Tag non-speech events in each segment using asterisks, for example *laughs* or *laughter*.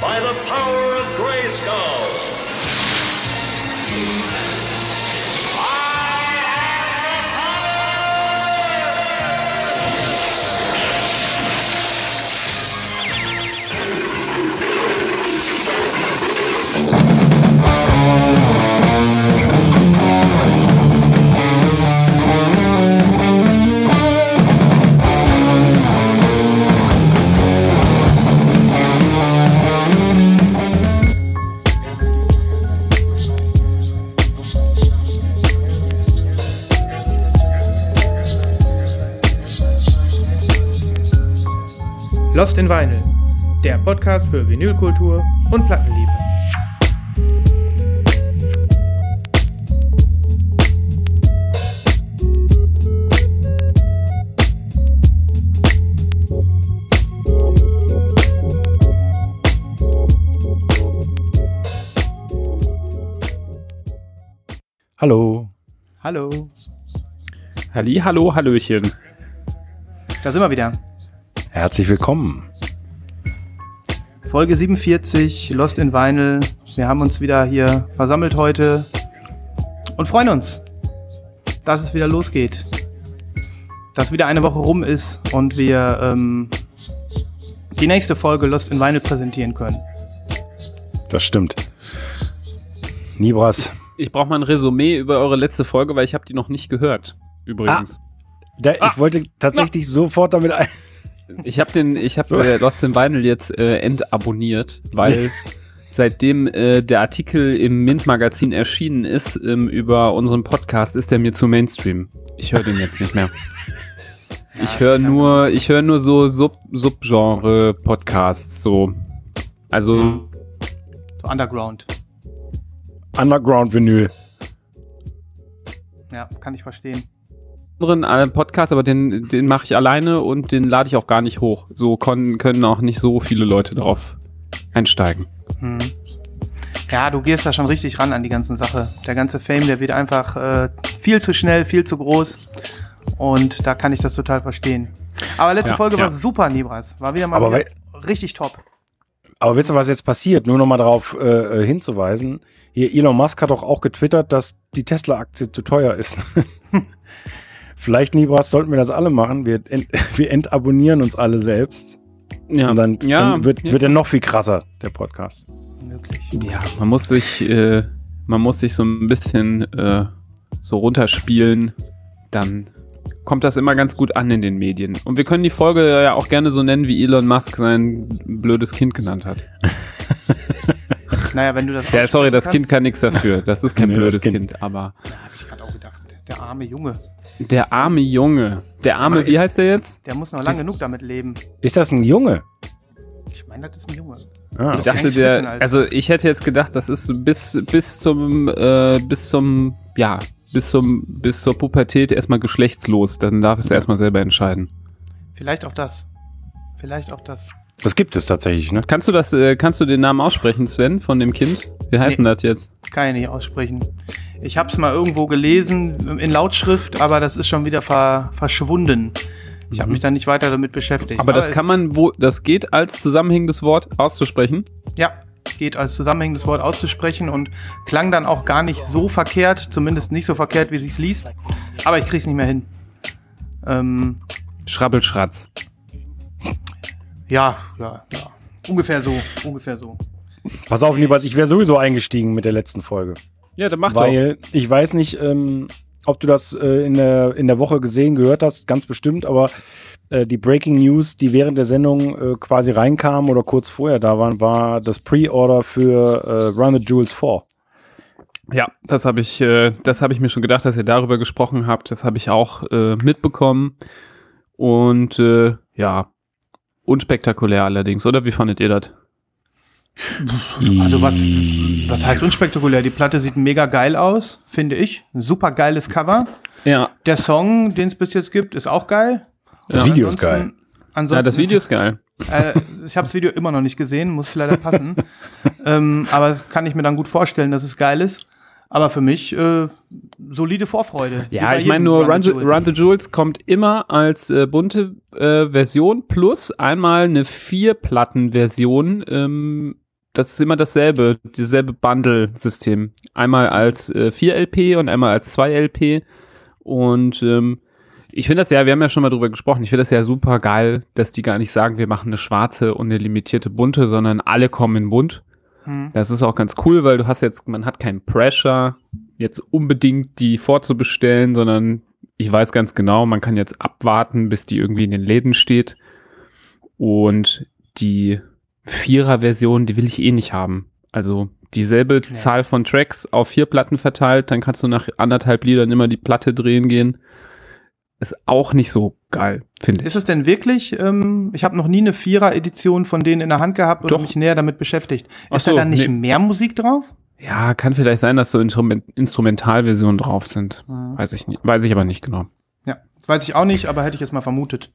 by the power of Grayskull. Lost in Vinyl, der Podcast für Vinylkultur und Plattenliebe. Hallo. Hallo, Halli, hallo, hallöchen. da sind wir wieder. Herzlich willkommen. Folge 47, Lost in Vinyl. Wir haben uns wieder hier versammelt heute und freuen uns, dass es wieder losgeht. Dass wieder eine Woche rum ist und wir ähm, die nächste Folge Lost in Vinyl präsentieren können. Das stimmt. Nibras, Ich brauche mal ein Resümee über eure letzte Folge, weil ich habe die noch nicht gehört. Übrigens. da, ich wollte tatsächlich sofort damit ein. Ich habe den, ich habe So. äh, Lost in Vinyl jetzt äh, entabonniert, weil *laughs* seitdem äh, der Artikel im Mint Magazin erschienen ist ähm, über unseren Podcast, ist der mir zu Mainstream. Ich höre den jetzt nicht mehr. *laughs* ich höre nur, ich höre nur so Sub Subgenre Podcasts so. Also So Underground. Underground Vinyl. Ja, kann ich verstehen. Anderen äh, Podcast, aber den, den mache ich alleine und den lade ich auch gar nicht hoch. So kon, können auch nicht so viele Leute drauf einsteigen. Hm. Ja, du gehst da schon richtig ran an die ganze Sache. Der ganze Fame, der wird einfach äh, viel zu schnell, viel zu groß. Und da kann ich das total verstehen. Aber letzte Ja, Folge ja. war super, Nibras. War wieder mal Aber wieder richtig top. Aber wisst ihr, was jetzt passiert? Nur noch mal darauf äh, äh, hinzuweisen. Hier, Elon Musk hat doch auch getwittert, dass die Tesla-Aktie zu teuer ist. *laughs* Vielleicht, Nibras, sollten wir das alle machen. Wir, ent *laughs* wir entabonnieren uns alle selbst. Ja, Und dann, ja, dann wird, ja. wird er noch viel krasser, der Podcast. Möglich. ja, man muss sich, äh, man muss sich so ein bisschen äh, so runterspielen, dann kommt das immer ganz gut an in den Medien. Und wir können die Folge ja auch gerne so nennen, wie Elon Musk sein blödes Kind genannt hat. *laughs* Naja, wenn du das. Ja, sorry, das kannst- Kind kann nichts dafür. Das ist kein Nee, blödes Kind- kind. aber Ja, hab ich gerade auch gedacht. Der arme Junge. Der arme Junge, der arme, wie heißt der jetzt? Der muss noch lang genug damit leben. Ist das ein Junge? Ich meine, das ist ein Junge. Ah, Ich okay. dachte, der, also ich hätte jetzt gedacht, das ist bis, bis zum, äh, bis zum, ja, bis zum, bis zur Pubertät erstmal geschlechtslos. Dann darf es erstmal selber entscheiden. Vielleicht auch das. Vielleicht auch das. das gibt es tatsächlich, ne? Kannst du das, äh, kannst du den Namen aussprechen, Sven, von dem Kind? Wie heißt Nee. denn das jetzt? Kann ich nicht aussprechen. Ich habe es mal irgendwo gelesen in Lautschrift, aber das ist schon wieder ver verschwunden. Ich habe Mhm. mich da nicht weiter damit beschäftigt. Aber das es- kann man, wo, das geht als zusammenhängendes Wort auszusprechen. Ja, geht als zusammenhängendes Wort auszusprechen und klang dann auch gar nicht so verkehrt, zumindest nicht so verkehrt, wie sich's liest. Aber ich krieg's nicht mehr hin. Ähm, Schrabbelschratz. ja, ja, ja. Ungefähr so, ungefähr so. Pass auf, Nibras, ich wäre sowieso eingestiegen mit der letzten Folge. Ja, dann mach doch. Weil ich weiß nicht, ähm, ob du das äh, in, der, in der Woche gesehen, gehört hast, ganz bestimmt, aber äh, die Breaking News, die während der Sendung äh, quasi reinkamen oder kurz vorher da waren, war das Pre-Order für äh, Run the Jewels 4. Ja, das habe ich, äh, das habe ich mir schon gedacht, dass ihr darüber gesprochen habt. Das habe ich auch äh, mitbekommen. Und äh, ja, unspektakulär allerdings, oder? Wie fandet ihr das? Also was, was heißt unspektakulär? Die Platte sieht mega geil aus, finde ich. Ein super geiles Cover. Ja, Der Song, den es bis jetzt gibt, ist auch geil. Das Und Video ist geil. Ja das Video ist geil. Äh, ich habe das Video immer noch nicht gesehen, muss leider passen. *laughs* ähm, aber das kann ich mir dann gut vorstellen, dass es geil ist. Aber für mich äh, solide Vorfreude. Ja, ich meine nur Run, Run the Jewels kommt immer als äh, bunte äh, Version plus einmal eine Vier-Platten-Version ähm, das ist immer dasselbe, dieselbe Bundle-System. Einmal als äh, 4LP und einmal als 2LP. Und ähm, ich finde das ja, wir haben ja schon mal drüber gesprochen, ich finde das ja super geil, dass die gar nicht sagen, wir machen eine schwarze und eine limitierte bunte, sondern alle kommen in bunt. Hm. Das ist auch ganz cool, weil du hast jetzt, man hat keinen Pressure, jetzt unbedingt die vorzubestellen, sondern ich weiß ganz genau, man kann jetzt abwarten, bis die irgendwie in den Läden steht. Und die Vierer-Version, die will ich eh nicht haben. Also dieselbe Ja. Zahl von Tracks auf vier Platten verteilt, dann kannst du nach anderthalb Liedern immer die Platte drehen gehen. Ist auch nicht so geil, finde ich. Ist es denn wirklich, ähm, ich habe noch nie eine Vierer-Edition von denen in der Hand gehabt oder Doch. mich näher damit beschäftigt. Ach Ist so, da dann nicht nee. mehr Musik drauf? Ja, kann vielleicht sein, dass so Instrument Instrumentalversionen drauf sind. Hm. Weiß ich nicht, weiß ich aber nicht genau. Ja, weiß ich auch nicht, aber hätte ich jetzt mal vermutet.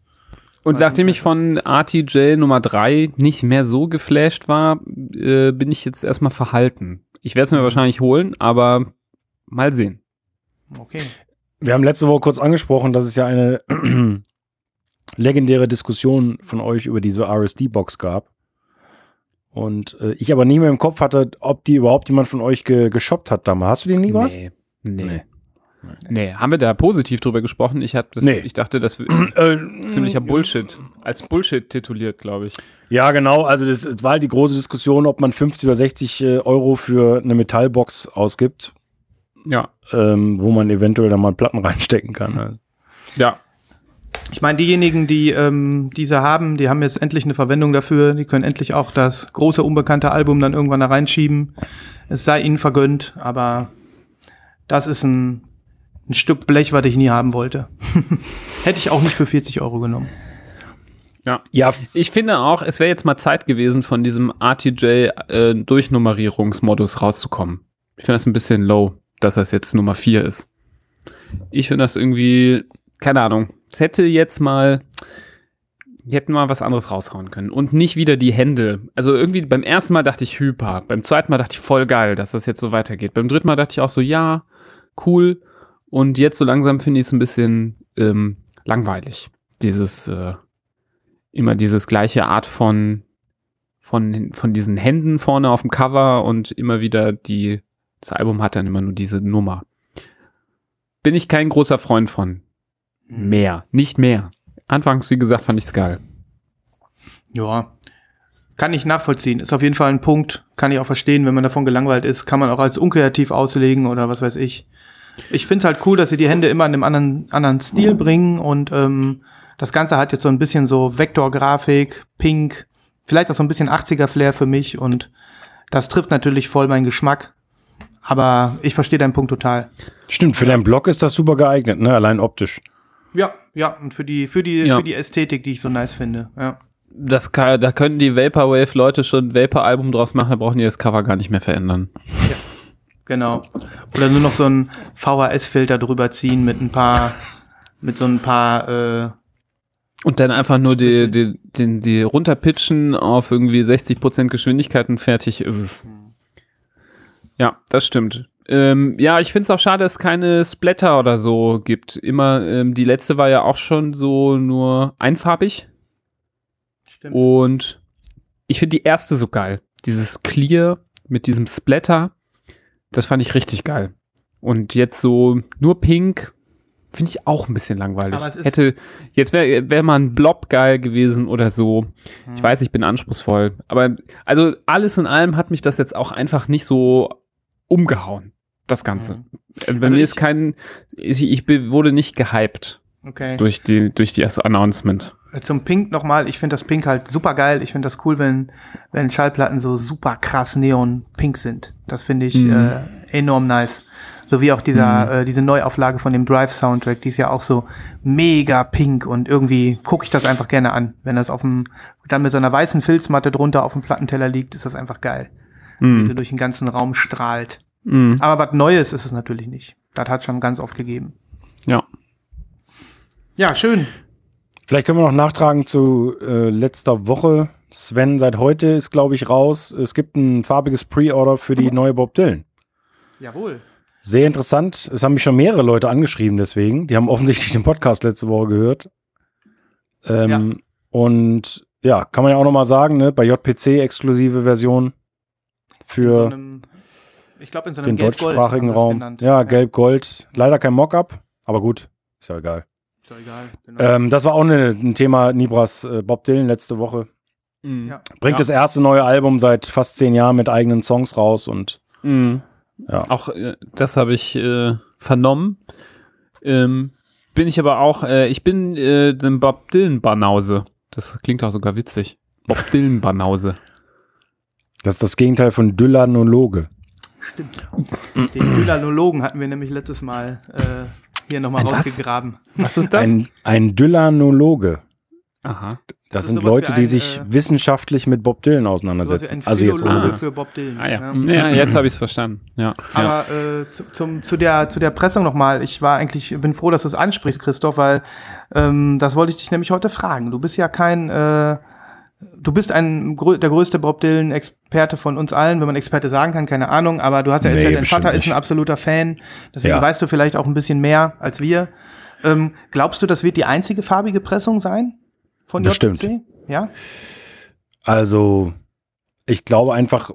Und nachdem ich von RTJ Nummer 3 nicht mehr so geflasht war, äh, bin ich jetzt erstmal verhalten. Ich werde es mir wahrscheinlich holen, aber mal sehen. Okay. Wir haben letzte Woche kurz angesprochen, dass es ja eine *clears throat* legendäre Diskussion von euch über diese RSD-Box gab. Und äh, ich aber nie mehr im Kopf hatte, ob die überhaupt jemand von euch ge geshoppt hat damals. Hast du den nie was? Nee. Nee. Nee. Nee. Haben wir da positiv drüber gesprochen? Ich, hab das, Nee. ich dachte, das wäre *clears throat* Äh, ziemlicher Bullshit. Als Bullshit tituliert, glaube ich. Ja, genau. Also das, das war halt die große Diskussion, ob man 50 oder 60 äh, Euro für eine Metallbox ausgibt, Ja. ähm, wo man eventuell da mal Platten *laughs* reinstecken kann. Also. Ja. Ich meine, diejenigen, die ähm, diese haben, die haben jetzt endlich eine Verwendung dafür. Die können endlich auch das große unbekannte Album dann irgendwann da reinschieben. Es sei ihnen vergönnt, aber das ist ein, ein Stück Blech, was ich nie haben wollte. *laughs* Hätte ich auch nicht für 40 Euro genommen. Ja. Ja, Ich finde auch, es wäre jetzt mal Zeit gewesen, von diesem RTJ äh, Durchnummerierungsmodus rauszukommen. Ich finde das ein bisschen low, dass das jetzt Nummer 4 ist. Ich finde das irgendwie, keine Ahnung, es hätte jetzt mal, hätten mal was anderes raushauen können und nicht wieder die Hände. Also irgendwie beim ersten Mal dachte ich hyper, beim zweiten Mal dachte ich voll geil, dass das jetzt so weitergeht. Beim dritten Mal dachte ich auch so, ja, cool. Und jetzt so langsam finde ich es ein bisschen ähm, langweilig. Dieses, äh, immer dieses gleiche Art von, von, von diesen Händen vorne auf dem Cover und immer wieder die, das Album hat dann immer nur diese Nummer. Bin ich kein großer Freund von. Mehr, nicht mehr. Anfangs, wie gesagt, fand ich's geil. Ja, kann ich nachvollziehen. Ist auf jeden Fall ein Punkt. Kann ich auch verstehen, wenn man davon gelangweilt ist. Kann man auch als unkreativ auslegen oder was weiß ich. Ich finde es halt cool, dass sie die Hände immer in einem anderen, anderen Stil bringen und ähm, das Ganze hat jetzt so ein bisschen so Vektorgrafik, Pink, vielleicht auch so ein bisschen 80er-Flair für mich und das trifft natürlich voll meinen Geschmack. Aber ich verstehe deinen Punkt total. stimmt. Für deinen Blog ist das super geeignet, ne? Allein optisch. Ja, ja, und für die, für die, Ja. für die Ästhetik, die ich so nice finde. Ja. Das kann, da können die Vaporwave-Leute schon ein Vapor-Album draus machen, da brauchen die das Cover gar nicht mehr verändern. Genau. Oder nur noch so ein VHS-Filter drüber ziehen mit ein paar, mit so ein paar, äh, Und dann einfach nur die, die, die, die runterpitchen auf irgendwie 60% Geschwindigkeit und fertig ist es. Ja, das stimmt. Ähm, ja, ich finde es auch schade, dass es keine Splatter oder so gibt. Immer, ähm, die letzte war ja auch schon so nur einfarbig. stimmt. Und ich finde die erste so geil. Dieses Clear mit diesem Splatter, das fand ich richtig geil. Und jetzt so nur pink, finde ich auch ein bisschen langweilig. Aber es ist- Hätte, jetzt wäre wär mal ein Blob geil gewesen oder so. Hm. Ich weiß, ich bin anspruchsvoll. Aber also alles in allem hat mich das jetzt auch einfach nicht so umgehauen, das Ganze. Mhm. Äh, Bei Also mir ist kein, ich, ich wurde nicht gehypt Okay. durch die, durch die erste Announcement. Zum Pink nochmal, ich finde das Pink halt super geil. Ich finde das cool, wenn, wenn Schallplatten so super krass neon-pink sind. Das finde ich Mhm. äh, enorm nice. So wie auch dieser, äh, diese Neuauflage von dem Drive-Soundtrack, die ist ja auch so mega pink und irgendwie gucke ich das einfach gerne an. Wenn das auf dem, dann mit so einer weißen Filzmatte drunter auf dem Plattenteller liegt, ist das einfach geil. Wie Mhm. sie durch den ganzen Raum strahlt. Mhm. Aber was Neues ist es natürlich nicht. Das hat schon ganz oft gegeben. Ja. Ja, schön. Vielleicht können wir noch nachtragen zu äh, letzter Woche. Sven, seit heute ist, glaube ich, raus. Es gibt ein farbiges Pre-Order für die neue Bob Dylan. Jawohl. Sehr interessant. Es haben mich schon mehrere Leute angeschrieben, deswegen. Die haben offensichtlich den Podcast letzte Woche gehört. Ähm, Und ja, kann man ja auch noch mal sagen, ne, bei JPC exklusive Version. für so einem, ich glaube in so einem den deutschsprachigen Raum. genannt. Ja, gelb-gold. Leider kein Mockup, aber gut, ist ja egal. Doch egal. Genau. Ähm, das war auch eine, ein Thema Nibras äh, Bob Dylan letzte Woche. Mhm. Ja. Bringt Ja. das erste neue Album seit fast zehn Jahren mit eigenen Songs raus und Mhm. Ja. Auch äh, das habe ich äh, vernommen. Ähm, bin ich aber auch, äh, ich bin äh, ein Bob Dylan Banause. Das klingt auch sogar witzig. Bob *laughs* Dylan Banause. das ist das Gegenteil von Dylanologe. Den Dylanologen hatten wir nämlich letztes Mal äh, hier nochmal Ein was? rausgegraben. Was ist das? Ein, ein Dylanologe. Aha. Das, ist sind Leute, wie die ein, sich äh, wissenschaftlich mit Bob Dylan auseinandersetzen. ein Also jetzt ohne. für Bob Dylan. Ah ja. Ja. Ja, jetzt habe ich es verstanden. Ja. ja. Aber äh, zu, zum, zu, der, zu der Pressung nochmal. Ich war eigentlich, bin froh, dass du es ansprichst, Christoph, weil ähm, das wollte ich dich nämlich heute fragen. Du bist ja kein, äh, du bist ein der größte Bob Dylan-Experte von uns allen, wenn man Experte sagen kann, keine Ahnung, aber du hast ja Nee, erzählt, dein bestimmt Vater ist ein nicht. absoluter Fan, deswegen Ja. weißt du vielleicht auch ein bisschen mehr als wir. Ähm, glaubst du, das wird die einzige farbige Pressung sein von Bestimmt. JPC? Ja? Also, ich glaube einfach,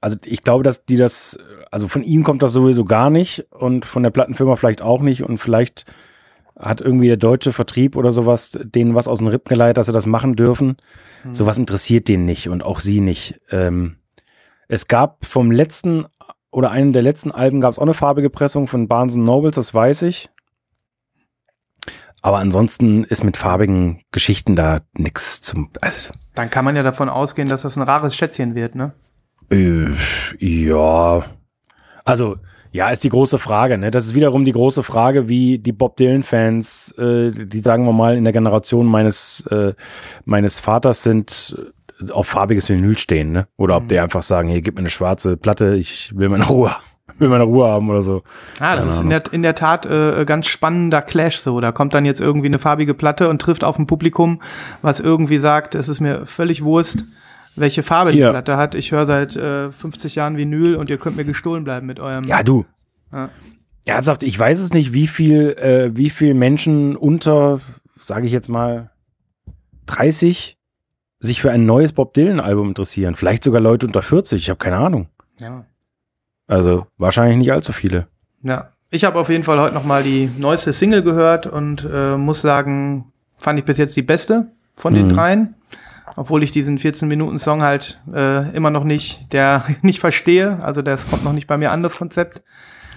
also ich glaube, dass die das, also von ihm kommt das sowieso gar nicht und von der Plattenfirma vielleicht auch nicht und vielleicht hat irgendwie der deutsche Vertrieb oder sowas denen was aus den Rippen geleitet, dass sie das machen dürfen. Sowas interessiert den nicht und auch sie nicht. Ähm, es gab vom letzten oder einem der letzten Alben gab es auch eine farbige Pressung von Barnes Nobles, das weiß ich. Aber ansonsten ist mit farbigen Geschichten da nichts zum. Also, Dann kann man ja davon ausgehen, dass das ein rares Schätzchen wird, ne? Äh, ja. Also, ja, ist die große Frage. Ne? Das ist wiederum die große Frage, wie die Bob Dylan-Fans, äh, die sagen wir mal in der Generation meines, äh, meines Vaters sind, äh, auf farbiges Vinyl stehen. Ne? Oder ob die einfach sagen, hier, gib mir eine schwarze Platte, ich will meine Ruhe, *laughs* will meine Ruhe haben oder so. Ah, das Keine ist in der, in der Tat äh, ganz spannender Clash so. Da kommt dann jetzt irgendwie eine farbige Platte und trifft auf ein Publikum, was irgendwie sagt, es ist mir völlig Wurst, welche Farbe die Ja. Platte hat. Ich höre seit äh, 50 Jahren Vinyl und ihr könnt mir gestohlen bleiben mit eurem. Ja, du. Ja. Ernsthaft, ich weiß es nicht, wie viel, äh, wie viel Menschen unter, sage ich jetzt mal, 30 sich für ein neues Bob Dylan-Album interessieren. Vielleicht sogar Leute unter 40, ich habe keine Ahnung. ja. Also wahrscheinlich nicht allzu viele. ja. Ich habe auf jeden Fall heute noch mal die neueste Single gehört und äh, muss sagen, fand ich bis jetzt die beste von den Mhm. dreien. Obwohl ich diesen 14-Minuten-Song halt äh, immer noch nicht, der *laughs* nicht verstehe. Also das kommt noch nicht bei mir an, das Konzept.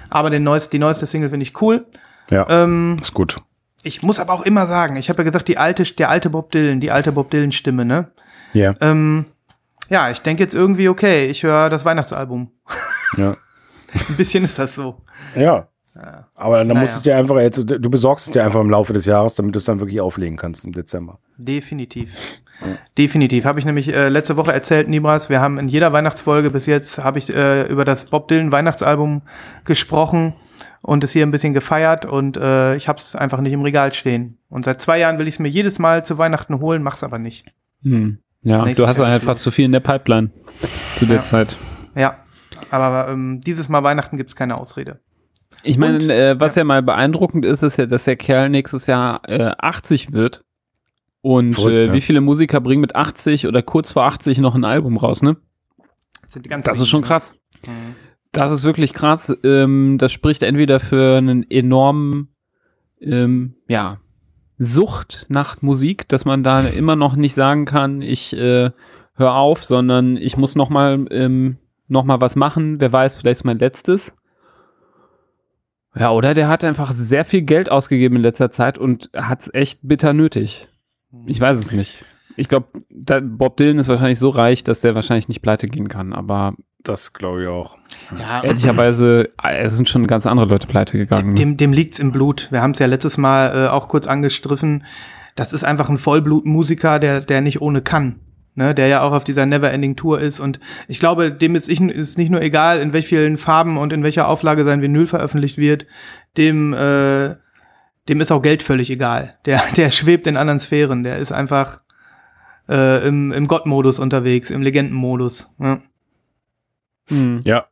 Aber den neuest, die neueste Single finde ich cool. Ja, Ähm, ist gut. ich muss aber auch immer sagen, ich habe ja gesagt, die alte, der alte Bob Dylan, die alte Bob Dylan-Stimme, ne? Ja, Ähm, ja, ich denke jetzt irgendwie, okay, ich höre das Weihnachtsalbum. *laughs* ja. Ein bisschen ist das so. Ja. Aber dann Naja. musst du es dir einfach jetzt, du besorgst es dir einfach im Laufe des Jahres, damit du es dann wirklich auflegen kannst im Dezember. Definitiv. Definitiv. Habe ich nämlich äh, letzte Woche erzählt, Nibras, wir haben in jeder Weihnachtsfolge bis jetzt, habe ich äh, über das Bob Dylan Weihnachtsalbum gesprochen und es hier ein bisschen gefeiert und äh, ich habe es einfach nicht im Regal stehen. Und seit zwei Jahren will ich es mir jedes Mal zu Weihnachten holen, mach's aber nicht. Hm. Ja, Nächstes du hast Jahr einfach zu viel in der Pipeline zu der Ja. Zeit. Ja, aber ähm, dieses Mal Weihnachten gibt's keine Ausrede. Ich meine, äh, was ja. mal beeindruckend ist, ist ja, dass der Kerl nächstes Jahr äh, 80 wird. Und Verrückt, äh, ne? wie viele Musiker bringen mit 80 oder kurz vor 80 noch ein Album raus, ne? Das, sind die ganz Das ist schon wenigen, krass. ne? Mhm. Das ist wirklich krass. Ähm, das spricht entweder für einen enormen, ähm, ja, Sucht nach Musik, dass man da immer noch nicht sagen kann, ich äh, hör auf, sondern ich muss noch mal, ähm, noch mal was machen. Wer weiß, vielleicht ist mein letztes. Ja, oder der hat einfach sehr viel Geld ausgegeben in letzter Zeit und hat es echt bitter nötig. Ich weiß es nicht. Ich glaube, Bob Dylan ist wahrscheinlich so reich, dass der wahrscheinlich nicht pleite gehen kann, aber Das glaube ich auch. Ja, ehrlicherweise, äh, es sind schon ganz andere Leute pleite gegangen. Dem, dem liegt's im Blut. Wir haben es ja letztes Mal äh, auch kurz angestriffen. Das ist einfach ein Vollblutmusiker, der, der nicht ohne kann. Ne, der ja auch auf dieser Neverending Tour ist. Und ich glaube, dem ist, ich, ist nicht nur egal, in welch vielen Farben und in welcher Auflage sein Vinyl veröffentlicht wird. Dem, äh, dem ist auch Geld völlig egal. Der, *laughs* der schwebt in anderen Sphären. Der ist einfach äh, im, im Gottmodus unterwegs, im Legendenmodus. Ne? Hm, Ja.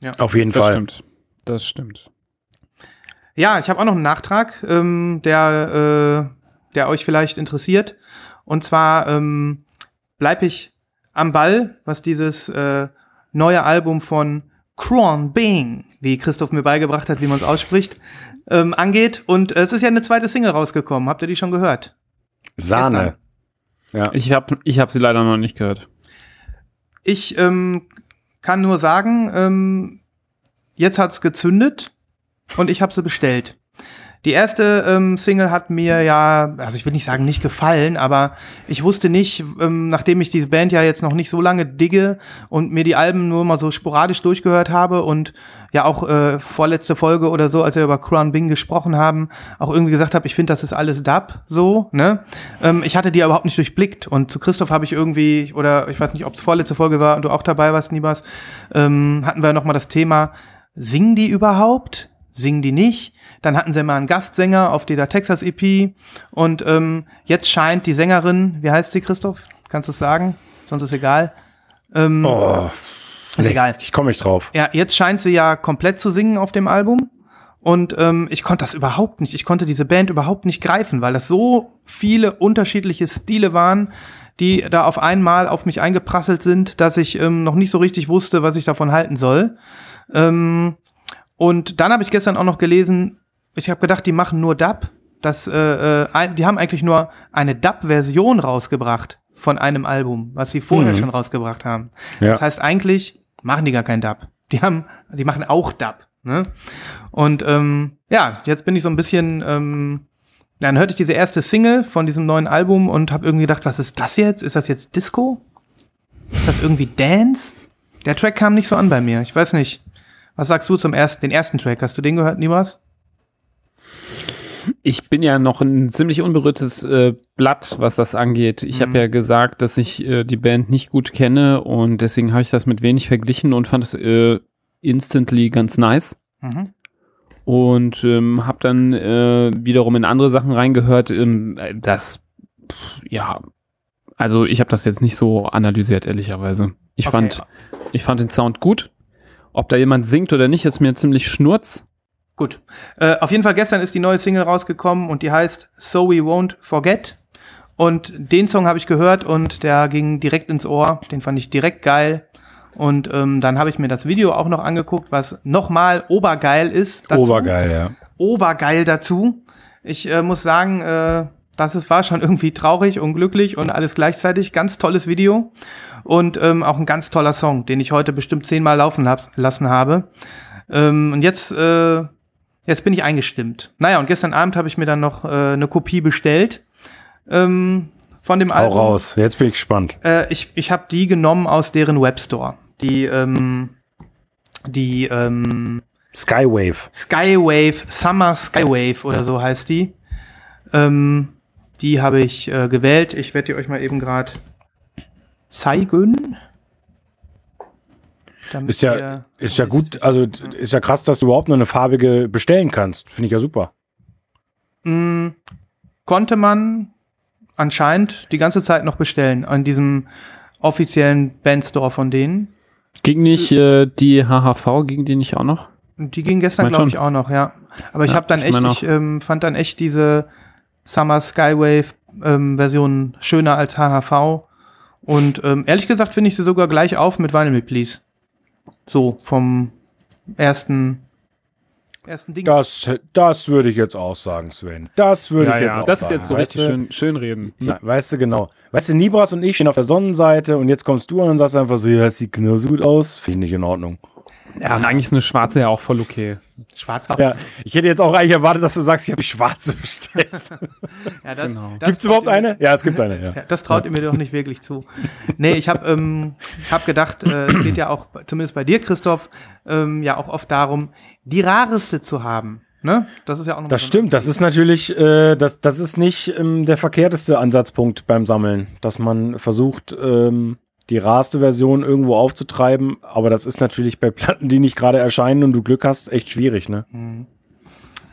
Ja. Auf jeden das Fall. stimmt. Das stimmt. Ja, ich habe auch noch einen Nachtrag, ähm, der, äh, der euch vielleicht interessiert. Und zwar ähm, bleibe ich am Ball, was dieses äh, neue Album von Kron Bing, wie Christoph mir beigebracht hat, wie man es ausspricht, ähm, angeht. Und äh, es ist ja eine zweite Single rausgekommen. Habt ihr die schon gehört? Sahne. Ja. Ich habe ich hab sie leider noch nicht gehört. Ich ähm, kann nur sagen, ähm, jetzt hat's gezündet und ich habe sie bestellt. Die erste ähm, Single hat mir ja, also ich will nicht sagen nicht gefallen, aber ich wusste nicht, ähm, nachdem ich diese Band ja jetzt noch nicht so lange digge und mir die Alben nur mal so sporadisch durchgehört habe und ja auch äh, vorletzte Folge oder so, als wir über Crown Bing gesprochen haben, auch irgendwie gesagt habe, ich finde, das ist alles Dub, so, ne? Ähm, ich hatte die überhaupt nicht durchblickt und zu Christoph habe ich irgendwie, oder ich weiß nicht, ob es vorletzte Folge war und du auch dabei warst, Nibas, ähm, hatten wir nochmal das Thema, singen die überhaupt? Singen die nicht? Dann hatten sie mal einen Gastsänger auf dieser Texas-EP und ähm, jetzt scheint die Sängerin, wie heißt sie, Christoph? Kannst du es sagen? Sonst ist egal. Ähm, Oh, ist egal. ich komme nicht drauf. Ja, jetzt scheint sie ja komplett zu singen auf dem Album. Und ähm, ich konnte das überhaupt nicht. Ich konnte diese Band überhaupt nicht greifen, weil das so viele unterschiedliche Stile waren, die da auf einmal auf mich eingeprasselt sind, dass ich ähm, noch nicht so richtig wusste, was ich davon halten soll. Ähm, und dann habe ich gestern auch noch gelesen, ich habe gedacht, die machen nur Dub. Das, äh, äh, ein, die haben eigentlich nur eine Dub-Version rausgebracht von einem Album, was sie vorher Mhm. schon rausgebracht haben. Ja. Das heißt, eigentlich machen die gar keinen Dub. Die haben, die machen auch Dub. Ne? Und ähm, ja, jetzt bin ich so ein bisschen, ähm, dann hörte ich diese erste Single von diesem neuen Album und habe irgendwie gedacht, was ist das jetzt? Ist das jetzt Disco? Ist das irgendwie Dance? Der Track kam nicht so an bei mir. Ich weiß nicht. Was sagst du zum ersten, den ersten Track? Hast du den gehört, Niemals? Ich bin ja noch ein ziemlich unberührtes äh, Blatt, was das angeht. Ich Mhm. habe ja gesagt, dass ich äh, die Band nicht gut kenne und deswegen habe ich das mit wenig verglichen und fand es äh, instantly ganz nice. Mhm. Und ähm, habe dann äh, wiederum in andere Sachen reingehört. Ähm, äh, das, pff, ja, also ich habe das jetzt nicht so analysiert, ehrlicherweise. Ich, Okay. fand, ich fand den Sound gut. Ob da jemand singt oder nicht, ist mir ziemlich schnurz. Gut. Äh, auf jeden Fall gestern ist die neue Single rausgekommen und die heißt So We Won't Forget. Und den Song habe ich gehört und der ging direkt ins Ohr. Den fand ich direkt geil. Und ähm, dann habe ich mir das Video auch noch angeguckt, was nochmal obergeil ist. dazu. Obergeil, ja. Obergeil dazu. Ich äh, muss sagen, äh, das ist, war schon irgendwie traurig, unglücklich und alles gleichzeitig. Ganz tolles Video und ähm, auch ein ganz toller Song, den ich heute bestimmt zehnmal laufen hab, lassen habe. Ähm, und jetzt, äh, jetzt bin ich eingestimmt. Naja, und gestern Abend habe ich mir dann noch äh, eine Kopie bestellt ähm, von dem Hau Album. raus. Jetzt bin ich gespannt. Äh, ich ich habe die genommen aus deren Webstore. Die, ähm, die ähm, Skywave. Skywave, Summer Skywave oder so heißt die. Ähm, die habe ich äh, gewählt. Ich werde die euch mal eben gerade zeigen. Damit Ist ja, ist ja gut, also ist ja krass, dass du überhaupt noch eine farbige bestellen kannst. Finde ich ja super. Mm, konnte man anscheinend die ganze Zeit noch bestellen an diesem offiziellen Bandstore von denen. Ging nicht äh, die HHV, ging die nicht auch noch? Die ging gestern, glaube ich, auch noch, ja. Aber ich Ja, habe dann ich echt, ich ähm, fand dann echt diese Summer Skywave ähm, Version schöner als HHV. Und ähm, ehrlich gesagt finde ich sie sogar gleich auf mit Vinyl Me Please. So, vom ersten, ersten Ding. Das, das würde ich jetzt auch sagen, Sven. Das würde Ja, ich jetzt ja, auch das sagen. ist jetzt so weißt richtig du? schön, schön reden. Na, weißt du genau. Weißt du, Nibras und ich stehen auf der Sonnenseite und jetzt kommst du an und sagst einfach so, ja, das sieht genauso gut aus. Finde ich nicht in Ordnung. Ja, und eigentlich ist eine schwarze ja auch voll okay. Schwarz. Ja, ich hätte jetzt auch eigentlich erwartet, dass du sagst, ich habe die schwarze bestellt. *laughs* Ja, das, Genau. das Gibt es überhaupt eine? Ja, es gibt eine, ja. Ja, *laughs* das traut ihr mir doch nicht wirklich zu. Nee, ich habe ähm, hab gedacht, äh, es geht ja auch, zumindest bei dir, Christoph, ähm, ja auch oft darum, die rareste zu haben. Ne? Das ist ja auch noch Das so stimmt, das ist natürlich, äh, das, das ist nicht ähm, der verkehrteste Ansatzpunkt beim Sammeln, dass man versucht, ähm, die rarste Version irgendwo aufzutreiben, aber das ist natürlich bei Platten, die nicht gerade erscheinen und du Glück hast, echt schwierig, ne?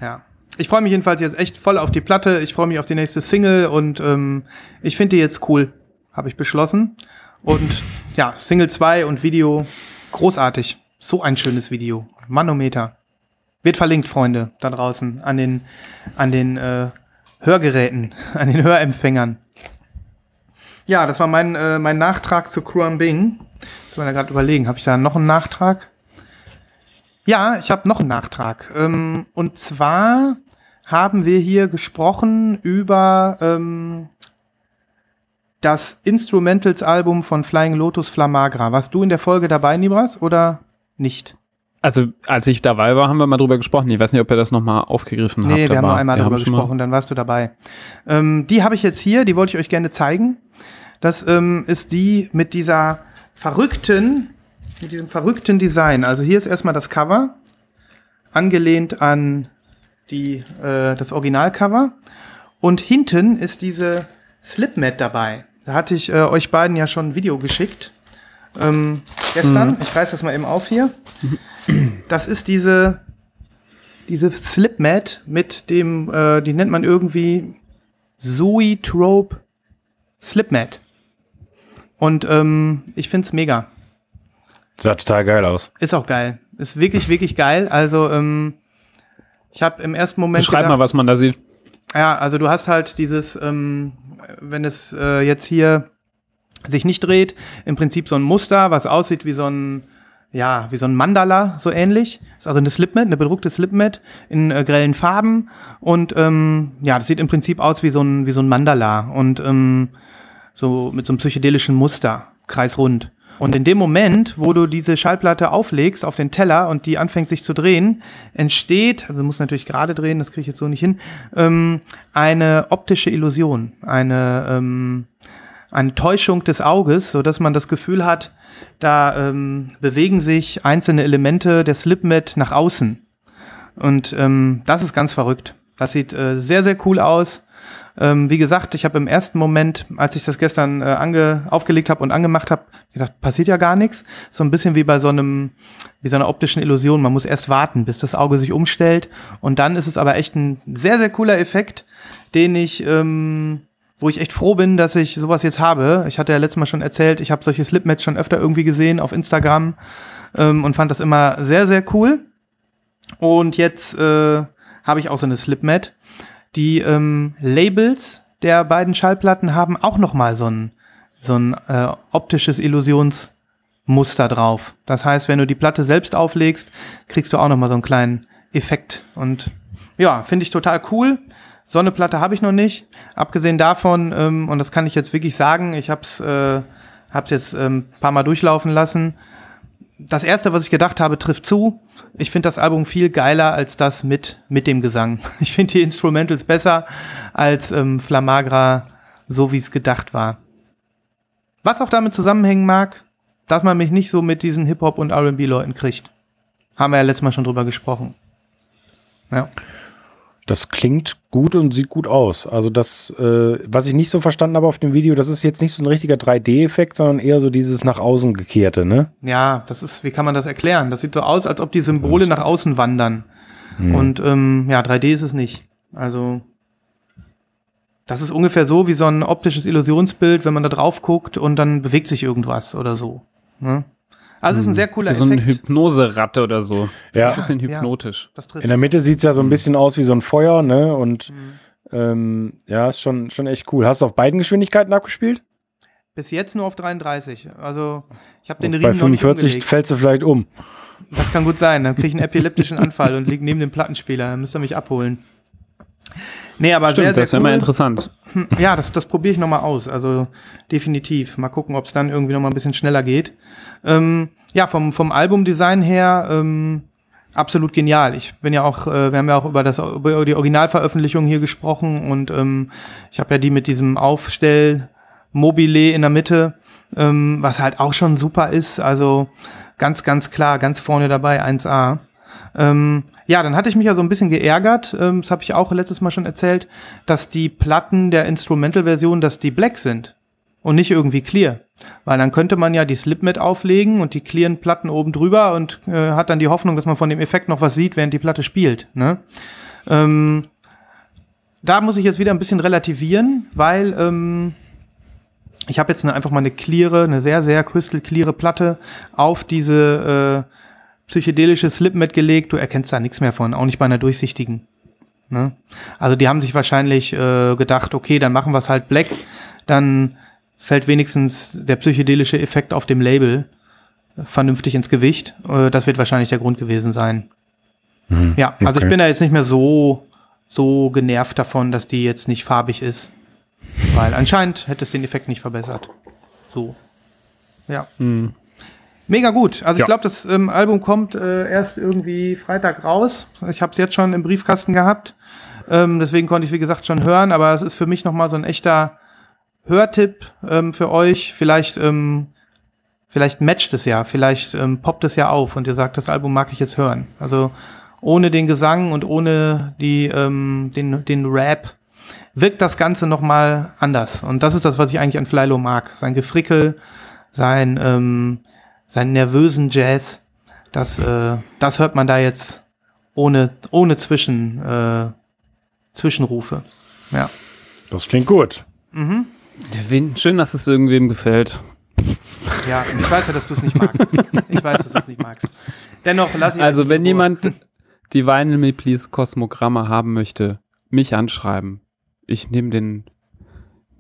Ja. Ich freue mich jedenfalls jetzt echt voll auf die Platte. Ich freue mich auf die nächste Single und ähm, ich finde die jetzt cool, habe ich beschlossen. Und *laughs* ja, Single 2 und Video, großartig. So ein schönes Video. Manometer. Wird verlinkt, Freunde, da draußen, an den, an den äh, Hörgeräten, *laughs* an den Hörempfängern. Ja, das war mein, äh, mein Nachtrag zu Kruan Bing. Das war ja gerade überlegen, habe ich da noch einen Nachtrag? Ja, ich habe noch einen Nachtrag. Ähm, und zwar haben wir hier gesprochen über ähm, das Instrumentals-Album von Flying Lotus Flamagra. Warst du in der Folge dabei, Nibras, oder nicht? Also, als ich dabei war, haben wir mal drüber gesprochen. Ich weiß nicht, ob ihr das nochmal aufgegriffen habt. Nee, wir haben nur einmal mal- gesprochen, dann warst du dabei. Ähm, die habe ich jetzt hier, die wollte ich euch gerne zeigen. Das ähm, ist die mit dieser verrückten, mit diesem verrückten Design. Also hier ist erstmal das Cover, angelehnt an die, äh, das Originalcover. Und hinten ist diese Slipmat dabei. Da hatte ich äh, euch beiden ja schon ein Video geschickt. Ähm, gestern. Ich reiß das mal eben auf hier. Das ist diese, diese Slipmat mit dem, äh, die nennt man irgendwie Zoetrope Slipmat. Und ähm, ich find's mega. Sah total geil aus. Ist auch geil. Ist wirklich, wirklich geil. Also, ähm, ich habe im ersten Moment Beschreib mal, was man da sieht. ja, also du hast halt dieses, ähm, wenn es äh, jetzt hier sich nicht dreht, im Prinzip so ein Muster, was aussieht wie so ein, ja, wie so ein Mandala, so ähnlich. Ist also eine Slipmat, eine bedruckte Slipmat in äh, grellen Farben und ähm, ja, das sieht im Prinzip aus wie so ein, wie so ein Mandala und ähm, so mit so einem psychedelischen Muster, kreisrund. Und in dem Moment, wo du diese Schallplatte auflegst auf den Teller und die anfängt sich zu drehen, entsteht, also muss natürlich gerade drehen, das kriege ich jetzt so nicht hin, ähm, eine optische Illusion, eine, ähm, eine Täuschung des Auges, so dass man das Gefühl hat, da ähm, bewegen sich einzelne Elemente der Slipmat nach außen. Und ähm, das ist ganz verrückt. Das sieht äh, sehr, sehr cool aus. Ähm, wie gesagt, ich habe im ersten Moment, als ich das gestern äh, ange aufgelegt habe und angemacht habe, gedacht, passiert ja gar nichts. So ein bisschen wie bei so einem, wie so einer optischen Illusion. Man muss erst warten, bis das Auge sich umstellt. Und dann ist es aber echt ein sehr, sehr cooler Effekt, den ich, ähm, wo ich echt froh bin, dass ich sowas jetzt habe. Ich hatte ja letztes Mal schon erzählt, ich habe solche Slipmats schon öfter irgendwie gesehen auf Instagram ähm, und fand das immer sehr, sehr cool. Und jetzt äh, habe ich auch so eine Slipmat. Die ähm, Labels der beiden Schallplatten haben auch noch mal so ein, so ein äh, optisches Illusionsmuster drauf. Das heißt, wenn du die Platte selbst auflegst, kriegst du auch noch mal so einen kleinen Effekt. Und ja, finde ich total cool. So eine Platte habe ich noch nicht. Abgesehen davon, ähm, und das kann ich jetzt wirklich sagen, ich habe es äh, hab's jetzt ähm, ein paar Mal durchlaufen lassen. Das erste, was ich gedacht habe, trifft zu. Ich finde das Album viel geiler als das mit, mit dem Gesang. *laughs* Ich finde die Instrumentals besser als ähm, Flamagra, so wie es gedacht war. Was auch damit zusammenhängen mag, dass man mich nicht so mit diesen Hip-Hop- und RB-Leuten kriegt. Haben wir ja letztes Mal schon drüber gesprochen. Ja. Das klingt gut und sieht gut aus. Also das, äh, was ich nicht so verstanden habe auf dem Video, das ist jetzt nicht so ein richtiger 3D-Effekt, sondern eher so dieses nach außen gekehrte, ne? Ja, das ist, wie kann man das erklären? Das sieht so aus, als ob die Symbole nach außen wandern. Und ähm, ja, 3D ist es nicht. Also das ist ungefähr so wie so ein optisches Illusionsbild, wenn man da drauf guckt und dann bewegt sich irgendwas oder so. Ne? Also es ist ein sehr cooler So eine Effekt. Hypnoseratte oder so. Ja. Ein bisschen Ja. hypnotisch. Das trifft In der Mitte sieht es ja so ein bisschen aus wie so ein Feuer, ne? Und Mhm. ähm, ja, ist schon, schon echt cool. Hast du auf beiden Geschwindigkeiten abgespielt? bis jetzt nur auf 33. Also ich habe den bei Riemen noch nicht 45 umgelegt. fällst du vielleicht um. Das kann gut sein. Dann kriege ich einen epileptischen Anfall und liege neben dem Plattenspieler. Dann müsst ihr mich abholen. Nee, aber Stimmt, sehr, sehr das wäre cool. mal interessant. Ja, das, das probiere ich nochmal aus. Also definitiv. Mal gucken, ob es dann irgendwie nochmal ein bisschen schneller geht. Ähm, ja, vom, vom Albumdesign her ähm, absolut genial. Ich bin ja auch, äh, wir haben ja auch über, das, über die Originalveröffentlichung hier gesprochen und ähm, ich habe ja die mit diesem Aufstell-Mobile in der Mitte, ähm, was halt auch schon super ist. Also ganz, ganz klar, ganz vorne dabei, 1A. Ähm, ja, dann hatte ich mich ja so ein bisschen geärgert, ähm, das habe ich auch letztes Mal schon erzählt, dass die Platten der Instrumental-Version, dass die black sind und nicht irgendwie clear. Weil dann könnte man ja die Slipmat auflegen und die clearen Platten oben drüber und äh, hat dann die Hoffnung, dass man von dem Effekt noch was sieht, während die Platte spielt. Ne? Ähm, da muss ich jetzt wieder ein bisschen relativieren, weil ähm, ich habe jetzt eine, einfach mal eine cleare, eine sehr, sehr crystal cleare Platte auf diese äh, psychedelische Slipmat gelegt. Du erkennst da nichts mehr von, auch nicht bei einer durchsichtigen. Ne? Also die haben sich wahrscheinlich äh, gedacht, okay, dann machen wir es halt black, dann fällt wenigstens der psychedelische Effekt auf dem Label vernünftig ins Gewicht. Äh, das wird wahrscheinlich der Grund gewesen sein. Hm, Ja, also okay. ich bin da jetzt nicht mehr so, so genervt davon, dass die jetzt nicht farbig ist. Weil anscheinend hätte es den Effekt nicht verbessert. So. Ja. Mega gut. Also Ja. ich glaube, das ähm, Album kommt äh, erst irgendwie Freitag raus. Ich habe es jetzt schon im Briefkasten gehabt. Ähm, deswegen konnte ich wie gesagt schon hören, aber es ist für mich nochmal so ein echter Hörtipp ähm, für euch. Vielleicht, ähm, vielleicht matcht es ja, vielleicht ähm, poppt es ja auf und ihr sagt, das Album mag ich jetzt hören. Also ohne den Gesang und ohne die, ähm, den, den Rap wirkt das Ganze nochmal anders. Und das ist das, was ich eigentlich an Flylo mag. Sein Gefrickel, sein, ähm, seinen nervösen Jazz. Das, äh, das hört man da jetzt ohne, ohne Zwischen, äh, Zwischenrufe. Ja. Das klingt gut. Wen- Schön, dass es irgendwem gefällt. Ja, ich weiß ja, dass du es nicht magst. Ich weiß, dass du es nicht magst. Dennoch lass ich Also, wenn jemand die Vinyl Me Please Kosmogramme haben möchte, mich anschreiben. Ich nehme den.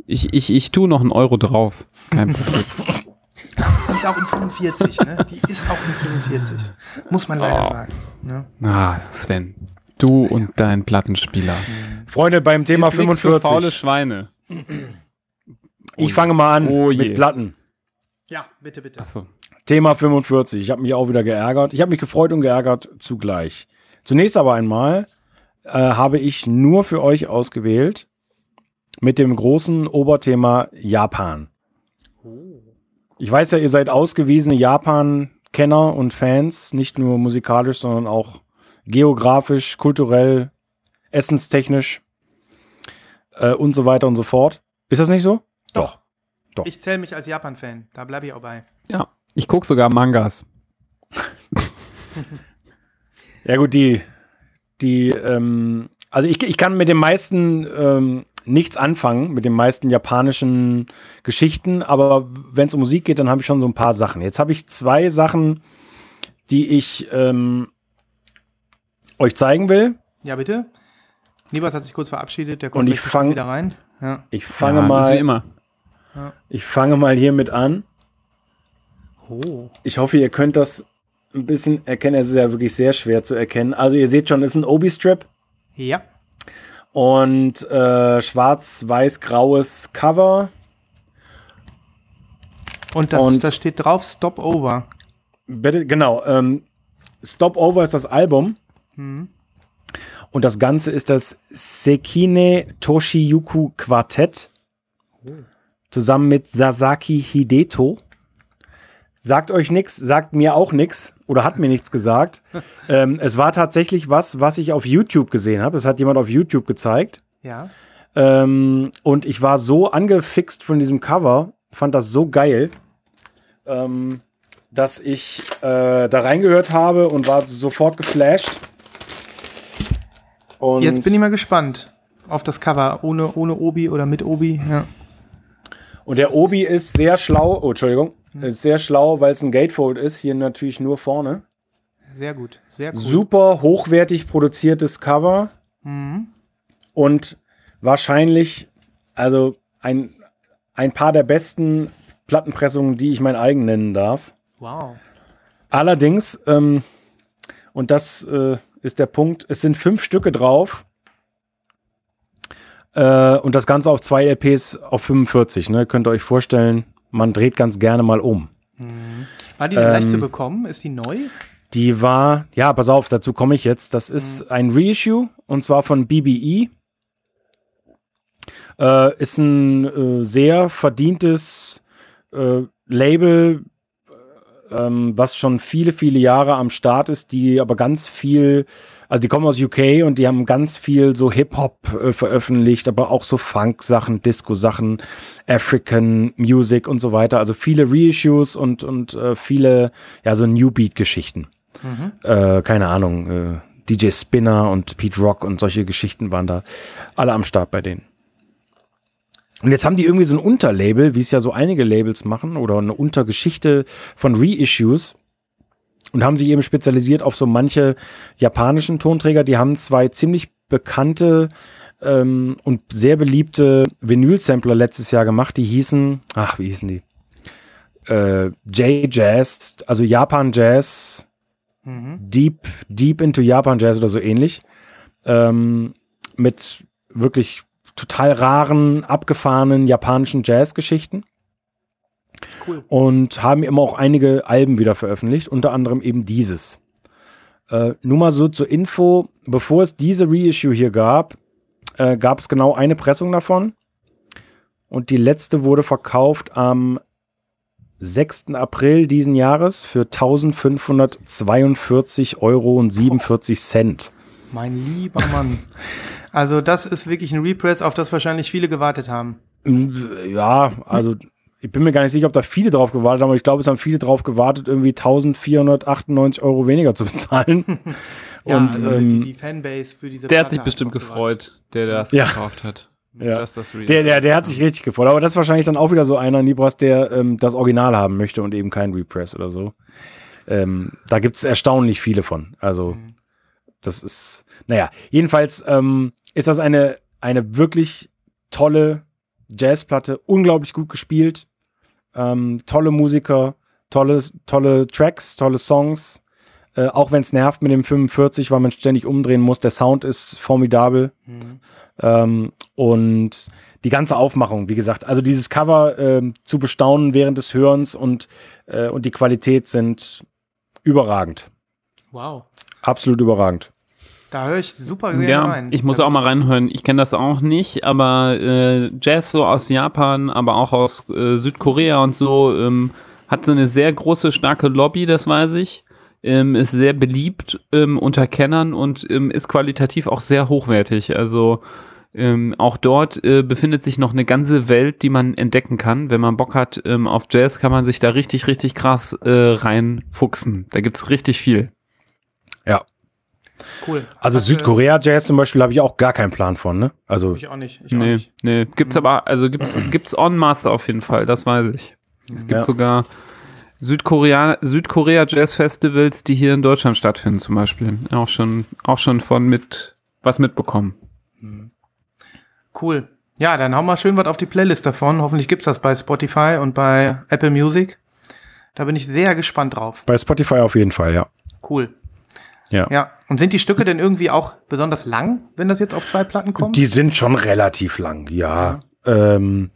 Ich, ich, ich tue noch einen Euro drauf. Kein Problem. *laughs* Die ist auch in 45, ne? Die ist auch in 45. Muss man leider Oh. sagen. Ne? Ah, Sven. Du und dein Plattenspieler. Freunde, beim Thema Ist nix für faule 45. Schweine. Ich fange mal an Oh mit Platten. Ja, bitte, bitte. Achso. Thema 45. Ich habe mich auch wieder geärgert. Ich habe mich gefreut und geärgert zugleich. Zunächst aber einmal äh, habe ich nur für euch ausgewählt mit dem großen Oberthema Japan. Ich weiß ja, ihr seid ausgewiesene Japan-Kenner und Fans, nicht nur musikalisch, sondern auch geografisch, kulturell, essenstechnisch äh, und so weiter und so fort. Ist das nicht so? Doch. Doch. Ich zähle mich als Japan-Fan. Da bleibe ich auch bei. Ja. Ich gucke sogar Mangas. *laughs* Ja gut, die, die, ähm, also ich, ich kann mit den meisten ähm, nichts anfangen, mit den meisten japanischen Geschichten, aber wenn es um Musik geht, dann habe ich schon so ein paar Sachen. Jetzt habe ich zwei Sachen, die ich ähm, euch zeigen will. Ja, bitte. Nibas hat sich kurz verabschiedet. Der kommt Und ich fang- wieder rein. Ja. Ich fange ja, mal, immer. ich fange mal hiermit an. Oh. Ich hoffe, ihr könnt das ein bisschen erkennen. Es ist ja wirklich sehr schwer zu erkennen. Also ihr seht schon, es ist ein Obi-Strip. Ja. Und äh, schwarz-weiß-graues Cover. Und das, Und- das steht drauf, Stop Over. Bitte, genau. Ähm, Stop Over ist das Album. Hm. Und das Ganze ist das Sekine Toshiyuku Quartett. Zusammen mit Sasaki Hideto. Sagt euch nichts, sagt mir auch nichts oder hat mir nichts gesagt. *laughs* ähm, es war tatsächlich was, was ich auf YouTube gesehen habe. Das hat jemand auf YouTube gezeigt. Ja. Ähm, und ich war so angefixt von diesem Cover, fand das so geil, ähm, dass ich äh, da reingehört habe und war sofort geflasht. Und Jetzt bin ich mal gespannt auf das Cover. Ohne, ohne Obi oder mit Obi. Ja. Und der Obi ist sehr schlau, oh, Entschuldigung, ist sehr schlau, weil es ein Gatefold ist, hier natürlich nur vorne. Sehr gut. Sehr cool. Super hochwertig produziertes Cover Mhm. und wahrscheinlich, also ein, ein paar der besten Plattenpressungen, die ich mein eigen nennen darf. Wow. Allerdings, ähm, und das äh, ist der Punkt, es sind fünf Stücke drauf. Äh, und das Ganze auf zwei LPs auf 45. Ne? Könnt ihr euch vorstellen, man dreht ganz gerne mal um. War die denn leicht Ähm, zu bekommen? Ist die neu? Die war, ja, pass auf, dazu komme ich jetzt. Das ist ein Reissue und zwar von BBE. Äh, ist ein äh, sehr verdientes äh, Label, ähm, was schon viele, viele Jahre am Start ist, die aber ganz viel, also die kommen aus UK und die haben ganz viel so Hip-Hop äh, veröffentlicht, aber auch so Funk-Sachen, Disco-Sachen, African Music und so weiter. Also viele Reissues und, und äh, viele, ja, so New Beat-Geschichten. Äh, keine Ahnung, äh, DJ Spinner und Pete Rock und solche Geschichten waren da alle am Start bei denen. Und jetzt haben die irgendwie so ein Unterlabel, wie es ja so einige Labels machen, oder eine Untergeschichte von Reissues und haben sich eben spezialisiert auf so manche japanischen Tonträger. Die haben zwei ziemlich bekannte ähm, und sehr beliebte Vinyl-Sampler letztes Jahr gemacht, die hießen, ach, wie hießen die? Äh, J-Jazz, also Japan Jazz, Mhm. Deep, Deep into Japan Jazz oder so ähnlich. Ähm, mit wirklich total raren, abgefahrenen japanischen Jazzgeschichten. Cool. Und haben immer auch einige Alben wieder veröffentlicht, unter anderem eben dieses. Äh, nur mal so zur Info, bevor es diese Reissue hier gab, äh, gab es genau eine Pressung davon. Und die letzte wurde verkauft am 6. April diesen Jahres für 1542 Euro und 47 Cent. Mein lieber Mann. *laughs* Also das ist wirklich ein Repress, auf das wahrscheinlich viele gewartet haben. Ja, also ich bin mir gar nicht sicher, ob da viele drauf gewartet haben, aber ich glaube, es haben viele drauf gewartet, irgendwie 1498 Euro weniger zu bezahlen. *laughs* Ja, und also ähm, die, die Fanbase für diese Der hat Platte sich bestimmt auch gewartet. gefreut, der das Ja. gekauft hat. Ja. Das Real. der, der, der hat sich richtig gefreut. Aber das ist wahrscheinlich dann auch wieder so einer, Nibras, der ähm, das Original haben möchte und eben kein Repress oder so. Ähm, da gibt es erstaunlich viele von. Also, Mhm. das ist, naja, jedenfalls ähm, ist das eine, eine wirklich tolle Jazzplatte, unglaublich gut gespielt, ähm, tolle Musiker, tolle, tolle Tracks, tolle Songs. Äh, auch wenn es nervt mit dem 45, weil man ständig umdrehen muss, der Sound ist formidabel. Mhm. Ähm, und die ganze Aufmachung, wie gesagt, also dieses Cover ähm, zu bestaunen während des Hörens und, äh, und die Qualität sind überragend. Wow. Absolut überragend. Da höre ich super sehr Ja, rein. ich muss auch mal reinhören. Ich kenne das auch nicht, aber äh, Jazz so aus Japan, aber auch aus äh, Südkorea und so, ähm, hat so eine sehr große, starke Lobby, das weiß ich. Ähm, ist sehr beliebt ähm, unter Kennern und ähm, ist qualitativ auch sehr hochwertig. Also ähm, auch dort äh, befindet sich noch eine ganze Welt, die man entdecken kann. Wenn man Bock hat ähm, auf Jazz, kann man sich da richtig, richtig krass äh, reinfuchsen. Da gibt's richtig viel. Cool. Also Hast du- Südkorea-Jazz zum Beispiel habe ich auch gar keinen Plan von, ne? Also Ich auch nicht. Ich auch Nee, nicht. nee. Gibt's aber, also gibt's, gibt's On Master auf jeden Fall, das weiß ich. Es gibt Ja. sogar Südkorea, Südkorea Jazz Festivals, die hier in Deutschland stattfinden, zum Beispiel. Auch schon, auch schon von mit was mitbekommen. Cool. Ja, dann hau mal schön was auf die Playlist davon. Hoffentlich gibt's das bei Spotify und bei Apple Music. Da bin ich sehr gespannt drauf. bei Spotify auf jeden Fall, ja. Cool. Ja. Ja. Und sind die Stücke denn irgendwie auch besonders lang, wenn das jetzt auf zwei Platten kommt? Die sind schon relativ lang, ja. Ja, ähm,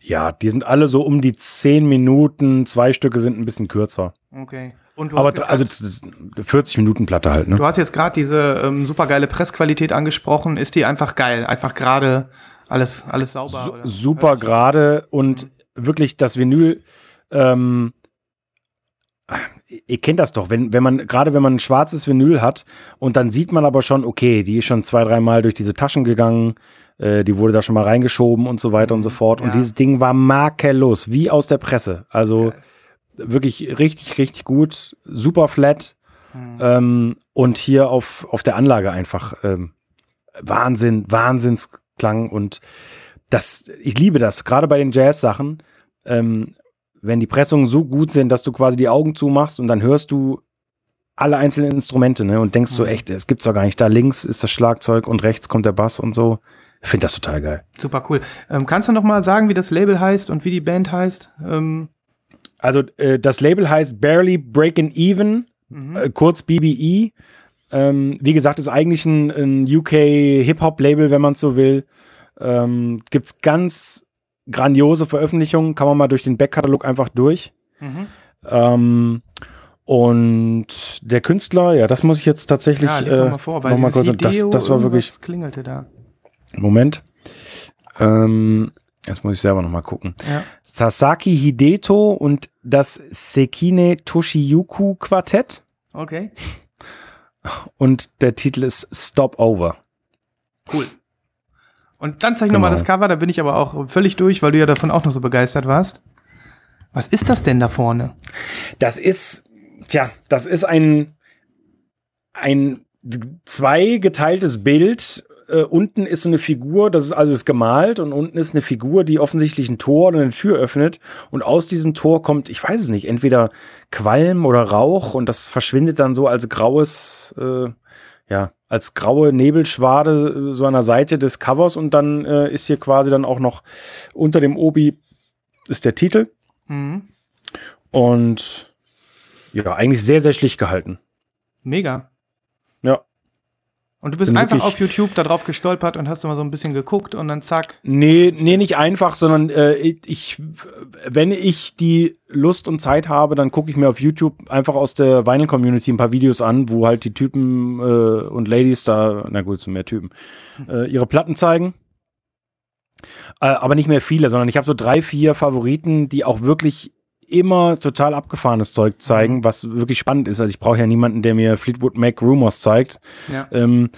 ja die sind alle so um die 10 Minuten, zwei Stücke sind ein bisschen kürzer. okay. Aber also grad- das- 40 Minuten Platte halt, ne? du hast jetzt gerade diese ähm, supergeile Pressqualität angesprochen. Ist die einfach geil? Einfach gerade alles, alles sauber? Su super gerade und wirklich das Vinyl, ähm, ihr kennt das doch, wenn, wenn man, gerade wenn man ein schwarzes Vinyl hat und dann sieht man aber schon, okay, die ist schon zwei, dreimal durch diese Taschen gegangen, äh, die wurde da schon mal reingeschoben und so weiter und so fort. Und Ja. dieses Ding war makellos, wie aus der Presse. Also Geil. wirklich richtig, richtig gut, super flat. Hm. Ähm, und hier auf, auf der Anlage einfach ähm, Wahnsinn, Wahnsinnsklang und das, ich liebe das, gerade bei den Jazz-Sachen, ähm, wenn die Pressungen so gut sind, dass du quasi die Augen zumachst und dann hörst du alle einzelnen Instrumente, ne, und denkst so Mhm. echt, es gibt's doch gar nicht. Da links ist das Schlagzeug und rechts kommt der Bass und so. Ich finde das total geil. Super cool. Ähm, kannst du noch mal sagen, wie das Label heißt und wie die Band heißt? Ähm, Also äh, das Label heißt Barely Breaking Even, mhm. äh, kurz BBE. Ähm, wie gesagt, ist eigentlich ein, ein UK Hip-Hop-Label, wenn man es so will. Ähm, gibt's ganz grandiose Veröffentlichungen, kann man mal durch den Backkatalog einfach durch. Mhm. Ähm, und der Künstler, ja, das muss ich jetzt tatsächlich Ja, äh, noch mal vor, weil noch mal dieses kurz, das, Hideo das war wirklich, klingelte da. Moment. Ähm, jetzt muss ich selber noch mal gucken. Ja. Sasaki Hideto und das Sekine Toshiyuku Quartett. Okay. Und der Titel ist Stop Over. Cool. Und dann zeig Genau. das Cover, da bin ich aber auch völlig durch, weil du ja davon auch noch so begeistert warst. Was ist das denn da vorne? Das ist, tja, das ist ein, ein zweigeteiltes Bild. Äh, unten ist so eine Figur, das ist also ist gemalt und unten ist eine Figur, die offensichtlich ein Tor oder eine Tür öffnet und aus diesem Tor kommt, ich weiß es nicht, entweder Qualm oder Rauch und das verschwindet dann so als graues, äh, ja, als graue Nebelschwade äh, so an der Seite des Covers und dann äh, ist hier quasi dann auch noch unter dem Obi ist der Titel Mhm. und ja, eigentlich sehr, sehr schlicht gehalten. Mega. Und du bist Bin einfach auf YouTube da drauf gestolpert und hast immer so ein bisschen geguckt und dann zack. Nee, nee, nicht einfach, sondern äh, ich, wenn ich die Lust und Zeit habe, dann gucke ich mir auf YouTube einfach aus der Vinyl-Community ein paar Videos an, wo halt die Typen äh, und Ladies da, na gut, es sind mehr Typen, äh, ihre Platten zeigen. Äh, aber nicht mehr viele, sondern ich habe so drei, vier Favoriten, die auch wirklich immer total abgefahrenes Zeug zeigen, was wirklich spannend ist. Also ich brauche ja niemanden, der mir Fleetwood Mac Rumors zeigt. Ja. Ähm,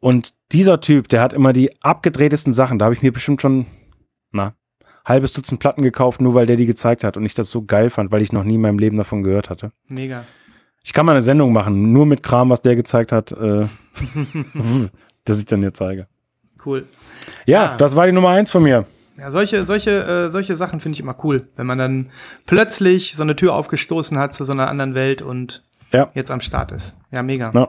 und dieser Typ, der hat immer die abgedrehtesten Sachen. Da habe ich mir bestimmt schon, na, halbes Dutzend Platten gekauft, nur weil der die gezeigt hat und ich das so geil fand, weil ich noch nie in meinem Leben davon gehört hatte. Mega. Ich kann mal eine Sendung machen, nur mit Kram, was der gezeigt hat, äh, *laughs* *laughs* dass ich dann hier zeige. Cool. Ja, Ah. das war die Nummer eins von mir. Ja, solche, solche, äh, solche Sachen finde ich immer cool, wenn man dann plötzlich so eine Tür aufgestoßen hat zu so einer anderen Welt und Ja. jetzt am Start ist. Ja, mega. Ja.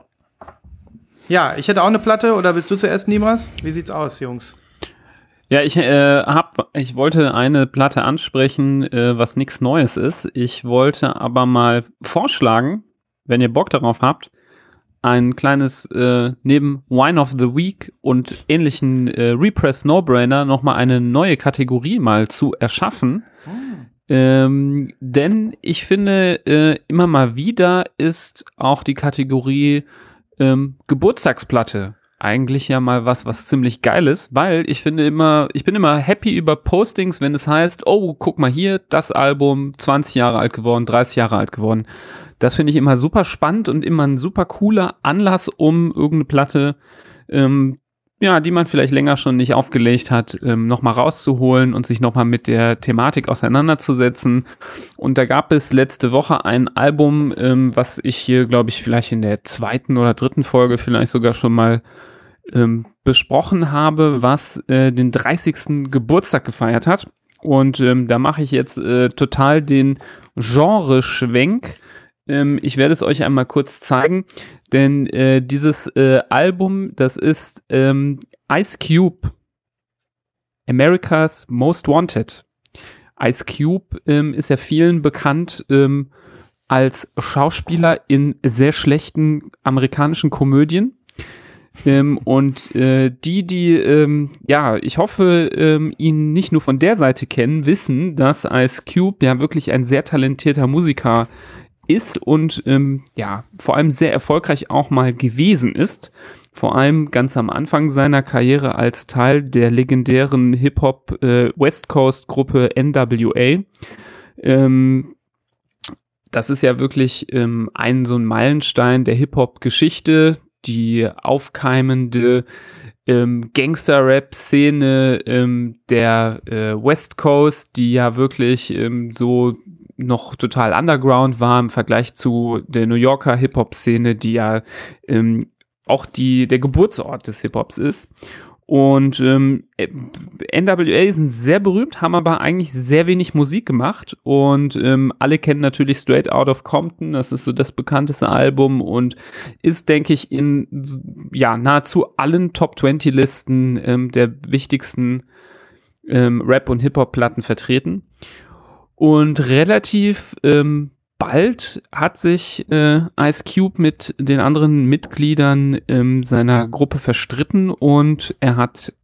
Ja, ich hätte auch eine Platte, oder willst du zuerst, Nibras? Wie sieht's aus, Jungs? Ja, ich äh, hab, ich wollte eine Platte ansprechen, äh, was nichts Neues ist. Ich wollte aber mal vorschlagen, wenn ihr Bock darauf habt, ein kleines äh, neben Wine of the Week und ähnlichen äh, Repress No-Brainer nochmal eine neue Kategorie mal zu erschaffen. Ähm, denn ich finde, äh, immer mal wieder ist auch die Kategorie ähm, Geburtstagsplatte eigentlich ja mal was, was ziemlich geil ist, weil ich finde immer, ich bin immer happy über Postings, wenn es heißt, oh, guck mal hier, das Album 20 Jahre alt geworden, 30 Jahre alt geworden. Das finde ich immer super spannend und immer ein super cooler Anlass, um irgendeine Platte, ähm, ja, die man vielleicht länger schon nicht aufgelegt hat, ähm, nochmal rauszuholen und sich nochmal mit der Thematik auseinanderzusetzen. Und da gab es letzte Woche ein Album, ähm, was ich hier, glaube ich, vielleicht in der zweiten oder dritten Folge vielleicht sogar schon mal ähm, besprochen habe, was äh, den 30. Geburtstag gefeiert hat. Und ähm, da mache ich jetzt äh, total den Genreschwenk. Ähm, ich werde es euch einmal kurz zeigen, denn äh, dieses äh, Album, das ist ähm, Ice Cube, America's Most Wanted. Ice Cube ähm, ist ja vielen bekannt ähm, als Schauspieler in sehr schlechten amerikanischen Komödien. Ähm, und äh, die, die, ähm, ja, ich hoffe, ähm, ihn nicht nur von der Seite kennen, wissen, dass Ice Cube ja wirklich ein sehr talentierter Musiker ist und ähm, ja, vor allem sehr erfolgreich auch mal gewesen ist. Vor allem ganz am Anfang seiner Karriere als Teil der legendären Hip-Hop äh, West Coast Gruppe NWA. Ähm, das ist ja wirklich ähm, ein so ein Meilenstein der Hip-Hop-Geschichte, die aufkeimende ähm, Gangster-Rap-Szene ähm, der äh, West Coast, die ja wirklich ähm, so noch total underground war im Vergleich zu der New Yorker Hip-Hop-Szene, die ja ähm, auch die, der Geburtsort des Hip-Hops ist. Und ähm, NWA sind sehr berühmt, haben aber eigentlich sehr wenig Musik gemacht. Und ähm, alle kennen natürlich Straight Out of Compton, das ist so das bekannteste Album und ist, denke ich, in ja, nahezu allen Top 20 Listen ähm, der wichtigsten ähm, Rap- und Hip-Hop-Platten vertreten. Und relativ ähm, bald hat sich äh, Ice Cube mit den anderen Mitgliedern ähm, seiner Gruppe verstritten und er hat,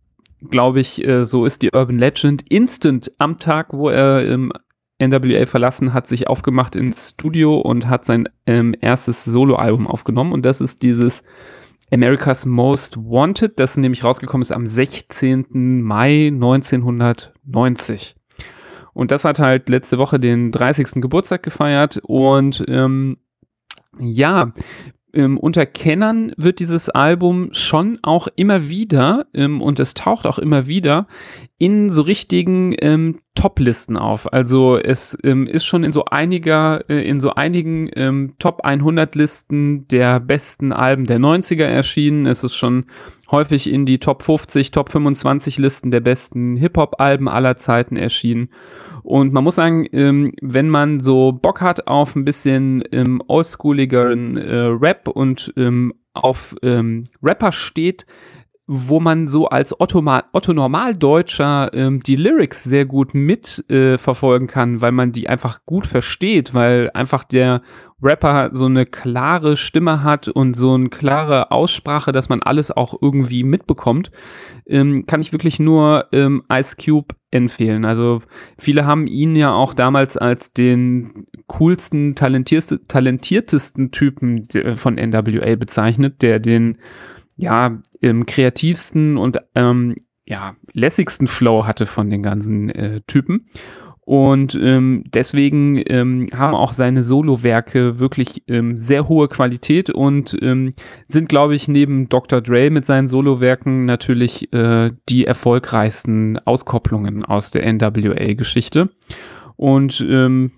glaube ich, äh, so ist die Urban Legend, instant am Tag, wo er ähm, NWA verlassen hat, sich aufgemacht ins Studio und hat sein ähm, erstes Soloalbum aufgenommen und das ist dieses America's Most Wanted, das nämlich rausgekommen ist am 16. Mai 1990. Und das hat halt letzte Woche den 30. Geburtstag gefeiert. Und ähm, ja, ähm, unter Kennern wird dieses Album schon auch immer wieder, ähm, und es taucht auch immer wieder, in so richtigen ähm, Top-Listen auf. Also es ähm, ist schon in so einiger, äh, in so einigen ähm, Top 100 Listen der besten Alben der 90er erschienen. Es ist schon häufig in die Top 50, Top 25 Listen der besten Hip-Hop-Alben aller Zeiten erschienen. Und man muss sagen, ähm, wenn man so Bock hat auf ein bisschen ähm, oldschooligeren äh, Rap und ähm, auf ähm, Rapper steht, wo man so als Otto, Otto Normaldeutscher ähm, die Lyrics sehr gut mitverfolgen äh, kann, weil man die einfach gut versteht, weil einfach der Rapper so eine klare Stimme hat und so eine klare Aussprache, dass man alles auch irgendwie mitbekommt, ähm, kann ich wirklich nur ähm, Ice Cube empfehlen. Also viele haben ihn ja auch damals als den coolsten, talentiertesten Typen de- von NWA bezeichnet, der den ja im kreativsten und ähm, ja lässigsten Flow hatte von den ganzen äh, Typen. Und ähm, deswegen ähm, haben auch seine Solowerke wirklich ähm, sehr hohe Qualität und ähm, sind, glaube ich, neben Dr. Dre mit seinen Solowerken natürlich äh, die erfolgreichsten Auskopplungen aus der NWA-Geschichte. Und ähm,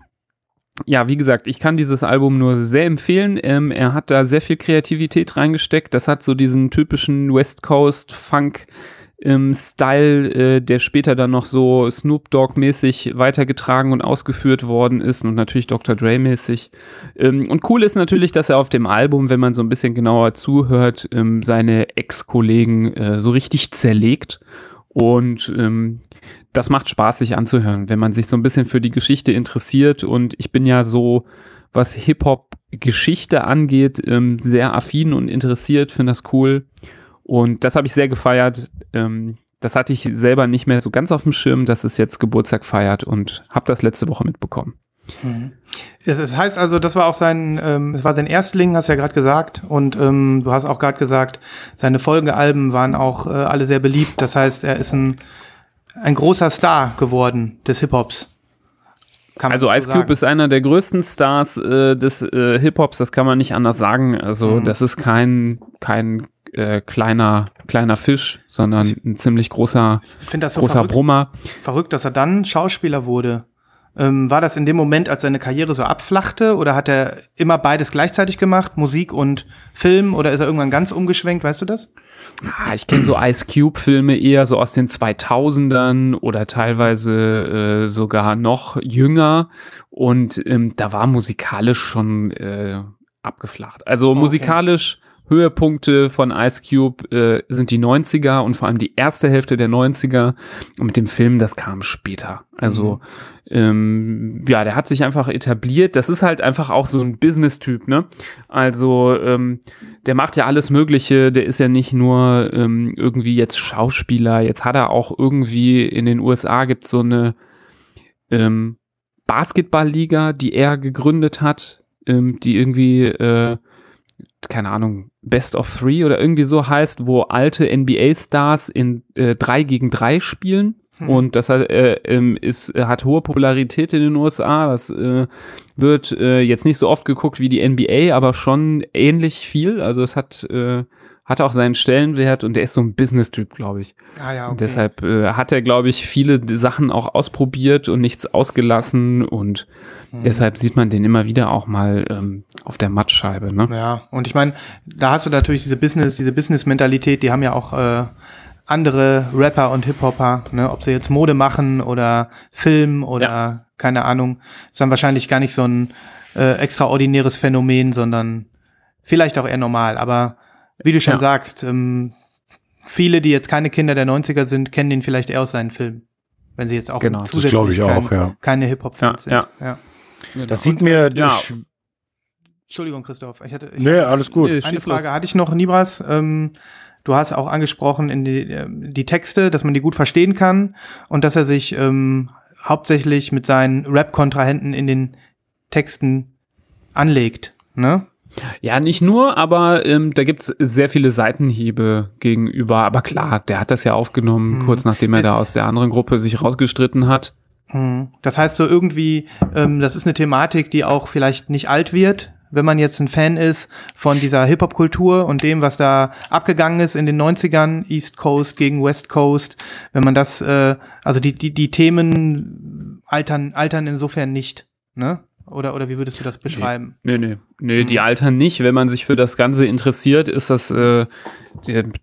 ja, wie gesagt, ich kann dieses Album nur sehr empfehlen. Ähm, er hat da sehr viel Kreativität reingesteckt. Das hat so diesen typischen West Coast Funk ähm, Style, äh, der später dann noch so Snoop Dogg mäßig weitergetragen und ausgeführt worden ist und natürlich Dr. Dre mäßig. Ähm, und cool ist natürlich, dass er auf dem Album, wenn man so ein bisschen genauer zuhört, ähm, seine Ex-Kollegen äh, so richtig zerlegt. Und ähm, das macht Spaß, sich anzuhören, wenn man sich so ein bisschen für die Geschichte interessiert. Und ich bin ja so, was Hip-Hop-Geschichte angeht, ähm, sehr affin und interessiert, finde das cool. Und das habe ich sehr gefeiert. Ähm, das hatte ich selber nicht mehr so ganz auf dem Schirm, dass es jetzt Geburtstag feiert und habe das letzte Woche mitbekommen. Es, es heißt also, das war auch sein, ähm, es war sein Erstling, hast du ja gerade gesagt. Und ähm, du hast auch gerade gesagt, seine Folgealben waren auch äh, alle sehr beliebt. Das heißt, er ist ein, ein großer Star geworden des Hip-Hops. Also so Ice Cube sagen. ist einer der größten Stars äh, des äh, Hip-Hops, das kann man nicht anders sagen. Also Mhm. das ist kein, kein äh, kleiner, kleiner Fisch, sondern ein ziemlich großer, Ich das so großer verrückt, Brummer. verrückt, dass er dann Schauspieler wurde. Ähm, war das in dem Moment, als seine Karriere so abflachte, oder hat er immer beides gleichzeitig gemacht, Musik und Film, oder ist er irgendwann ganz umgeschwenkt, weißt du das? Ah, ich kenne so Ice Cube Filme eher so aus den 2000ern oder teilweise äh, sogar noch jünger und ähm, da war musikalisch schon äh, abgeflacht. Also Okay. musikalisch Höhepunkte von Ice Cube äh, sind die 90er und vor allem die erste Hälfte der 90er und mit dem Film, das kam später. Also ähm, ja, der hat sich einfach etabliert. Das ist halt einfach auch so ein Business-Typ, ne? Also ähm, der macht ja alles Mögliche. Der ist ja nicht nur ähm, irgendwie jetzt Schauspieler. Jetzt hat er auch irgendwie in den USA gibt so eine ähm, Basketballliga, die er gegründet hat, ähm, die irgendwie äh, keine Ahnung, Best of Three oder irgendwie so heißt, wo alte NBA-Stars in äh, 3 gegen 3 spielen. Hm. Und das hat, äh, ähm, ist, äh, hat hohe Popularität in den USA. Das äh, wird äh, jetzt nicht so oft geguckt wie die NBA, aber schon ähnlich viel. Also es hat, äh, hat auch seinen Stellenwert und der ist so ein Business-Typ, glaube ich. Ah ja, Und deshalb äh, hat er, glaube ich, viele Sachen auch ausprobiert und nichts ausgelassen und Mhm. deshalb sieht man den immer wieder auch mal ähm, auf der Mattscheibe. Ne? Ja, und ich meine, da hast du natürlich diese Business, diese Business-Mentalität, die haben ja auch äh, andere Rapper und Hip-Hopper, ne, ob sie jetzt Mode machen oder Film oder keine Ahnung, ist dann wahrscheinlich gar nicht so ein äh, extraordinäres Phänomen, sondern vielleicht auch eher normal. Aber wie du schon Ja. sagst, ähm, viele, die jetzt keine Kinder der 90er sind, kennen den vielleicht eher aus seinen Filmen. Wenn sie jetzt auch Genau, das zusätzlich glaube ich auch, kein, ja. keine Hip-Hop-Fans Ja, sind. Ja. Das sieht mir. ja. ich- Entschuldigung, Christoph. Ich hatte, ich Nee, alles gut. Nee, Eine Frage los. hatte ich noch, Nibras. Ähm, du hast auch angesprochen in die, ähm, die Texte, dass man die gut verstehen kann und dass er sich ähm, hauptsächlich mit seinen Rap-Kontrahenten in den Texten anlegt. Ne? Ja, nicht nur, aber ähm, da gibt's sehr viele Seitenhiebe gegenüber. Aber klar, der hat das ja aufgenommen, Mhm. kurz nachdem er Es- da aus der anderen Gruppe sich rausgestritten hat. Hm. Das heißt so irgendwie, ähm, das ist eine Thematik, die auch vielleicht nicht alt wird, wenn man jetzt ein Fan ist von dieser Hip-Hop-Kultur und dem, was da abgegangen ist in den 90ern, East Coast gegen West Coast, wenn man das, äh, also die, die, die Themen altern, altern insofern nicht, ne? Oder, oder wie würdest du das beschreiben? Nee, nee. Nö, die altern nicht. Wenn man sich für das Ganze interessiert, ist das, äh,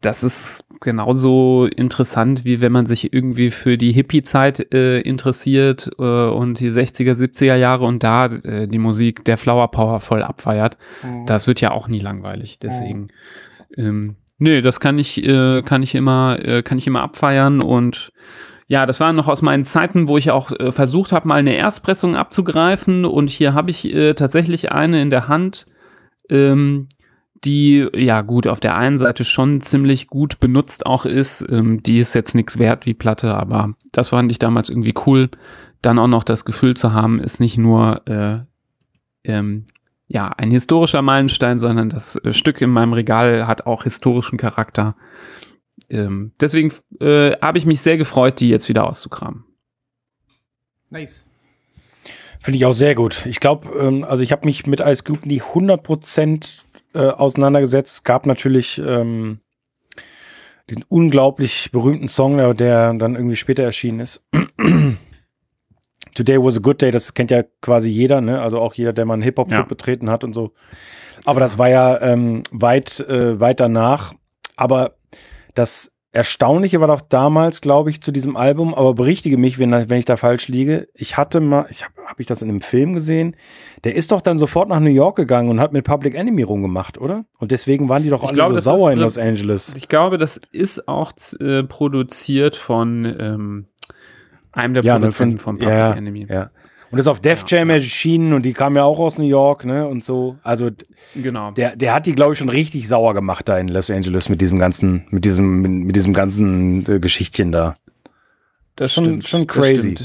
das ist genauso interessant, wie wenn man sich irgendwie für die Hippie-Zeit äh, interessiert äh, und die 60er, 70er Jahre und da äh, die Musik der Flower Power voll abfeiert. Das wird ja auch nie langweilig. Deswegen, ähm, nö, das kann ich, äh, kann ich immer, äh, kann ich immer abfeiern und ja, das war noch aus meinen Zeiten, wo ich auch äh, versucht habe, mal eine Erstpressung abzugreifen. Und hier habe ich äh, tatsächlich eine in der Hand, ähm, die, ja gut, auf der einen Seite schon ziemlich gut benutzt auch ist. Ähm, die ist jetzt nichts wert wie Platte, aber das fand ich damals irgendwie cool. Dann auch noch das Gefühl zu haben, ist nicht nur äh, ähm, ja, ein historischer Meilenstein, sondern das äh, Stück in meinem Regal hat auch historischen Charakter. Ähm, deswegen äh, habe ich mich sehr gefreut, die jetzt wieder auszukramen. Nice. Finde ich auch sehr gut. Ich glaube, ähm, also ich habe mich mit Ice Cube nie 100% äh, auseinandergesetzt. Es gab natürlich ähm, diesen unglaublich berühmten Song, der- der dann irgendwie später erschienen ist. *clears throat* Today was a good day, das kennt ja quasi jeder, ne? Also auch jeder, der mal einen Hip-Hop-Club Ja. betreten hat und so. Aber das war ja ähm, weit, äh, weit danach. Aber das Erstaunliche war doch damals, glaube ich, zu diesem Album, aber berichtige mich, wenn, wenn ich da falsch liege. Ich hatte mal, ich habe hab ich das in einem Film gesehen, der ist doch dann sofort nach New York gegangen und hat mit Public Enemy rumgemacht, oder? Und deswegen waren die doch alle so sauer ist- in Los Angeles. Ich glaube, das ist auch äh, produziert von ähm, einem der Ja, ne, Produzenten von- von Public ja, Enemy. Ja. Und das ist auf Def Ja, Jam ja. erschienen und die kamen ja auch aus New York, ne? Und so. Also Genau. der, der hat die, glaube ich, schon richtig sauer gemacht da in Los Angeles mit diesem ganzen, mit diesem, mit, mit diesem ganzen äh, Geschichtchen da. Das Schon- stimmt, schon crazy.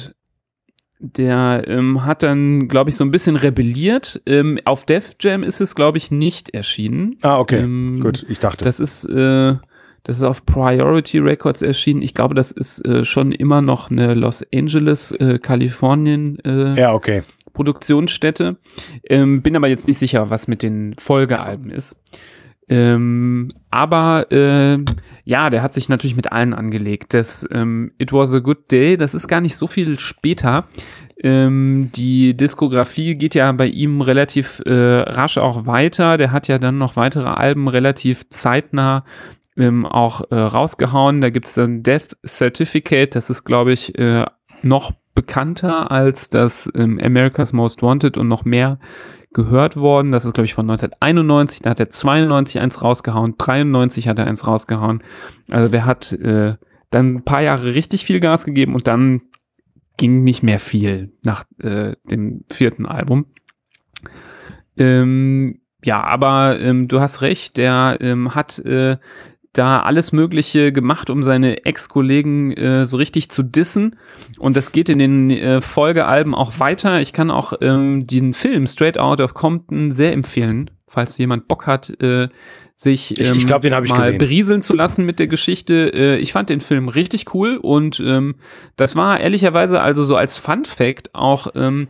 Der ähm, hat dann, glaube ich, so ein bisschen rebelliert. Ähm, auf Def Jam ist es, glaube ich, nicht erschienen. Ah, okay. Ähm, Gut, ich dachte. Das ist, äh, das ist auf Priority Records erschienen. Ich glaube, das ist äh, schon immer noch eine Los Angeles, äh, Kalifornien äh, ja, okay. Produktionsstätte. Ähm, bin aber jetzt nicht sicher, was mit den Folgealben ist. Ähm, aber ähm, ja, der hat sich natürlich mit allen angelegt. Das ähm, It Was a Good Day, das ist gar nicht so viel später. Ähm, die Diskografie geht ja bei ihm relativ äh, rasch auch weiter. Der hat ja dann noch weitere Alben relativ zeitnah ähm, auch äh, rausgehauen. Da gibt es dann Death Certificate, das ist, glaube ich, äh, noch bekannter als das ähm, America's Most Wanted und noch mehr gehört worden. Das ist, glaube ich, von 1991. Da hat er 92 eins rausgehauen, 93 hat er eins rausgehauen. Also der hat äh, dann ein paar Jahre richtig viel Gas gegeben und dann ging nicht mehr viel nach äh, dem vierten Album. Ähm, ja, aber ähm, du hast recht, der ähm, hat äh, da alles Mögliche gemacht, um seine Ex-Kollegen äh, so richtig zu dissen. Und das geht in den äh, Folgealben auch weiter. Ich kann auch ähm, den Film Straight Out of Compton sehr empfehlen, falls jemand Bock hat, äh, sich Ich- ich glaub, den ich mal gesehen. berieseln zu lassen mit der Geschichte. Äh, ich fand den Film richtig cool und ähm, das war ehrlicherweise also so als Fun Fact auch ähm,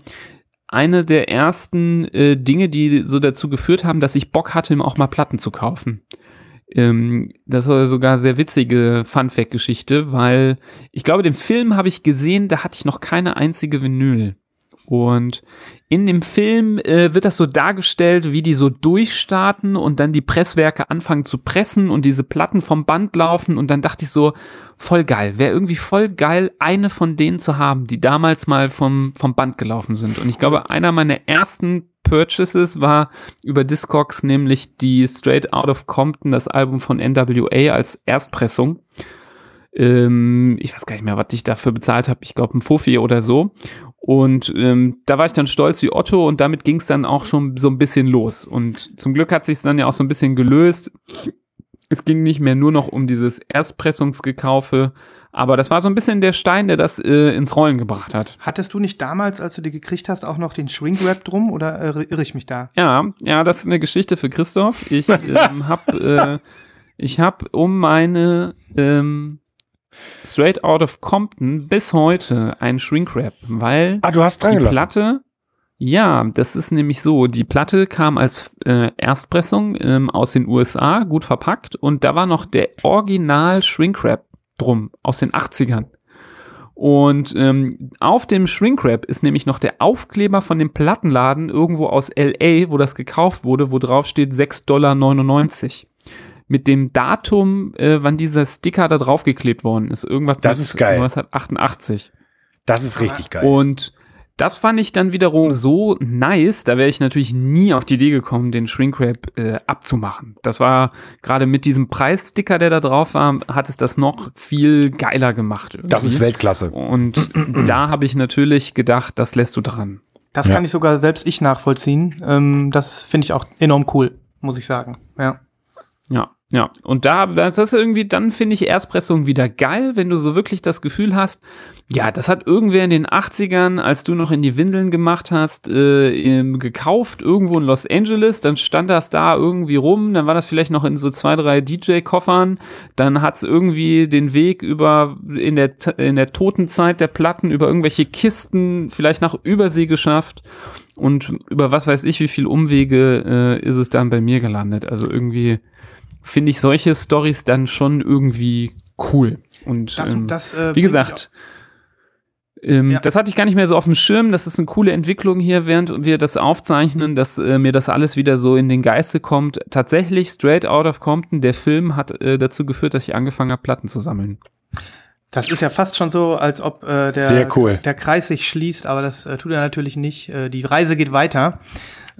eine der ersten äh, Dinge, die so dazu geführt haben, dass ich Bock hatte, ihm auch mal Platten zu kaufen. Ähm, das war sogar sehr witzige Fun-Fact-Geschichte, weil ich glaube, den Film habe ich gesehen, da hatte ich noch keine einzige Vinyl. Und in dem Film äh, wird das so dargestellt, wie die so durchstarten und dann die Presswerke anfangen zu pressen und diese Platten vom Band laufen. Und dann dachte ich so, voll geil. Wäre irgendwie voll geil, eine von denen zu haben, die damals mal vom, vom Band gelaufen sind. Und ich glaube, einer meiner ersten Purchases war über Discogs, nämlich die Straight Out of Compton, das Album von NWA als Erstpressung. Ähm, ich weiß gar nicht mehr, was ich dafür bezahlt habe. Ich glaube, ein Fuffi oder so. Und ähm, da war ich dann stolz wie Otto und damit ging es dann auch schon so ein bisschen los. Und zum Glück hat sich dann ja auch so ein bisschen gelöst. Es ging nicht mehr nur noch um dieses Erstpressungsgekaufe, aber das war so ein bisschen der Stein, der das äh, ins Rollen gebracht hat. Hattest du nicht damals, als du die gekriegt hast, auch noch den Shrink-Wrap drum oder irre, irre ich mich da? Ja, ja, das ist eine Geschichte für Christoph. Ich ähm, *laughs* habe äh, ich hab um meine ähm, Straight Out of Compton bis heute ein Shrink-Wrap, weil Ah, du hast dran die gelassen. Platte, ja, das ist nämlich so, die Platte kam als äh, Erstpressung ähm, aus den USA, gut verpackt und da war noch der Original Shrink-Wrap drum aus den 80ern. Und ähm, auf dem Shrinkwrap ist nämlich noch der Aufkleber von dem Plattenladen irgendwo aus LA, wo das gekauft wurde, wo drauf steht 6,99 Dollar. Mit dem Datum, äh, wann dieser Sticker da draufgeklebt worden ist. Irgendwas Das ist geil. 1988. Das ist richtig geil. Und das fand ich dann wiederum so nice, da wäre ich natürlich nie auf die Idee gekommen, den Shrinkwrap äh, abzumachen. Das war gerade mit diesem Preissticker, der da drauf war, hat es das noch viel geiler gemacht. irgendwie. das ist Weltklasse. Und da habe ich natürlich gedacht, das lässt du dran. Das Ja. kann ich sogar selbst ich nachvollziehen. Ähm, das finde ich auch enorm cool, muss ich sagen. Ja. Ja, ja. Und da, das ist irgendwie, dann finde ich Erstpressung wieder geil, wenn du so wirklich das Gefühl hast, ja, das hat irgendwer in den 80ern, als du noch in die Windeln gemacht hast, äh, gekauft, irgendwo in Los Angeles, dann stand das da irgendwie rum, dann war das vielleicht noch in so zwei, drei DJ-Koffern, dann hat es irgendwie den Weg über, in der, in der Totenzeit der Platten, über irgendwelche Kisten, vielleicht nach Übersee geschafft und über was weiß ich, wie viel Umwege äh, ist es dann bei mir gelandet. Also irgendwie finde ich solche Stories dann schon irgendwie cool. Und Das, ähm, das, äh, wie gesagt, ähm, Ja. das hatte ich gar nicht mehr so auf dem Schirm. Das ist eine coole Entwicklung hier, während wir das aufzeichnen, dass äh, mir das alles wieder so in den Geiste kommt. Tatsächlich, Straight Out of Compton, der Film hat äh, dazu geführt, dass ich angefangen habe, Platten zu sammeln. Das ist ja fast schon so, als ob äh, der, Sehr cool. der Kreis sich schließt, aber das äh, tut er natürlich nicht. Äh, die Reise geht weiter.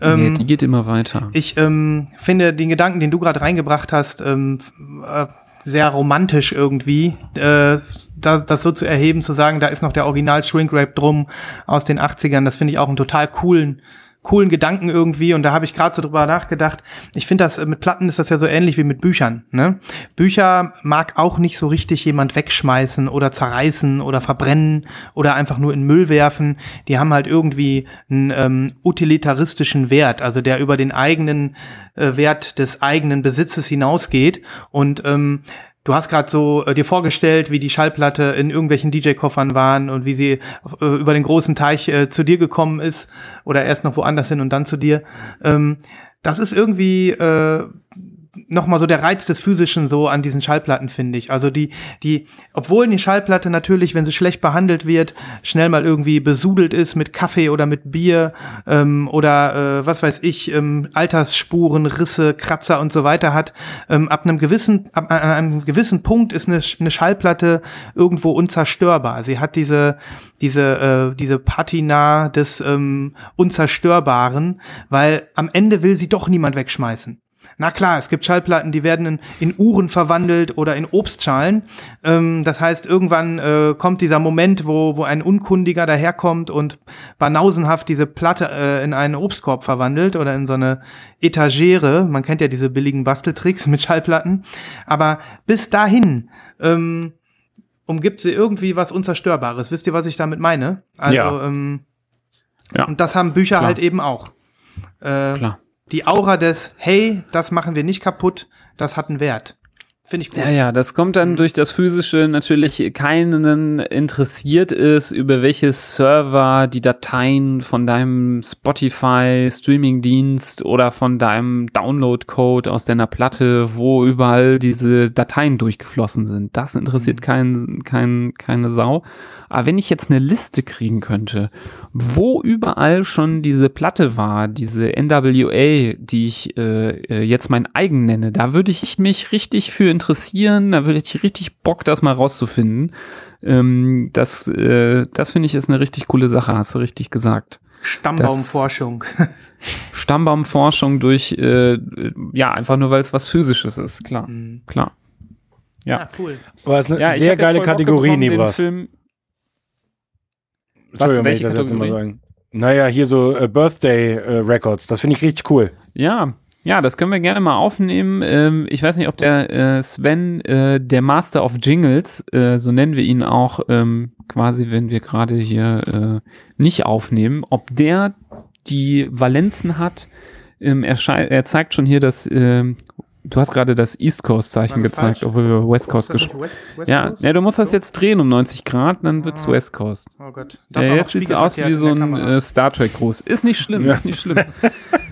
Nee, Ähm, die geht immer weiter. ich ähm, finde den Gedanken, den du gerade reingebracht hast, ähm, äh, sehr romantisch irgendwie, äh, das, das so zu erheben, zu sagen, da ist noch der Original Shrink Rap drum aus den 80ern. Das finde ich auch einen total coolen coolen Gedanken irgendwie und da habe ich gerade so drüber nachgedacht. Ich finde das äh, mit Platten ist das ja so ähnlich wie mit Büchern. Ne? Bücher mag auch nicht so richtig jemand wegschmeißen oder zerreißen oder verbrennen oder einfach nur in Müll werfen. Die haben halt irgendwie einen ähm, utilitaristischen Wert, also der über den eigenen äh, Wert des eigenen Besitzes hinausgeht und ähm, Du hast gerade so äh, dir vorgestellt, wie die Schallplatte in irgendwelchen DJ-Koffern waren und wie sie äh, über den großen Teich äh, zu dir gekommen ist oder erst noch woanders hin und dann zu dir. Ähm, das ist irgendwie äh, nochmal so der Reiz des Physischen so an diesen Schallplatten, finde ich. Also die, die, obwohl die Schallplatte natürlich, wenn sie schlecht behandelt wird, schnell mal irgendwie besudelt ist mit Kaffee oder mit Bier ähm, oder äh, was weiß ich, ähm, Altersspuren, Risse, Kratzer und so weiter hat, ähm, ab einem gewissen, ab an einem gewissen Punkt ist eine, eine Schallplatte irgendwo unzerstörbar. Sie hat diese, diese, äh, diese Patina des ähm, Unzerstörbaren, weil am Ende will sie doch niemand wegschmeißen. Na klar, es gibt Schallplatten, die werden in, in Uhren verwandelt oder in Obstschalen. Ähm, das heißt, irgendwann äh, kommt dieser Moment, wo, wo ein Unkundiger daherkommt und banausenhaft diese Platte äh, in einen Obstkorb verwandelt oder in so eine Etagere. Man kennt ja diese billigen Basteltricks mit Schallplatten. Aber bis dahin ähm, umgibt sie irgendwie was Unzerstörbares. Wisst ihr, was ich damit meine? Also, Ja. ähm, Ja. und das haben Bücher Klar. halt eben auch. Äh, Klar. Die Aura des, hey, das machen wir nicht kaputt, das hat einen Wert. Finde ich gut. Ja, ja, das kommt dann durch das Physische natürlich keinen interessiert ist, über welche Server die Dateien von deinem Spotify Streaming-Dienst oder von deinem Download-Code aus deiner Platte, wo überall diese Dateien durchgeflossen sind. Das interessiert kein, kein, keine Sau. Aber wenn ich jetzt eine Liste kriegen könnte, wo überall schon diese Platte war, diese NWA, die ich äh, äh, jetzt mein eigen nenne, da würde ich mich richtig für interessieren, da würde ich richtig Bock, das mal rauszufinden. Ähm, das äh, das finde ich ist eine richtig coole Sache, hast du richtig gesagt. Stammbaumforschung. Stammbaumforschung durch, äh, ja, einfach nur, weil es was Physisches ist, klar, Mhm. klar. Ja. Ja, cool. Aber es ist eine Ja, ich sehr geile Kategorie, Nibras. Film- Entschuldigung, wenn ich welche das jetzt mal Kategorie? sagen. Naja, hier so äh, Birthday äh, Records, das finde ich richtig cool. Ja, ja, das können wir gerne mal aufnehmen. Ähm, ich weiß nicht, ob der äh, Sven, äh, der Master of Jingles, äh, so nennen wir ihn auch, ähm, quasi, wenn wir gerade hier äh, nicht aufnehmen, ob der die Valenzen hat. Ähm, er, er zeigt schon hier das, ähm, du hast gerade das East Coast Zeichen das gezeigt, falsch? obwohl wir West Coast das gesprochen West Ja, ja, du musst das jetzt drehen um 90 Grad, dann wird's Ah. West Coast. Oh Gott. Ja, auch noch jetzt sieht's aus wie so ein äh, Star Trek Gruß. Ist nicht schlimm, Ja. ist nicht schlimm. *laughs*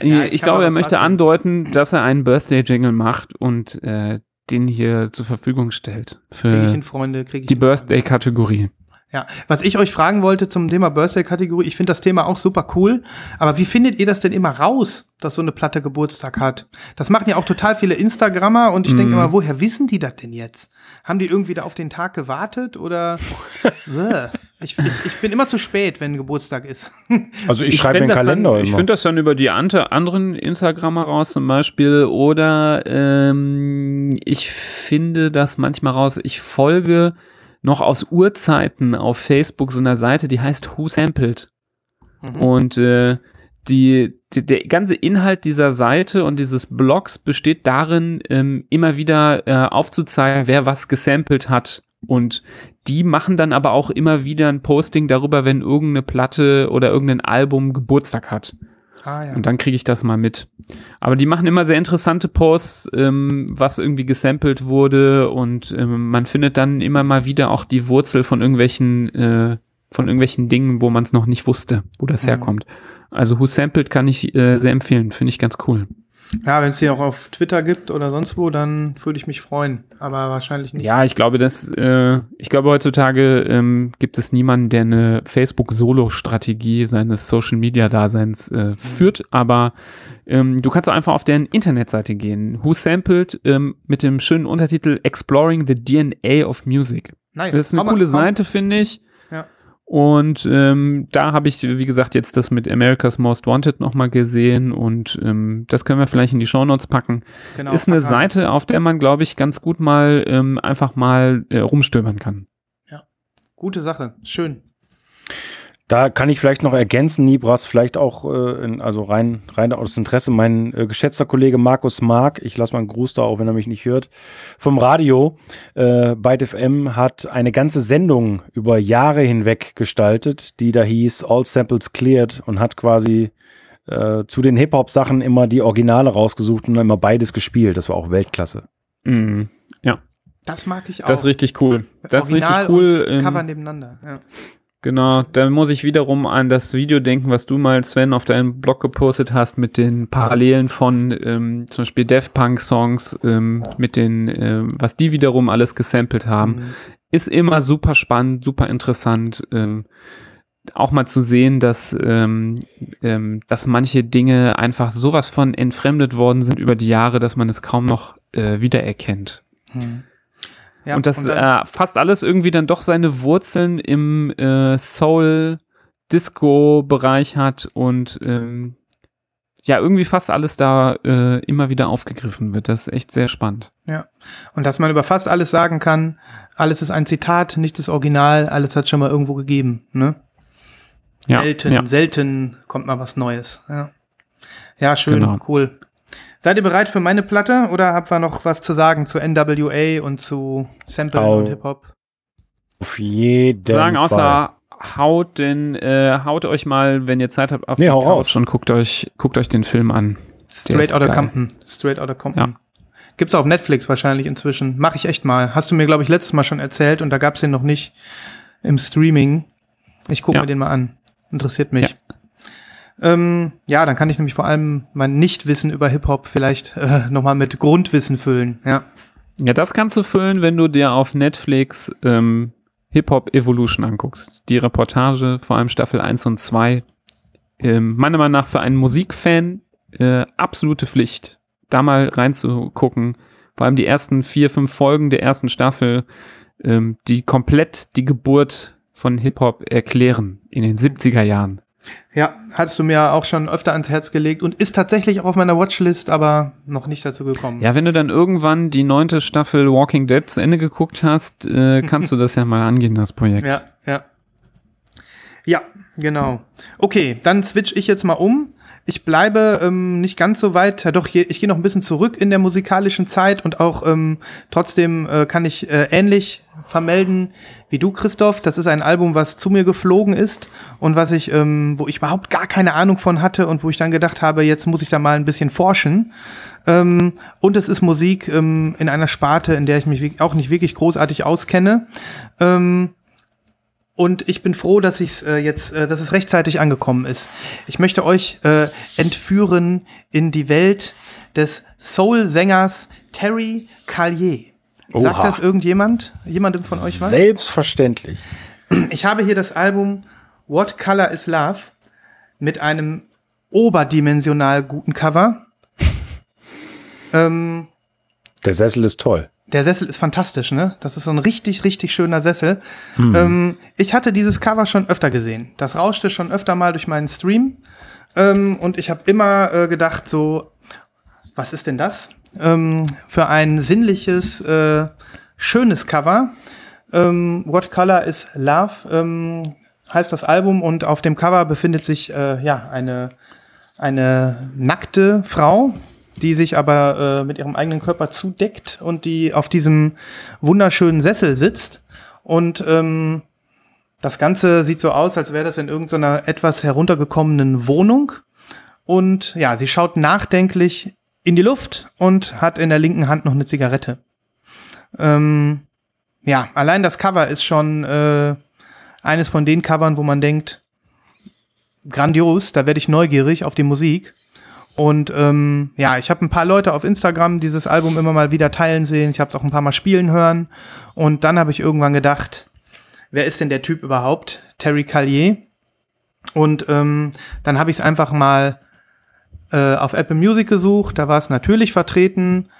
Ja, ich ich glaube, er möchte basteln. andeuten, dass er einen Birthday-Jingle macht und äh, den hier zur Verfügung stellt. Kriege ich Für hin, Freunde, kriege ich die. Birthday-Kategorie. Ja, was ich euch fragen wollte zum Thema Birthday-Kategorie, ich finde das Thema auch super cool, aber wie findet ihr das denn immer raus, dass so eine Platte Geburtstag hat? Das machen ja auch total viele Instagrammer und ich denke Mhm. immer, woher wissen die das denn jetzt? Haben die irgendwie da auf den Tag gewartet oder? *laughs* Ich, ich, ich bin immer zu spät, wenn Geburtstag ist. *laughs* Also ich, schreibe fänd den Kalender Dann, ich finde das dann über die ante, anderen Instagrammer raus zum Beispiel. Oder ähm, ich finde das manchmal raus. Ich folge noch aus Urzeiten auf Facebook so einer Seite, die heißt Who Sampled. Mhm. Und äh, die, die, der ganze Inhalt dieser Seite und dieses Blogs besteht darin, ähm, immer wieder äh, aufzuzeigen, wer was gesampelt hat. Und die machen dann aber auch immer wieder ein Posting darüber, wenn irgendeine Platte oder irgendein Album Geburtstag hat. Ah ja. Und dann kriege ich das mal mit. Aber die machen immer sehr interessante Posts, ähm, was irgendwie gesampelt wurde und ähm, man findet dann immer mal wieder auch die Wurzel von irgendwelchen, äh, von irgendwelchen Dingen, wo man es noch nicht wusste, wo das Mhm. herkommt. Also Who Sampled kann ich äh, sehr empfehlen, finde ich ganz cool. Ja, wenn es die auch auf Twitter gibt oder sonst wo, dann würde ich mich freuen. Aber wahrscheinlich nicht. Ja, ich glaube, dass äh, ich glaube heutzutage ähm, gibt es niemanden, der eine Facebook-Solo-Strategie seines Social-Media-Daseins äh, führt, aber ähm, du kannst auch einfach auf deren Internetseite gehen. Who Sampled ähm, mit dem schönen Untertitel Exploring the DNA of Music. nice. Das ist eine Hau coole Seite, finde ich. Ja. Und ähm, da habe ich, wie gesagt, jetzt das mit America's Most Wanted nochmal gesehen und ähm, das können wir vielleicht in die Shownotes packen. Genau, ist eine packen. Seite, auf der man, glaube ich, ganz gut mal ähm, einfach mal äh, rumstöbern kann. Gute Sache. Schön. Da kann ich vielleicht noch ergänzen, Nibras, vielleicht auch, äh, in, also rein, rein aus Interesse, mein äh, geschätzter Kollege Markus Mark, ich lasse mal einen Gruß da, auch wenn er mich nicht hört, vom Radio, äh, Byte FM hat eine ganze Sendung über Jahre hinweg gestaltet, die da hieß All Samples Cleared und hat quasi äh, zu den Hip-Hop-Sachen immer die Originale rausgesucht und dann immer beides gespielt. Das war auch Weltklasse. Mhm. Das mag ich auch. Das ist richtig cool. Das ist Original richtig cool. Und ähm, Cover nebeneinander. Ja. Genau, da muss ich wiederum an das Video denken, was du mal, Sven, auf deinem Blog gepostet hast mit den Parallelen von ähm, zum Beispiel Def Punk Songs, ähm, mit den, ähm, was die wiederum alles gesampelt haben. Mhm. Ist immer super spannend, super interessant. Ähm, auch mal zu sehen, dass, ähm, ähm, dass manche Dinge einfach sowas von entfremdet worden sind über die Jahre, dass man es kaum noch äh, wiedererkennt. Mhm. Ja, und das dann- äh, fast alles irgendwie dann doch seine Wurzeln im äh, Soul-Disco-Bereich hat und ähm, ja, irgendwie fast alles da äh, immer wieder aufgegriffen wird. Das ist echt sehr spannend. Und dass man über fast alles sagen kann, alles ist ein Zitat, nichts ist Original, alles hat schon mal irgendwo gegeben. Ne? Ja, selten, ja. selten kommt mal was Neues. Ja, ja schön, Genau. cool. Seid ihr bereit für meine Platte oder habt ihr noch was zu sagen zu NWA und zu Sample Au. und Hip-Hop? Auf jeden Sagen Fall. außer haut den, äh, haut euch mal, wenn ihr Zeit habt, auf Nee, die raus. Couch und guckt euch, guckt euch den Film an. Straight Outta. Compton. Straight Outta Compton. Gibt's auf Netflix wahrscheinlich inzwischen. Mache ich echt mal. Hast du mir, glaube ich, letztes Mal schon erzählt und da gab's den noch nicht im Streaming. Ich gucke Ja. mir den mal an. Interessiert mich. Ja. Ähm, ja, dann kann ich nämlich vor allem mein Nichtwissen über Hip-Hop vielleicht äh, nochmal mit Grundwissen füllen. Ja. Ja, das kannst du füllen, wenn du dir auf Netflix ähm, Hip-Hop Evolution anguckst. Die Reportage, vor allem Staffel 1 und 2. Ähm, meiner Meinung nach für einen Musikfan äh, absolute Pflicht, da mal reinzugucken. Vor allem die ersten vier, fünf Folgen der ersten Staffel, ähm, die komplett die Geburt von Hip-Hop erklären in den 70er Jahren. Ja, hast du mir auch schon öfter ans Herz gelegt und ist tatsächlich auch auf meiner Watchlist, aber noch nicht dazu gekommen. Ja, wenn du dann irgendwann die neunte Staffel Walking Dead zu Ende geguckt hast, äh, *laughs* kannst du das ja mal angehen, das Projekt. Ja, ja. Ja, genau. Okay, dann switch ich jetzt mal um. Ich bleibe ähm, nicht ganz so weit, doch, je- ich gehe noch ein bisschen zurück in der musikalischen Zeit und auch ähm, trotzdem äh, kann ich äh, ähnlich vermelden wie du, Christoph. Das ist ein Album, was zu mir geflogen ist und was ich, ähm, wo ich überhaupt gar keine Ahnung von hatte und wo ich dann gedacht habe, jetzt muss ich da mal ein bisschen forschen. Ähm, und es ist Musik ähm, in einer Sparte, in der ich mich auch nicht wirklich großartig auskenne. Ähm, und ich bin froh, dass ich äh, jetzt, äh, dass es rechtzeitig angekommen ist. Ich möchte euch äh, entführen in die Welt des Soul-Sängers Terry Callier. Sagt Oha. das irgendjemand? Jemandem von euch was? Selbstverständlich. Ich habe hier das Album What Color is Love mit einem oberdimensional guten Cover. *laughs* ähm, Der Sessel ist toll. Der Sessel ist fantastisch, ne? Das ist so ein richtig, richtig schöner Sessel. Ähm, ich hatte dieses Cover schon öfter gesehen. Das rauschte schon öfter mal durch meinen Stream. Ähm, und ich habe immer äh, gedacht, so, was ist denn das? Ähm, für ein sinnliches, äh, schönes Cover. Ähm, What Color is Love ähm, heißt das Album und auf dem Cover befindet sich äh, ja eine, eine nackte Frau, die sich aber äh, mit ihrem eigenen Körper zudeckt und die auf diesem wunderschönen Sessel sitzt. Und ähm, das Ganze sieht so aus, als wäre das in irgendeiner etwas heruntergekommenen Wohnung. Und ja, sie schaut nachdenklich in die Luft und hat in der linken Hand noch eine Zigarette. Ähm, ja, allein das Cover ist schon äh, eines von den Covern, wo man denkt, grandios, da werde ich neugierig auf die Musik. Und ähm, ja, ich habe ein paar Leute auf Instagram dieses Album immer mal wieder teilen sehen. Ich habe es auch ein paar Mal spielen hören. Und dann habe ich irgendwann gedacht, wer ist denn der Typ überhaupt? Terry Callier. Und ähm, dann habe ich es einfach mal äh, auf Apple Music gesucht. Da war es natürlich vertreten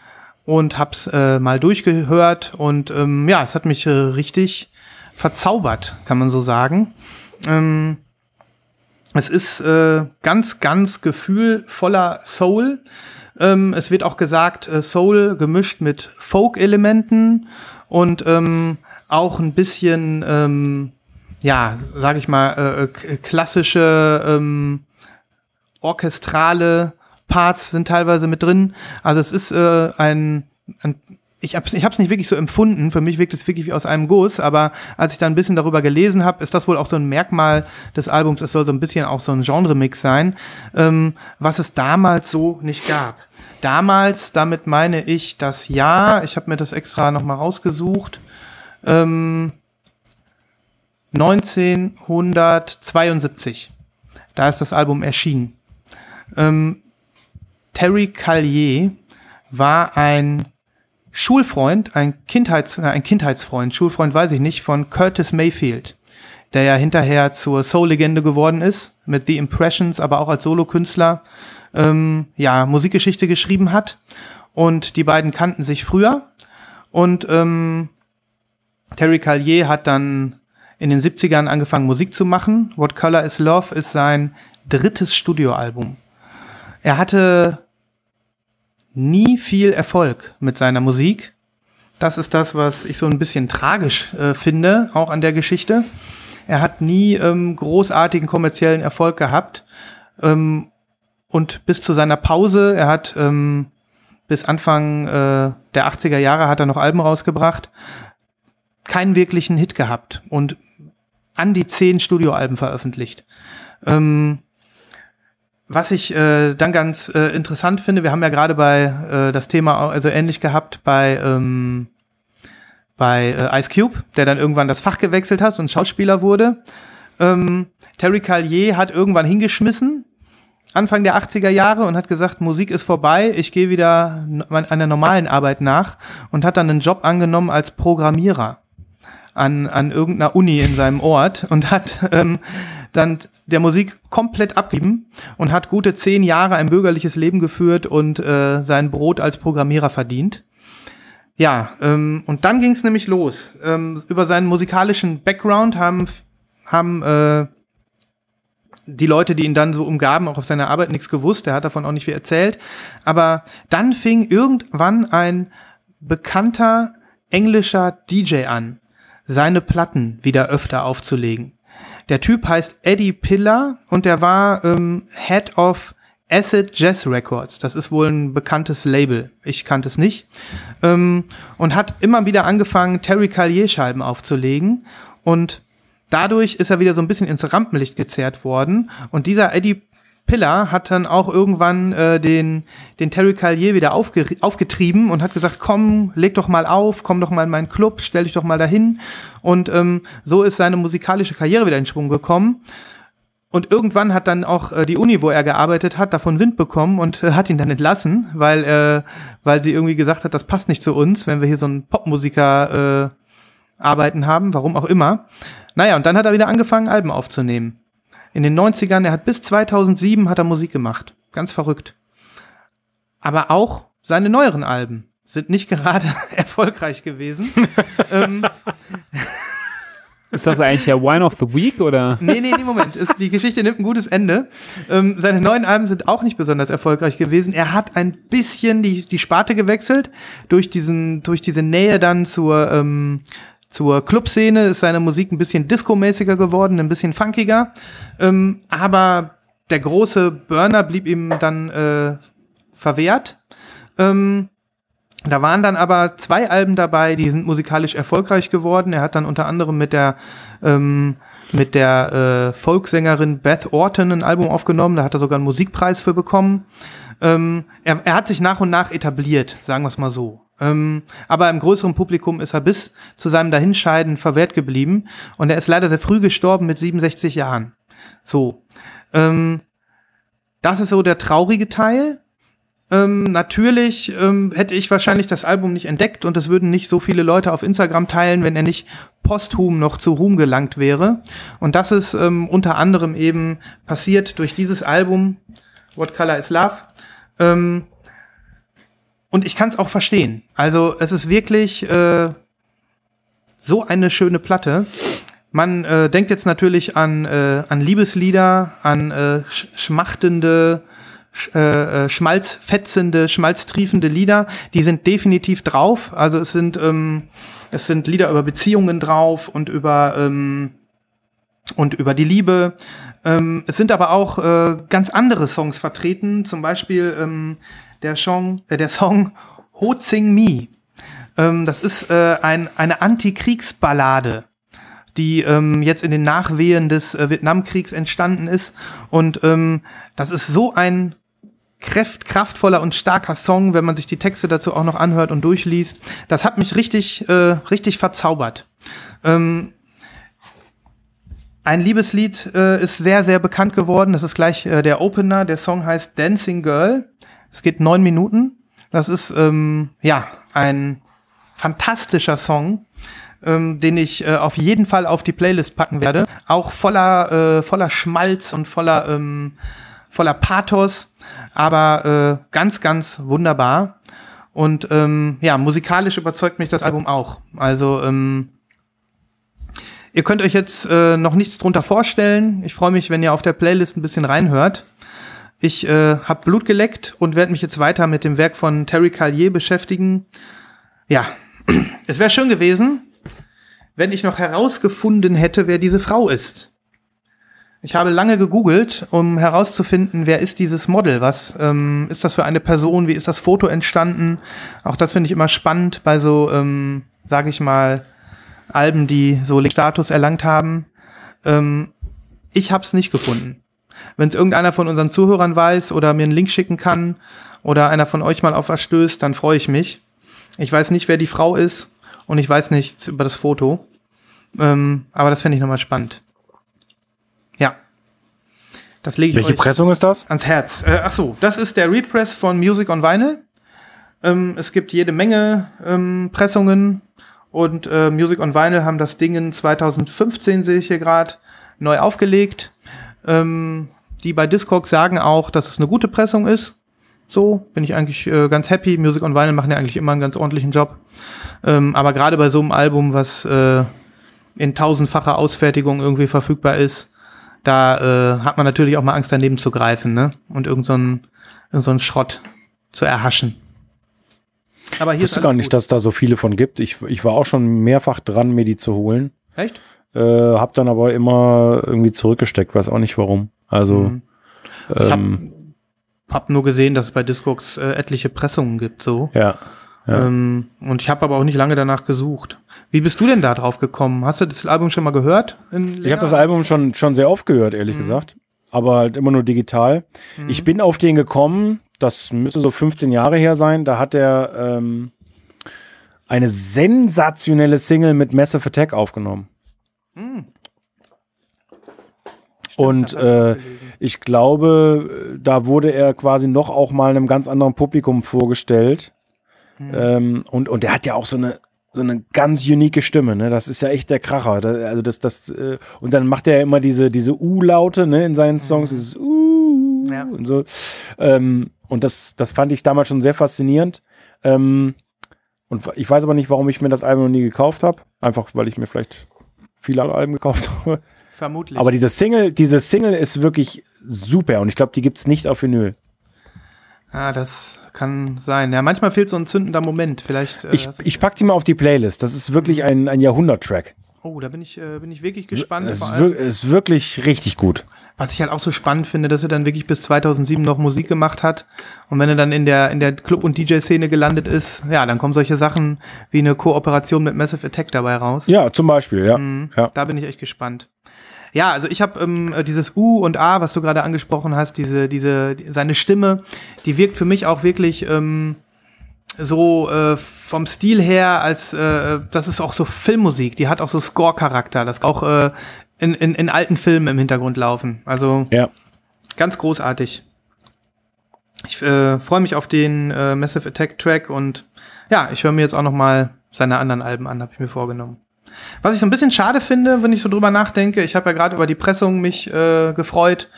und hab's äh, mal durchgehört. Und ähm, ja, es hat mich äh, richtig verzaubert, kann man so sagen. Ähm, es ist äh, ganz, ganz gefühlvoller Soul. Ähm, es wird auch gesagt, äh, Soul gemischt mit Folk-Elementen und ähm, auch ein bisschen, ähm, ja, sag ich mal, äh, k- klassische ähm, orchestrale Parts sind teilweise mit drin. Also es ist äh, ein, ein ich hab's, ich hab's nicht wirklich so empfunden. Für mich wirkt es wirklich wie aus einem Guss, aber als ich dann ein bisschen darüber gelesen habe, ist das wohl auch so ein Merkmal des Albums. Es soll so ein bisschen auch so ein Genre-Mix sein, ähm, was es damals so nicht gab. Damals, damit meine ich das Jahr, ich habe mir das extra nochmal rausgesucht, ähm, 1972. Da ist das Album erschienen. Ähm, Terry Callier war ein Schulfreund, ein, Kindheits, äh, ein Kindheitsfreund, Schulfreund weiß ich nicht, von Curtis Mayfield, der ja hinterher zur Soul-Legende geworden ist, mit The Impressions, aber auch als Solokünstler, ähm, ja, Musikgeschichte geschrieben hat. Und die beiden kannten sich früher. Und ähm, Terry Callier hat dann in den 70ern angefangen, Musik zu machen. What Color is Love ist sein drittes Studioalbum. Er hatte nie viel Erfolg mit seiner Musik. Das ist das, was ich so ein bisschen tragisch äh, finde, auch an der Geschichte. Er hat nie ähm, großartigen kommerziellen Erfolg gehabt. Ähm, und bis zu seiner Pause, er hat ähm, bis Anfang äh, der 80er Jahre hat er noch Alben rausgebracht, keinen wirklichen Hit gehabt und an die zehn Studioalben veröffentlicht. Ähm, was ich äh, dann ganz äh, interessant finde, wir haben ja gerade bei äh, das Thema also ähnlich gehabt bei ähm, bei äh, Ice Cube, der dann irgendwann das Fach gewechselt hat und Schauspieler wurde. Ähm, Terry Callier hat irgendwann hingeschmissen, Anfang der 80er Jahre und hat gesagt, Musik ist vorbei, ich gehe wieder einer normalen Arbeit nach und hat dann einen Job angenommen als Programmierer an, an irgendeiner Uni in seinem Ort und hat ähm, dann der Musik komplett abgegeben und hat gute zehn Jahre ein bürgerliches Leben geführt und äh, sein Brot als Programmierer verdient. Ja, ähm, und dann ging es nämlich los. Ähm, über seinen musikalischen Background haben, haben äh, die Leute, die ihn dann so umgaben, auch auf seiner Arbeit nichts gewusst. Er hat davon auch nicht viel erzählt. Aber dann fing irgendwann ein bekannter englischer DJ an, seine Platten wieder öfter aufzulegen. Der Typ heißt Eddie Pillar und der war ähm, Head of Acid Jazz Records. Das ist wohl ein bekanntes Label. Ich kannte es nicht. Ähm, und hat immer wieder angefangen, Terry Callier Scheiben aufzulegen. Und dadurch ist er wieder so ein bisschen ins Rampenlicht gezerrt worden. Und dieser Eddie Pillar hat dann auch irgendwann äh, den, den Terry Callier wieder aufge aufgetrieben und hat gesagt, komm, leg doch mal auf, komm doch mal in meinen Club, stell dich doch mal dahin. Und ähm, so ist seine musikalische Karriere wieder in Schwung gekommen. Und irgendwann hat dann auch äh, die Uni, wo er gearbeitet hat, davon Wind bekommen und äh, hat ihn dann entlassen, weil, äh, weil sie irgendwie gesagt hat, das passt nicht zu uns, wenn wir hier so einen Popmusiker äh, arbeiten haben, warum auch immer. Naja, und dann hat er wieder angefangen, Alben aufzunehmen. In den 90ern, er hat bis 2007 hat er Musik gemacht. Ganz verrückt. Aber auch seine neueren Alben sind nicht *laughs* gerade erfolgreich gewesen. *laughs* ähm, Ist das eigentlich der Wine of the Week oder? Nee, nee, nee, Moment. Ist, die Geschichte nimmt ein gutes Ende. Ähm, seine neuen Alben sind auch nicht besonders erfolgreich gewesen. Er hat ein bisschen die, die Sparte gewechselt. Durch, diesen, durch diese Nähe dann zur, ähm, zur Clubszene ist seine Musik ein bisschen disco-mäßiger geworden, ein bisschen funkiger. Ähm, aber der große Burner blieb ihm dann äh, verwehrt. Ähm, da waren dann aber zwei Alben dabei, die sind musikalisch erfolgreich geworden. Er hat dann unter anderem mit der ähm, mit der äh, Folksängerin Beth Orton ein Album aufgenommen. Da hat er sogar einen Musikpreis für bekommen. Ähm, er, er hat sich nach und nach etabliert, sagen wir es mal so. Ähm, aber im größeren Publikum ist er bis zu seinem Dahinscheiden verwehrt geblieben. Und er ist leider sehr früh gestorben mit 67 Jahren. So. Ähm, das ist so der traurige Teil. Ähm, natürlich ähm, hätte ich wahrscheinlich das Album nicht entdeckt und es würden nicht so viele Leute auf Instagram teilen, wenn er nicht posthum noch zu Ruhm gelangt wäre. Und das ist ähm, unter anderem eben passiert durch dieses Album What Color is Love. Und ich kann es auch verstehen. Also es ist wirklich äh, so eine schöne Platte. Man äh, denkt jetzt natürlich an, äh, an Liebeslieder, an äh, sch schmachtende äh, äh, schmalzfetzende, schmalztriefende Lieder, die sind definitiv drauf. Also es sind, ähm, es sind Lieder über Beziehungen drauf und über, ähm, und über die Liebe. Ähm, es sind aber auch äh, ganz andere Songs vertreten, zum Beispiel ähm, der, Song, äh, der Song *laughs* Ho Sing Me. Ähm, das ist äh, ein, eine Antikriegsballade die ähm, jetzt in den Nachwehen des äh, Vietnamkriegs entstanden ist. Und ähm, das ist so ein kraft, kraftvoller und starker Song, wenn man sich die Texte dazu auch noch anhört und durchliest. Das hat mich richtig, äh, richtig verzaubert. Ähm, ein Liebeslied äh, ist sehr, sehr bekannt geworden. Das ist gleich äh, der Opener. Der Song heißt Dancing Girl. Es geht neun Minuten. Das ist ähm, ja ein fantastischer Song, ähm, den ich äh, auf jeden Fall auf die Playlist packen werde. Auch voller, äh, voller Schmalz und voller, ähm, voller Pathos aber äh, ganz, ganz wunderbar. Und ähm, ja, musikalisch überzeugt mich das Album auch. Also ähm, ihr könnt euch jetzt äh, noch nichts drunter vorstellen. Ich freue mich, wenn ihr auf der Playlist ein bisschen reinhört. Ich äh, habe Blut geleckt und werde mich jetzt weiter mit dem Werk von Terry Callier beschäftigen. Ja, *clears throat* es wäre schön gewesen, wenn ich noch herausgefunden hätte, wer diese Frau ist. Ich habe lange gegoogelt, um herauszufinden, wer ist dieses Model? Was ähm, ist das für eine Person? Wie ist das Foto entstanden? Auch das finde ich immer spannend bei so, ähm, sage ich mal, Alben, die so Status erlangt haben. Ähm, ich habe es nicht gefunden. Wenn es irgendeiner von unseren Zuhörern weiß oder mir einen Link schicken kann oder einer von euch mal auf was stößt, dann freue ich mich. Ich weiß nicht, wer die Frau ist und ich weiß nichts über das Foto. Ähm, aber das fände ich nochmal spannend. Ja. Das lege ich Welche Pressung ist das? ans Herz. Äh, ach so, das ist der Repress von Music on Vinyl. Ähm, es gibt jede Menge ähm, Pressungen und äh, Music on Vinyl haben das Ding in 2015, sehe ich hier gerade, neu aufgelegt. Ähm, die bei Discogs sagen auch, dass es eine gute Pressung ist. So bin ich eigentlich äh, ganz happy. Music on Vinyl machen ja eigentlich immer einen ganz ordentlichen Job. Ähm, aber gerade bei so einem Album, was äh, in tausendfacher Ausfertigung irgendwie verfügbar ist, da äh, hat man natürlich auch mal Angst daneben zu greifen, ne? Und irgendeinen so irgend so Schrott zu erhaschen. Aber Ich hier wusste ist gar nicht, gut. dass da so viele von gibt. Ich, ich war auch schon mehrfach dran, mir die zu holen. Echt? Äh, hab dann aber immer irgendwie zurückgesteckt, weiß auch nicht warum. Also, Mhm. Ich hab, ähm, hab nur gesehen, dass es bei Discogs äh, etliche Pressungen gibt, so. ja. Ja. Ähm, und ich habe aber auch nicht lange danach gesucht. Wie bist du denn da drauf gekommen? Hast du das Album schon mal gehört? Ich habe das Album schon, schon sehr oft gehört, ehrlich Mhm. gesagt. aber halt immer nur digital. Mhm. Ich bin auf den gekommen, das müsste so 15 Jahre her sein. Da hat er ähm, eine sensationelle Single mit Massive Attack aufgenommen. Mhm. Und das äh, ich glaube, da wurde er quasi noch auch mal einem ganz anderen Publikum vorgestellt. Mhm. Ähm, und, und der hat ja auch so eine, so eine ganz unique Stimme, ne? Das ist ja echt der Kracher. Da, also das, das, äh, und dann macht er ja immer diese, diese U-Laute, ne, in seinen Songs, dieses U Ja. und so. Ähm, und das, das fand ich damals schon sehr faszinierend. Ähm, und ich weiß aber nicht, warum ich mir das Album noch nie gekauft habe. Einfach, weil ich mir vielleicht viele Alben gekauft habe. Vermutlich. Aber diese Single, diese Single ist wirklich super und ich glaube, die gibt es nicht auf Vinyl. ja, das kann sein. Ja, manchmal fehlt so ein zündender Moment. Vielleicht. Äh, Ich, ich pack die mal auf die Playlist. Das ist wirklich ein, ein Jahrhundert-Track. Oh, da bin ich, äh, bin ich wirklich gespannt. Es allem, ist wirklich richtig gut. was ich halt auch so spannend finde, dass er dann wirklich bis 2007 noch Musik gemacht hat. Und wenn er dann in der, in der Club- und DJ-Szene gelandet ist, ja, dann kommen solche Sachen wie eine Kooperation mit Massive Attack dabei raus. Ja, zum Beispiel, ja. Mhm. ja. Da bin ich echt gespannt. Ja, also ich habe ähm, äh, dieses U und A, was du gerade angesprochen hast, diese, diese, die- seine Stimme, die wirkt für mich auch wirklich ähm, so äh, vom Stil her, als äh, das ist auch so Filmmusik, die hat auch so Score-Charakter, das auch äh, in, in, in alten Filmen im Hintergrund laufen. Also Ja. ganz großartig. Ich äh, freue mich auf den äh, Massive Attack Track und ja, ich höre mir jetzt auch noch mal seine anderen Alben an, habe ich mir vorgenommen. Was ich so ein bisschen schade finde, wenn ich so drüber nachdenke, ich habe ja gerade über die Pressung mich äh, gefreut.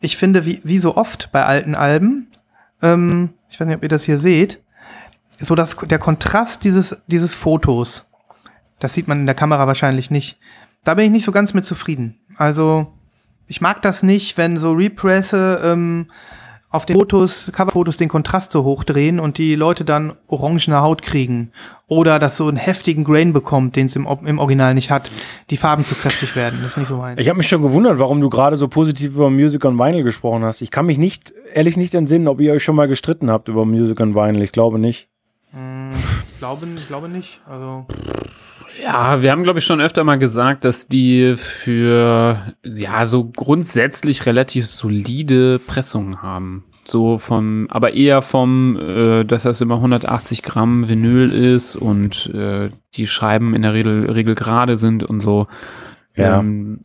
Ich finde, wie, wie so oft bei alten Alben, ähm, ich weiß nicht, ob ihr das hier seht, so dass der Kontrast dieses, dieses Fotos, das sieht man in der Kamera wahrscheinlich nicht, da bin ich nicht so ganz mit zufrieden. Also, ich mag das nicht, wenn so Represse ähm, auf den Fotos, Coverfotos den Kontrast so hoch drehen und die Leute dann orangene Haut kriegen. Oder das so einen heftigen Grain bekommt, den es im, im Original nicht hat. Die Farben zu kräftig werden. Das ist nicht so mein. Ich habe mich schon gewundert, warum du gerade so positiv über Music on Vinyl gesprochen hast. Ich kann mich nicht, ehrlich nicht entsinnen, ob ihr euch schon mal gestritten habt über Music on Vinyl. Ich glaube nicht. Ich glaube, ich glaube nicht. Also, Ja, wir haben, glaube ich, schon öfter mal gesagt, dass die für, ja, so grundsätzlich relativ solide Pressungen haben. So vom, aber eher vom, äh, dass das immer 180 Gramm Vinyl ist und äh, die Scheiben in der Regel, Regel gerade sind und so. Ja. Ähm,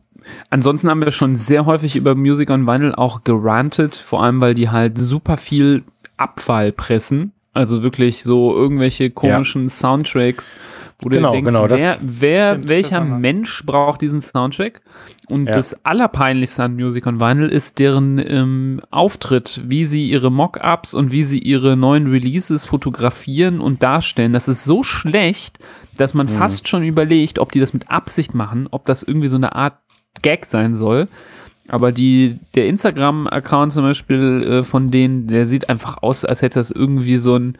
ansonsten haben wir schon sehr häufig über Music on Vinyl auch gerantet, vor allem weil die halt super viel Abfall pressen. Also wirklich so irgendwelche komischen Soundtracks, wo Genau, du denkst, genau, das- wer, wer welcher. Mensch braucht diesen Soundtrack? Und Ja. das Allerpeinlichste an Music on Vinyl ist deren ähm, Auftritt, wie sie ihre Mock-Ups und wie sie ihre neuen Releases fotografieren und darstellen. Das ist so schlecht, dass Mhm. man fast schon überlegt, ob die das mit Absicht machen, ob das irgendwie so eine Art Gag sein soll. Aber die, der Instagram-Account zum Beispiel äh, von denen, der sieht einfach aus, als hätte das irgendwie so ein,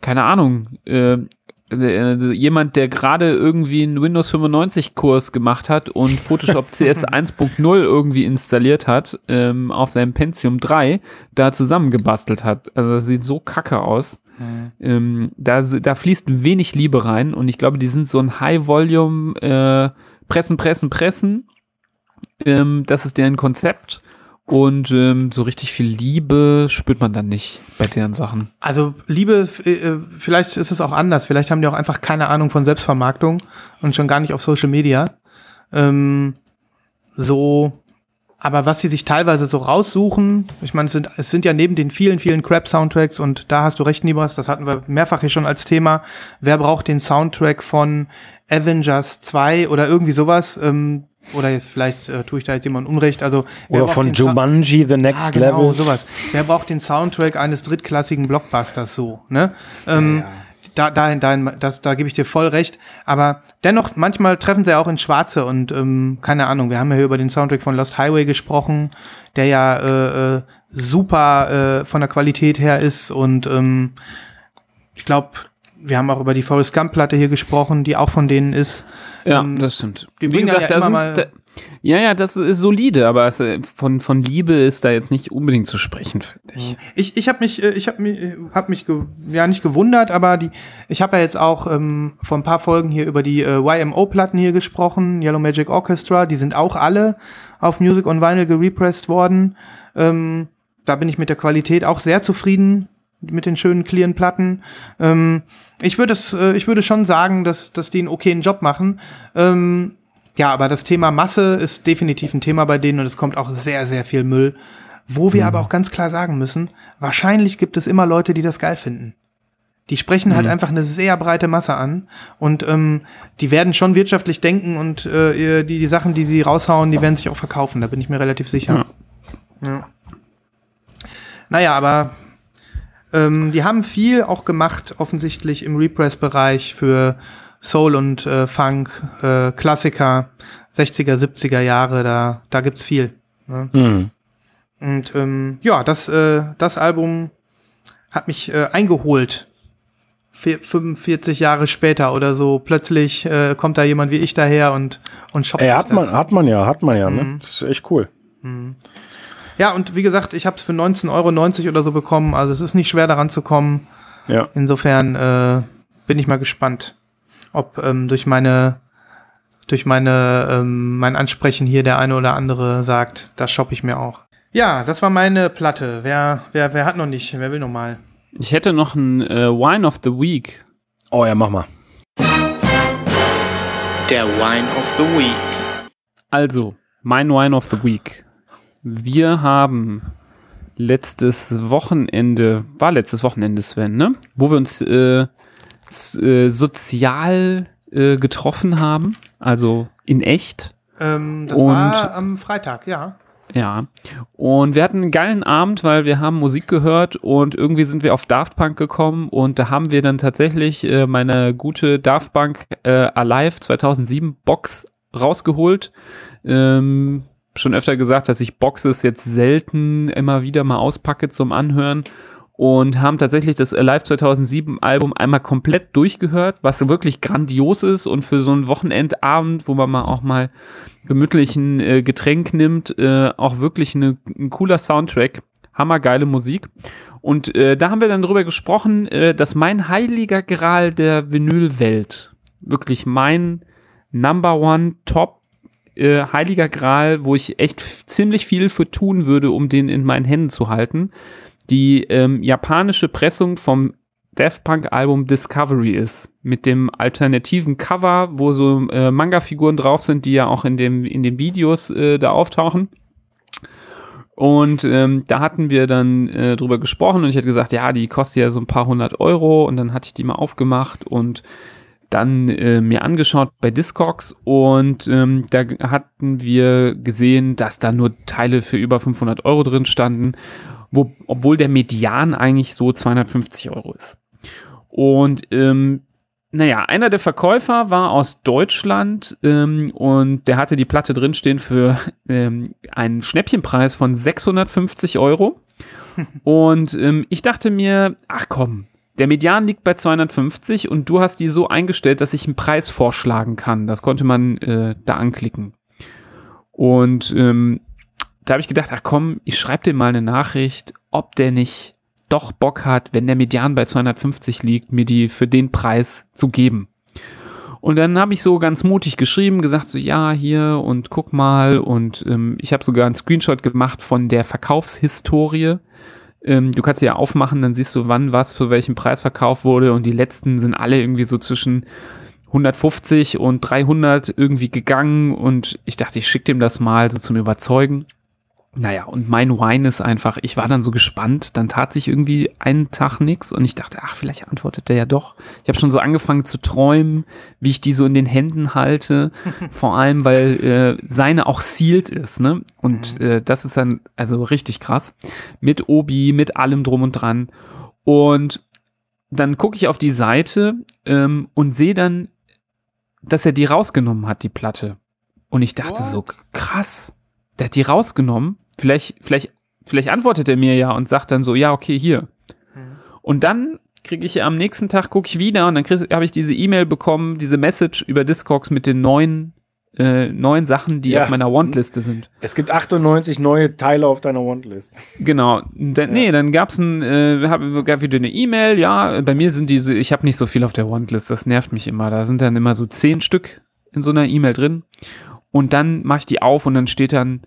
keine Ahnung, äh, äh, jemand, der gerade irgendwie einen Windows 95 Kurs gemacht hat und *laughs* Photoshop CS 1.0 irgendwie installiert hat ähm, auf seinem Pentium 3, da zusammengebastelt hat. Also das sieht so kacke aus. Ähm, da, da fließt wenig Liebe rein und ich glaube, die sind so ein High-Volume äh, Pressen, Pressen, Pressen. Ähm, das ist deren Konzept. Und ähm, so richtig viel Liebe spürt man dann nicht bei deren Sachen. also Liebe, äh, vielleicht ist es auch anders. Vielleicht haben die auch einfach keine Ahnung von Selbstvermarktung und schon gar nicht auf Social Media. Ähm, so, aber was sie sich teilweise so raussuchen, ich meine, es sind, es sind ja neben den vielen, vielen Crap-Soundtracks und da hast du recht, Nibras, das hatten wir mehrfach hier schon als Thema. Wer braucht den Soundtrack von Avengers 2 oder irgendwie sowas? Ähm, oder jetzt vielleicht äh, tue ich da jetzt jemand Unrecht. Also wer Oder braucht von Jumanji, The Next Ah, genau, Level. sowas. Wer braucht den Soundtrack eines drittklassigen Blockbusters so, ne? Ähm, Da, dahin, dahin, das, da gebe ich dir voll recht. Aber dennoch, manchmal treffen sie ja auch ins Schwarze und ähm, keine Ahnung, wir haben ja hier über den Soundtrack von Lost Highway gesprochen, der ja äh, äh, super äh, von der Qualität her ist und ähm, ich glaube, wir haben auch über die Forrest Gump Platte hier gesprochen, die auch von denen ist. Ja, Ähm, das stimmt. die Wie bringen gesagt, ja da immer sind, mal- da, Ja, ja, das ist solide, aber es, äh, von, von Liebe ist da jetzt nicht unbedingt zu sprechen, finde ich. Ich, ich habe mich, ich habe mich, äh, hab mich ja nicht gewundert, aber die, ich habe ja jetzt auch ähm, vor ein paar Folgen hier über die äh, YMO-Platten hier gesprochen, Yellow Magic Orchestra, die sind auch alle auf Music on Vinyl gerepressed worden. Ähm, da bin ich mit der Qualität auch sehr zufrieden mit den schönen clearen Platten. Ähm, ich würde es, äh, ich würde schon sagen, dass, dass die einen okayen Job machen. Ähm, ja, aber das Thema Masse ist definitiv ein Thema bei denen und es kommt auch sehr, sehr viel Müll. Wo wir Mhm. aber auch ganz klar sagen müssen, wahrscheinlich gibt es immer Leute, die das geil finden. Die sprechen halt Mhm. einfach eine sehr breite Masse an und ähm, die werden schon wirtschaftlich denken und äh, die, die Sachen, die sie raushauen, die werden sich auch verkaufen, da bin ich mir relativ sicher. Ja. Naja, aber ähm, die haben viel auch gemacht, offensichtlich im Repress-Bereich für Soul und äh, Funk, äh, Klassiker, 60er, 70er Jahre, da, da gibt's viel. Ne? Hm. Und ähm, ja, das, äh, das Album hat mich äh, eingeholt. Vier, 45 Jahre später oder so, plötzlich äh, kommt da jemand wie ich daher und, und shoppt Ey, hat das. man, hat man ja, hat man ja, ne? Mhm. Das ist echt cool. Ja, und wie gesagt, ich habe es für 19,90 Euro oder so bekommen, also es ist nicht schwer daran zu kommen. Ja. Insofern äh, bin ich mal gespannt, ob ähm, durch meine durch meine ähm, mein Ansprechen hier der eine oder andere sagt, das shoppe ich mir auch. Ja, das war meine Platte. Wer wer wer hat noch nicht? Wer will noch mal? Ich hätte noch ein äh, Wine of the Week. Oh ja, mach mal. Der Wine of the Week. Also, mein Wine of the Week. Wir haben letztes Wochenende, war letztes Wochenende, Sven, ne? Wo wir uns äh, äh, sozial äh, getroffen haben, also in echt. Ähm, das Und- war am Freitag, ja. Ja. Und wir hatten einen geilen Abend, weil wir haben Musik gehört und irgendwie sind wir auf Daft Punk gekommen und da haben wir dann tatsächlich äh, meine gute Daft Punk äh, Alive 2007 Box rausgeholt. Ähm, schon öfter gesagt, dass ich Boxes jetzt selten immer wieder mal auspacke zum Anhören und haben tatsächlich das Alive 2007 Album einmal komplett durchgehört, was wirklich grandios ist und für so einen Wochenendabend, wo man mal auch mal gemütlichen äh, Getränk nimmt, äh, auch wirklich eine, ein cooler Soundtrack, hammergeile Musik. Und äh, da haben wir dann drüber gesprochen, äh, dass mein heiliger Gral der Vinylwelt, wirklich mein Number One Top äh, heiliger Gral, wo ich echt ziemlich viel für tun würde, um den in meinen Händen zu halten, die ähm, japanische Pressung vom Daft Punk Album Discovery ist. Mit dem alternativen Cover, wo so äh, Manga-Figuren drauf sind, die ja auch in, dem, in den Videos äh, da auftauchen. Und ähm, da hatten wir dann äh, drüber gesprochen und ich hatte gesagt, ja, die kostet ja so ein paar hundert Euro und dann hatte ich die mal aufgemacht und dann äh, mir angeschaut bei Discogs und ähm, da hatten wir gesehen, dass da nur Teile für über 500 Euro drin standen, wo, obwohl der Median eigentlich so 250 Euro ist. Und ähm, naja, einer der Verkäufer war aus Deutschland ähm, und der hatte die Platte drinstehen für *laughs* ähm, einen Schnäppchenpreis von 650 Euro. *laughs* und ähm, ich dachte mir, ach komm, der Median liegt bei 250 und du hast die so eingestellt, dass ich einen Preis vorschlagen kann. Das konnte man äh, da anklicken. Und ähm, da habe ich gedacht, ach komm, ich schreibe dem mal eine Nachricht, ob der nicht doch Bock hat, wenn der Median bei 250 liegt, mir die für den Preis zu geben. Und dann habe ich so ganz mutig geschrieben, gesagt so, ja, hier und guck mal. Und ähm, ich habe sogar einen Screenshot gemacht von der Verkaufshistorie. Ähm, du kannst sie ja aufmachen, dann siehst du, wann was für welchen Preis verkauft wurde. Und die letzten sind alle irgendwie so zwischen 150 und 300 irgendwie gegangen. Und ich dachte, ich schicke dem das mal so zum Überzeugen. Naja, und mein Wine ist einfach, ich war dann so gespannt, dann tat sich irgendwie einen Tag nichts und ich dachte, ach, vielleicht antwortet er ja doch. Ich habe schon so angefangen zu träumen, wie ich die so in den Händen halte, *laughs* vor allem, weil äh, seine auch sealed ist, ne? Und äh, das ist dann also richtig krass. Mit Obi, mit allem drum und dran. Und dann gucke ich auf die Seite ähm, und sehe dann, dass er die rausgenommen hat, die Platte. Und ich dachte What? so, krass, der hat die rausgenommen. Vielleicht, vielleicht, vielleicht antwortet er mir ja und sagt dann so, ja, okay, hier. Und dann kriege ich am nächsten Tag, gucke ich wieder und dann habe ich diese E-Mail bekommen, diese Message über Discogs mit den neuen äh, neuen Sachen, die Ja. auf meiner Want-Liste sind. Es gibt 98 neue Teile auf deiner Wantlist. Genau. Dann, Nee, dann gab's ein, äh, hab, gab wieder eine E-Mail, ja, bei mir sind diese, ich habe nicht so viel auf der Want-List, das nervt mich immer. Da sind dann immer so zehn Stück in so einer E-Mail drin. Und dann mache ich die auf und dann steht dann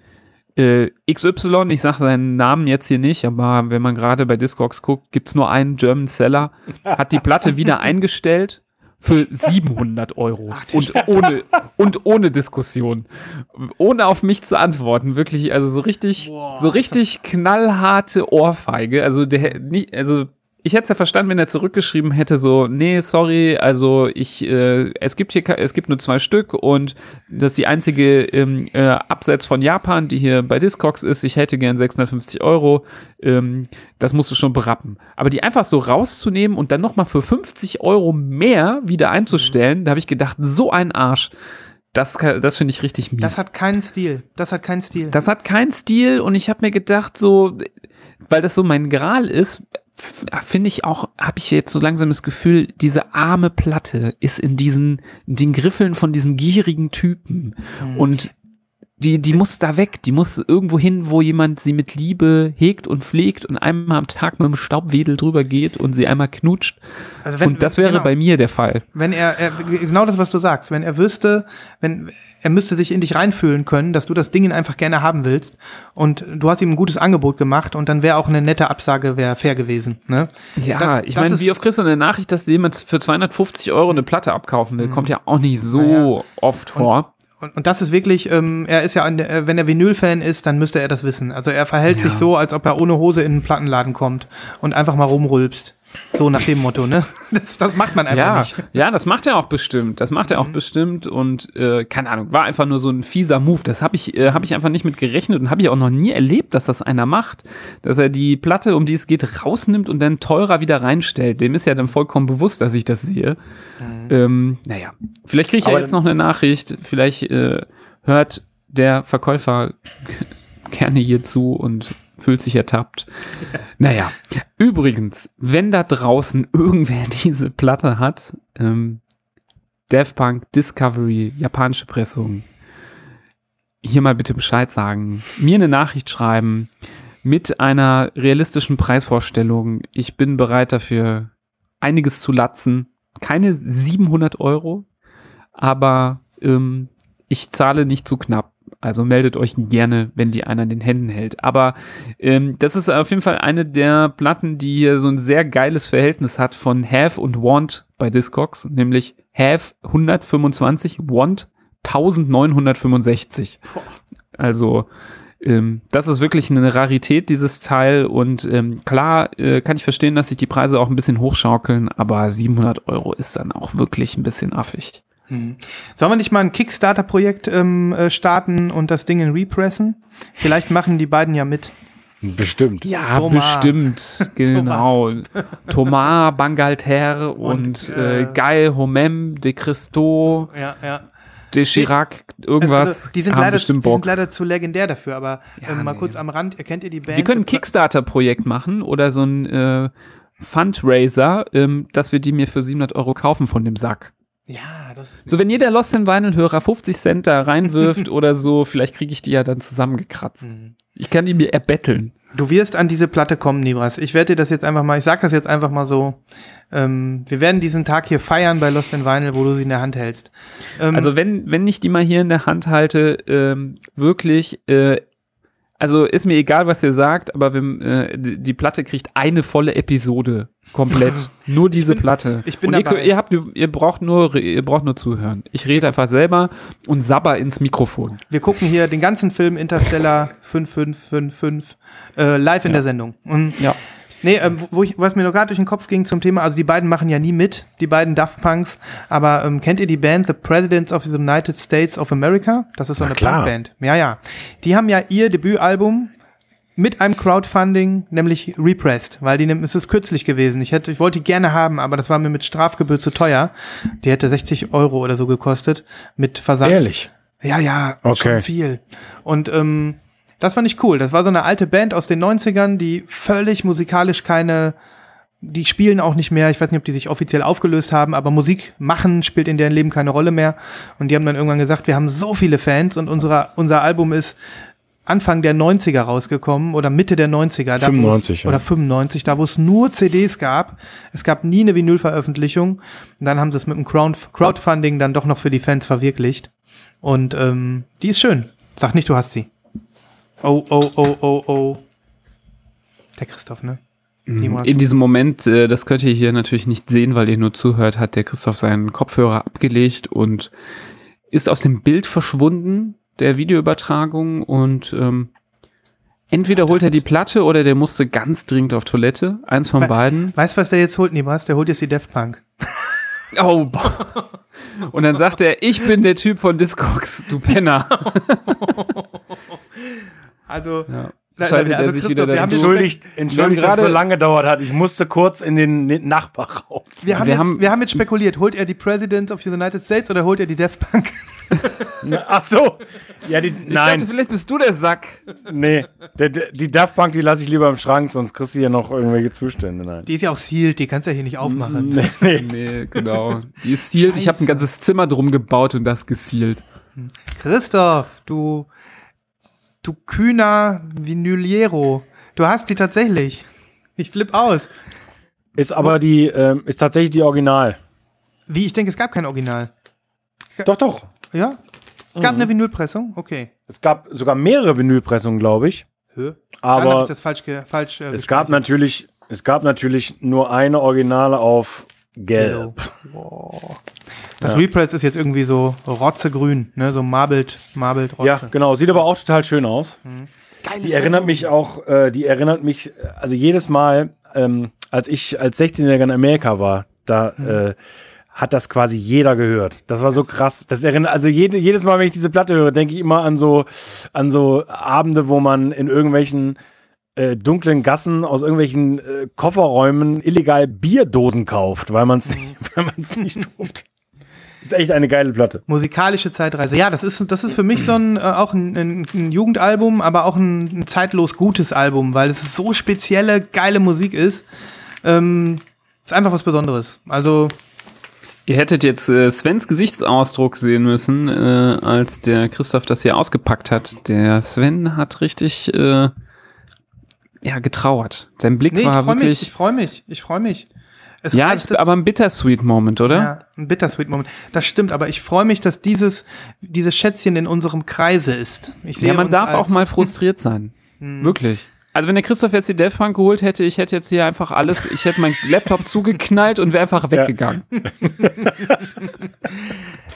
äh, XY, ich sage seinen Namen jetzt hier nicht, aber wenn man gerade bei Discogs guckt, gibt's nur einen German Seller, hat die Platte wieder *laughs* eingestellt für 700 Euro und ohne, und ohne Diskussion. Ohne auf mich zu antworten. Wirklich, also so richtig, so richtig knallharte Ohrfeige. Also der, also ich hätte es ja verstanden, wenn er zurückgeschrieben hätte, so, nee, sorry, also ich, äh, es gibt hier, es gibt nur zwei Stück und das ist die einzige ähm, äh, Absatz von Japan, die hier bei Discogs ist. Ich hätte gern 650 Euro. Ähm, das musst du schon berappen. Aber die einfach so rauszunehmen und dann nochmal für 50 Euro mehr wieder einzustellen, da habe ich gedacht, so ein Arsch. Das, das finde ich richtig mies. Das hat keinen Stil. Das hat keinen Stil. Das hat keinen Stil und ich habe mir gedacht, so, weil das so mein Gral ist, finde ich auch, habe ich jetzt so langsam das Gefühl, diese arme Platte ist in diesen, in den Griffeln von diesem gierigen Typen. Und die, die muss da weg, die muss irgendwo hin, wo jemand sie mit Liebe hegt und pflegt und einmal am Tag mit dem Staubwedel drüber geht und sie einmal knutscht. Also wenn- und das wäre genau. bei mir der Fall. Wenn er, er, genau das, was du sagst, wenn er wüsste, wenn, er müsste sich in dich reinfühlen können, dass du das Ding einfach gerne haben willst und du hast ihm ein gutes Angebot gemacht und dann wäre auch eine nette Absage wäre fair gewesen, ne? Ja, Da- ich meine, wie oft kriegst du eine Nachricht, dass jemand für 250 Euro eine Platte abkaufen will? Kommt ja auch nicht so Naja. oft vor. Und, und das ist wirklich, ähm, er ist ja, der, äh, wenn er Vinyl-Fan ist, dann müsste er das wissen. Also er verhält sich so, als ob er ohne Hose in einen Plattenladen kommt und einfach mal rumrülpst. So nach dem Motto, ne? *laughs* Das, das macht man einfach Ja, nicht. ja, das macht er auch bestimmt. Das macht er auch bestimmt und äh, keine Ahnung, war einfach nur so ein fieser Move. Das habe ich, äh, habe ich einfach nicht mit gerechnet und habe ich auch noch nie erlebt, dass das einer macht, dass er die Platte, um die es geht, rausnimmt und dann teurer wieder reinstellt. Dem ist ja dann vollkommen bewusst, dass ich das sehe. Ähm, naja, vielleicht kriege ich ja Aber jetzt noch eine Nachricht. Vielleicht äh, hört der Verkäufer *laughs* gerne hier zu und fühlt sich ertappt. Naja, übrigens, wenn da draußen irgendwer *laughs* diese Platte hat, ähm, Daft Punk Discovery, japanische Pressung, hier mal bitte Bescheid sagen, mir eine Nachricht schreiben mit einer realistischen Preisvorstellung. Ich bin bereit dafür, einiges zu latzen. Keine 700 Euro, aber ähm, ich zahle nicht zu knapp. Also meldet euch gerne, wenn die einer in den Händen hält. Aber ähm, das ist auf jeden Fall eine der Platten, die hier so ein sehr geiles Verhältnis hat von Have und Want bei Discogs, nämlich Have 125, Want 1965. Also ähm, das ist wirklich eine Rarität, dieses Teil. Und ähm, klar äh, kann ich verstehen, dass sich die Preise auch ein bisschen hochschaukeln, aber 700 Euro ist dann auch wirklich ein bisschen affig. Sollen wir nicht mal ein Kickstarter-Projekt ähm, äh, starten und das Ding in repressen? Vielleicht machen die beiden ja mit. Bestimmt. Ja, Thomas. bestimmt, *laughs* genau. Thomas Bangalter und, Und, äh, äh, Guy Homem de Christo, Ja, ja. de Chirac, irgendwas. Also, die sind leider, die sind leider zu legendär dafür, aber Ja, ähm, mal nee. kurz am Rand, erkennt ihr die Band? Wir können ein Pre- Kickstarter-Projekt machen oder so ein äh, Fundraiser, ähm, dass wir die mir für 700 Euro kaufen von dem Sack. Ja, das ist So, wenn jeder Lost in Vinyl-Hörer 50 Cent da reinwirft *laughs* oder so, vielleicht kriege ich die ja dann zusammengekratzt. Mhm. Ich kann die mir erbetteln. Du wirst an diese Platte kommen, Nibras. Ich werde dir das jetzt einfach mal, ich sag das jetzt einfach mal so. Ähm, wir werden diesen Tag hier feiern bei Lost in Vinyl, wo du sie in der Hand hältst. Ähm, Also wenn, wenn ich die mal hier in der Hand halte, ähm, wirklich, äh, also ist mir egal, was ihr sagt, aber wenn, äh, die, Platte kriegt eine volle Episode komplett. *laughs* nur diese bin- Platte. ich bin und ihr, dabei. könnt- ihr, habt, ihr braucht nur, ihr braucht nur zuhören. Ich rede einfach selber und sabber ins Mikrofon. wir gucken hier den ganzen Film Interstellar 5555 äh, live in der Sendung. Und Ja. Nee, ähm, wo ich, was mir noch gerade durch den Kopf ging zum Thema, also die beiden machen ja nie mit, die beiden Daft Punks, aber ähm, kennt ihr die Band The Presidents of the United States of America? Das ist so Na eine klar. Punkband. Ja, ja. Die haben ja ihr Debütalbum mit einem Crowdfunding, nämlich repressed, weil die es ist kürzlich gewesen. Ich hätte, ich wollte die gerne haben, aber das war mir mit Strafgebühr zu teuer. Die hätte 60 Euro oder so gekostet mit Versand. Ehrlich. Ja, ja, Okay. schon viel. Und ähm, das fand ich cool. Das war so eine alte Band aus den 90ern, die völlig musikalisch keine die spielen auch nicht mehr. Ich weiß nicht, ob die sich offiziell aufgelöst haben, aber Musik machen spielt in deren Leben keine Rolle mehr. Und die haben dann irgendwann gesagt, wir haben so viele Fans und unser, unser Album ist Anfang der 90er rausgekommen oder Mitte der 90er. Da, wo 95, es, ja. Oder 95, da wo es nur CDs gab. Es gab nie eine Vinylveröffentlichung. Und dann haben sie es mit dem Crowd Crowdfunding dann doch noch für die Fans verwirklicht. Und ähm, die ist schön. Sag nicht, du hast sie. Oh, oh, oh, oh, oh. Der Christoph, ne? Niemals. In diesem Moment, äh, das könnt ihr hier natürlich nicht sehen, weil ihr nur zuhört, hat der Christoph seinen Kopfhörer abgelegt und ist aus dem Bild verschwunden, der Videoübertragung. Und ähm, entweder holt er die Platte oder der musste ganz dringend auf Toilette. Eins von We- beiden. Weißt du, was der jetzt holt, Nibras? Der holt jetzt die Def Punk. *laughs* Oh, boah. Und dann sagt er, ich bin der Typ von Discogs, du Penner. *laughs* Also, Ja. Schaltet na, also Christoph, wieder wir haben Entschuldigt, entschuldigt dass es so lange gedauert hat. Ich musste kurz in den Nachbarraum. wir, haben wir jetzt, haben- wir haben jetzt spekuliert, holt er die President of the United States oder holt er die Punk? *laughs* Na, Ach so. Ja, die, Ich nein, dachte, vielleicht bist du der Sack. nee. Der, die Daft Punk, die lasse ich lieber im Schrank, sonst kriegst du hier noch irgendwelche Zustände. Nein. Die ist ja auch sealed, die kannst du ja hier nicht aufmachen. Nee, *laughs* nee. Nee, genau. Die ist sealed. Ich habe ein Scheiße. ganzes Zimmer drum gebaut und das gesealed. Christoph, du, du kühner Vinyliero. Du hast die tatsächlich. Ich flipp aus. Ist aber die, ähm, ist tatsächlich die Original. Wie? Ich denke, es gab kein Original. Doch, doch. Ja? Es gab eine Vinylpressung? Okay. Es gab sogar mehrere Vinylpressungen, glaube ich. Hö? Aber ich das falsch, falsch äh, es gab natürlich, es gab natürlich nur eine Originale auf Gelb. Wow. Das Repress ist jetzt irgendwie so rotzegrün, ne? So marbelt, marbelt Rotze. Ja, genau. Sieht aber auch total schön aus. Die erinnert mich auch, äh, die erinnert mich, äh, also jedes Mal, ähm, als ich als 16-Jähriger in Amerika war, da äh, hat das quasi jeder gehört. Das war so krass. Das erinnert, also jede, jedes Mal, wenn ich diese Platte höre, denke ich immer an so, an so Abende, wo man in irgendwelchen äh, dunklen Gassen aus irgendwelchen äh, Kofferräumen illegal Bierdosen kauft, weil man es nicht, weil man's nicht durfte. Ist echt eine geile Platte. Musikalische Zeitreise. Ja, das ist, das ist für mich so ein, äh, auch ein, ein, ein Jugendalbum, aber auch ein, ein zeitlos gutes Album, weil es so spezielle, geile Musik ist. Ähm, ist einfach was Besonderes. Also, Ihr hättet jetzt äh, Svens Gesichtsausdruck sehen müssen, äh, als der Christoph das hier ausgepackt hat. Der Sven hat richtig äh, ja, getrauert. Sein Blick nee, ich war freue mich, ich wirklich. freue mich, ich freue mich. Es ja, reicht, ich, aber ein bittersweet Moment, oder? Ja, ein bittersweet Moment. Das stimmt, aber ich freue mich, dass dieses, dieses Schätzchen in unserem Kreise ist. Ich sehe Ja, man darf auch mal frustriert sein. Wirklich. Also wenn der Christoph jetzt die Death Punk geholt hätte, ich hätte jetzt hier einfach alles, ich hätte meinen Laptop zugeknallt und wäre einfach weggegangen. *laughs*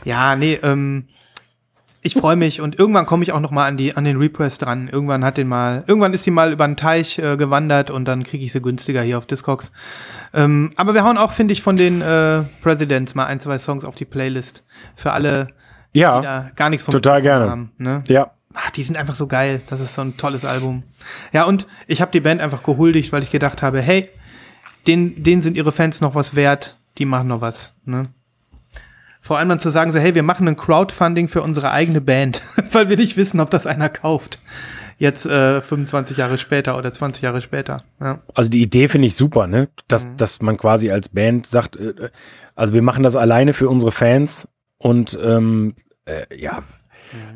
Ja, nee, ähm, ich freue mich und irgendwann komme ich auch noch mal an die an den Repress dran. Irgendwann hat den mal, irgendwann ist die mal über den Teich äh, gewandert und dann kriege ich sie günstiger hier auf Discogs. Ähm, aber wir hauen auch, finde ich, von den äh, Presidents mal ein, zwei Songs auf die Playlist für alle, die Ja, da gar nichts von total gerne. haben. Ne? ja. Ach, die sind einfach so geil. Das ist so ein tolles Album. Ja, und ich habe die Band einfach gehuldigt, weil ich gedacht habe, hey, denen, denen sind ihre Fans noch was wert. Die machen noch was. Ne? Vor allem dann zu sagen, so, hey, wir machen ein Crowdfunding für unsere eigene Band, *laughs* weil wir nicht wissen, ob das einer kauft. Jetzt äh, 25 Jahre später oder 20 Jahre später. Ja. Also die Idee finde ich super, ne? Dass, dass man quasi als Band sagt, äh, äh, also wir machen das alleine für unsere Fans und ähm, äh, ja.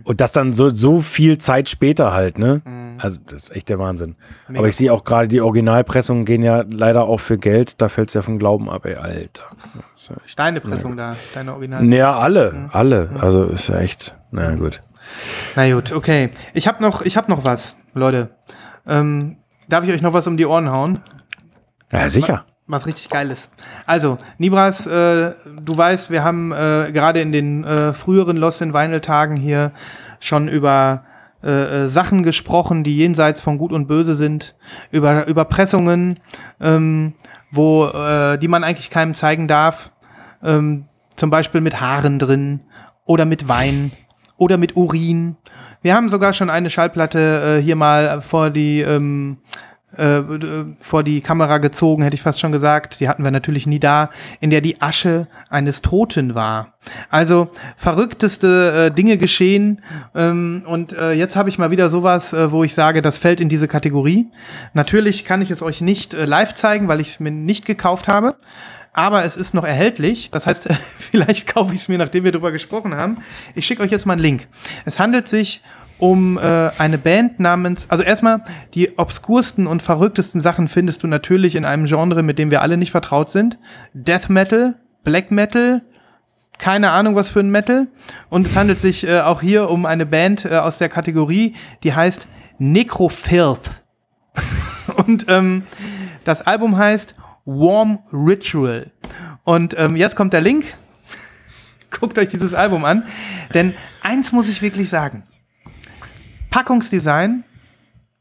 Und das dann so, so viel Zeit später halt, ne? Also das ist echt der Wahnsinn. Mega Aber ich sehe auch gerade, die Originalpressungen gehen ja leider auch für Geld. Da fällt es ja vom Glauben ab, ey, Alter. Ja Deine Pressung da, deine Original. Naja, alle, alle. Also ist ja echt, na gut. Na gut, okay. Ich habe noch, ich hab noch was, Leute. Ähm, darf ich euch noch was um die Ohren hauen? Ja, sicher. Was richtig geil ist. Also, Nibras, äh, du weißt, wir haben äh, gerade in den äh, früheren Lost in Vinyl Tagen hier schon über äh, äh, Sachen gesprochen, die jenseits von Gut und Böse sind, über über Pressungen, ähm, wo äh, die man eigentlich keinem zeigen darf, ähm, zum Beispiel mit Haaren drin oder mit Wein oder mit Urin. Wir haben sogar schon eine Schallplatte hier mal vor die ähm, äh, vor die Kamera gezogen, hätte ich fast schon gesagt. Die hatten wir natürlich nie da, in der die Asche eines Toten war. Also verrückteste äh, Dinge geschehen. Ähm, und äh, jetzt habe ich mal wieder sowas, äh, wo ich sage, das fällt in diese Kategorie. Natürlich kann ich es euch nicht äh, live zeigen, weil ich es mir nicht gekauft habe. Aber es ist noch erhältlich. Das heißt, *laughs* vielleicht kaufe ich es mir, nachdem wir darüber gesprochen haben. Ich schicke euch jetzt mal einen Link. Es handelt sich um äh, eine Band namens, also erstmal die obskursten und verrücktesten Sachen findest du natürlich in einem Genre, mit dem wir alle nicht vertraut sind. Death Metal, Black Metal, keine Ahnung was für ein Metal. Und es handelt sich äh, auch hier um eine Band äh, aus der Kategorie, die heißt Necrofilth. *laughs* und ähm, das Album heißt Warm Ritual. Und ähm, jetzt kommt der Link. *laughs* Guckt euch dieses Album an. Denn eins muss ich wirklich sagen. Packungsdesign,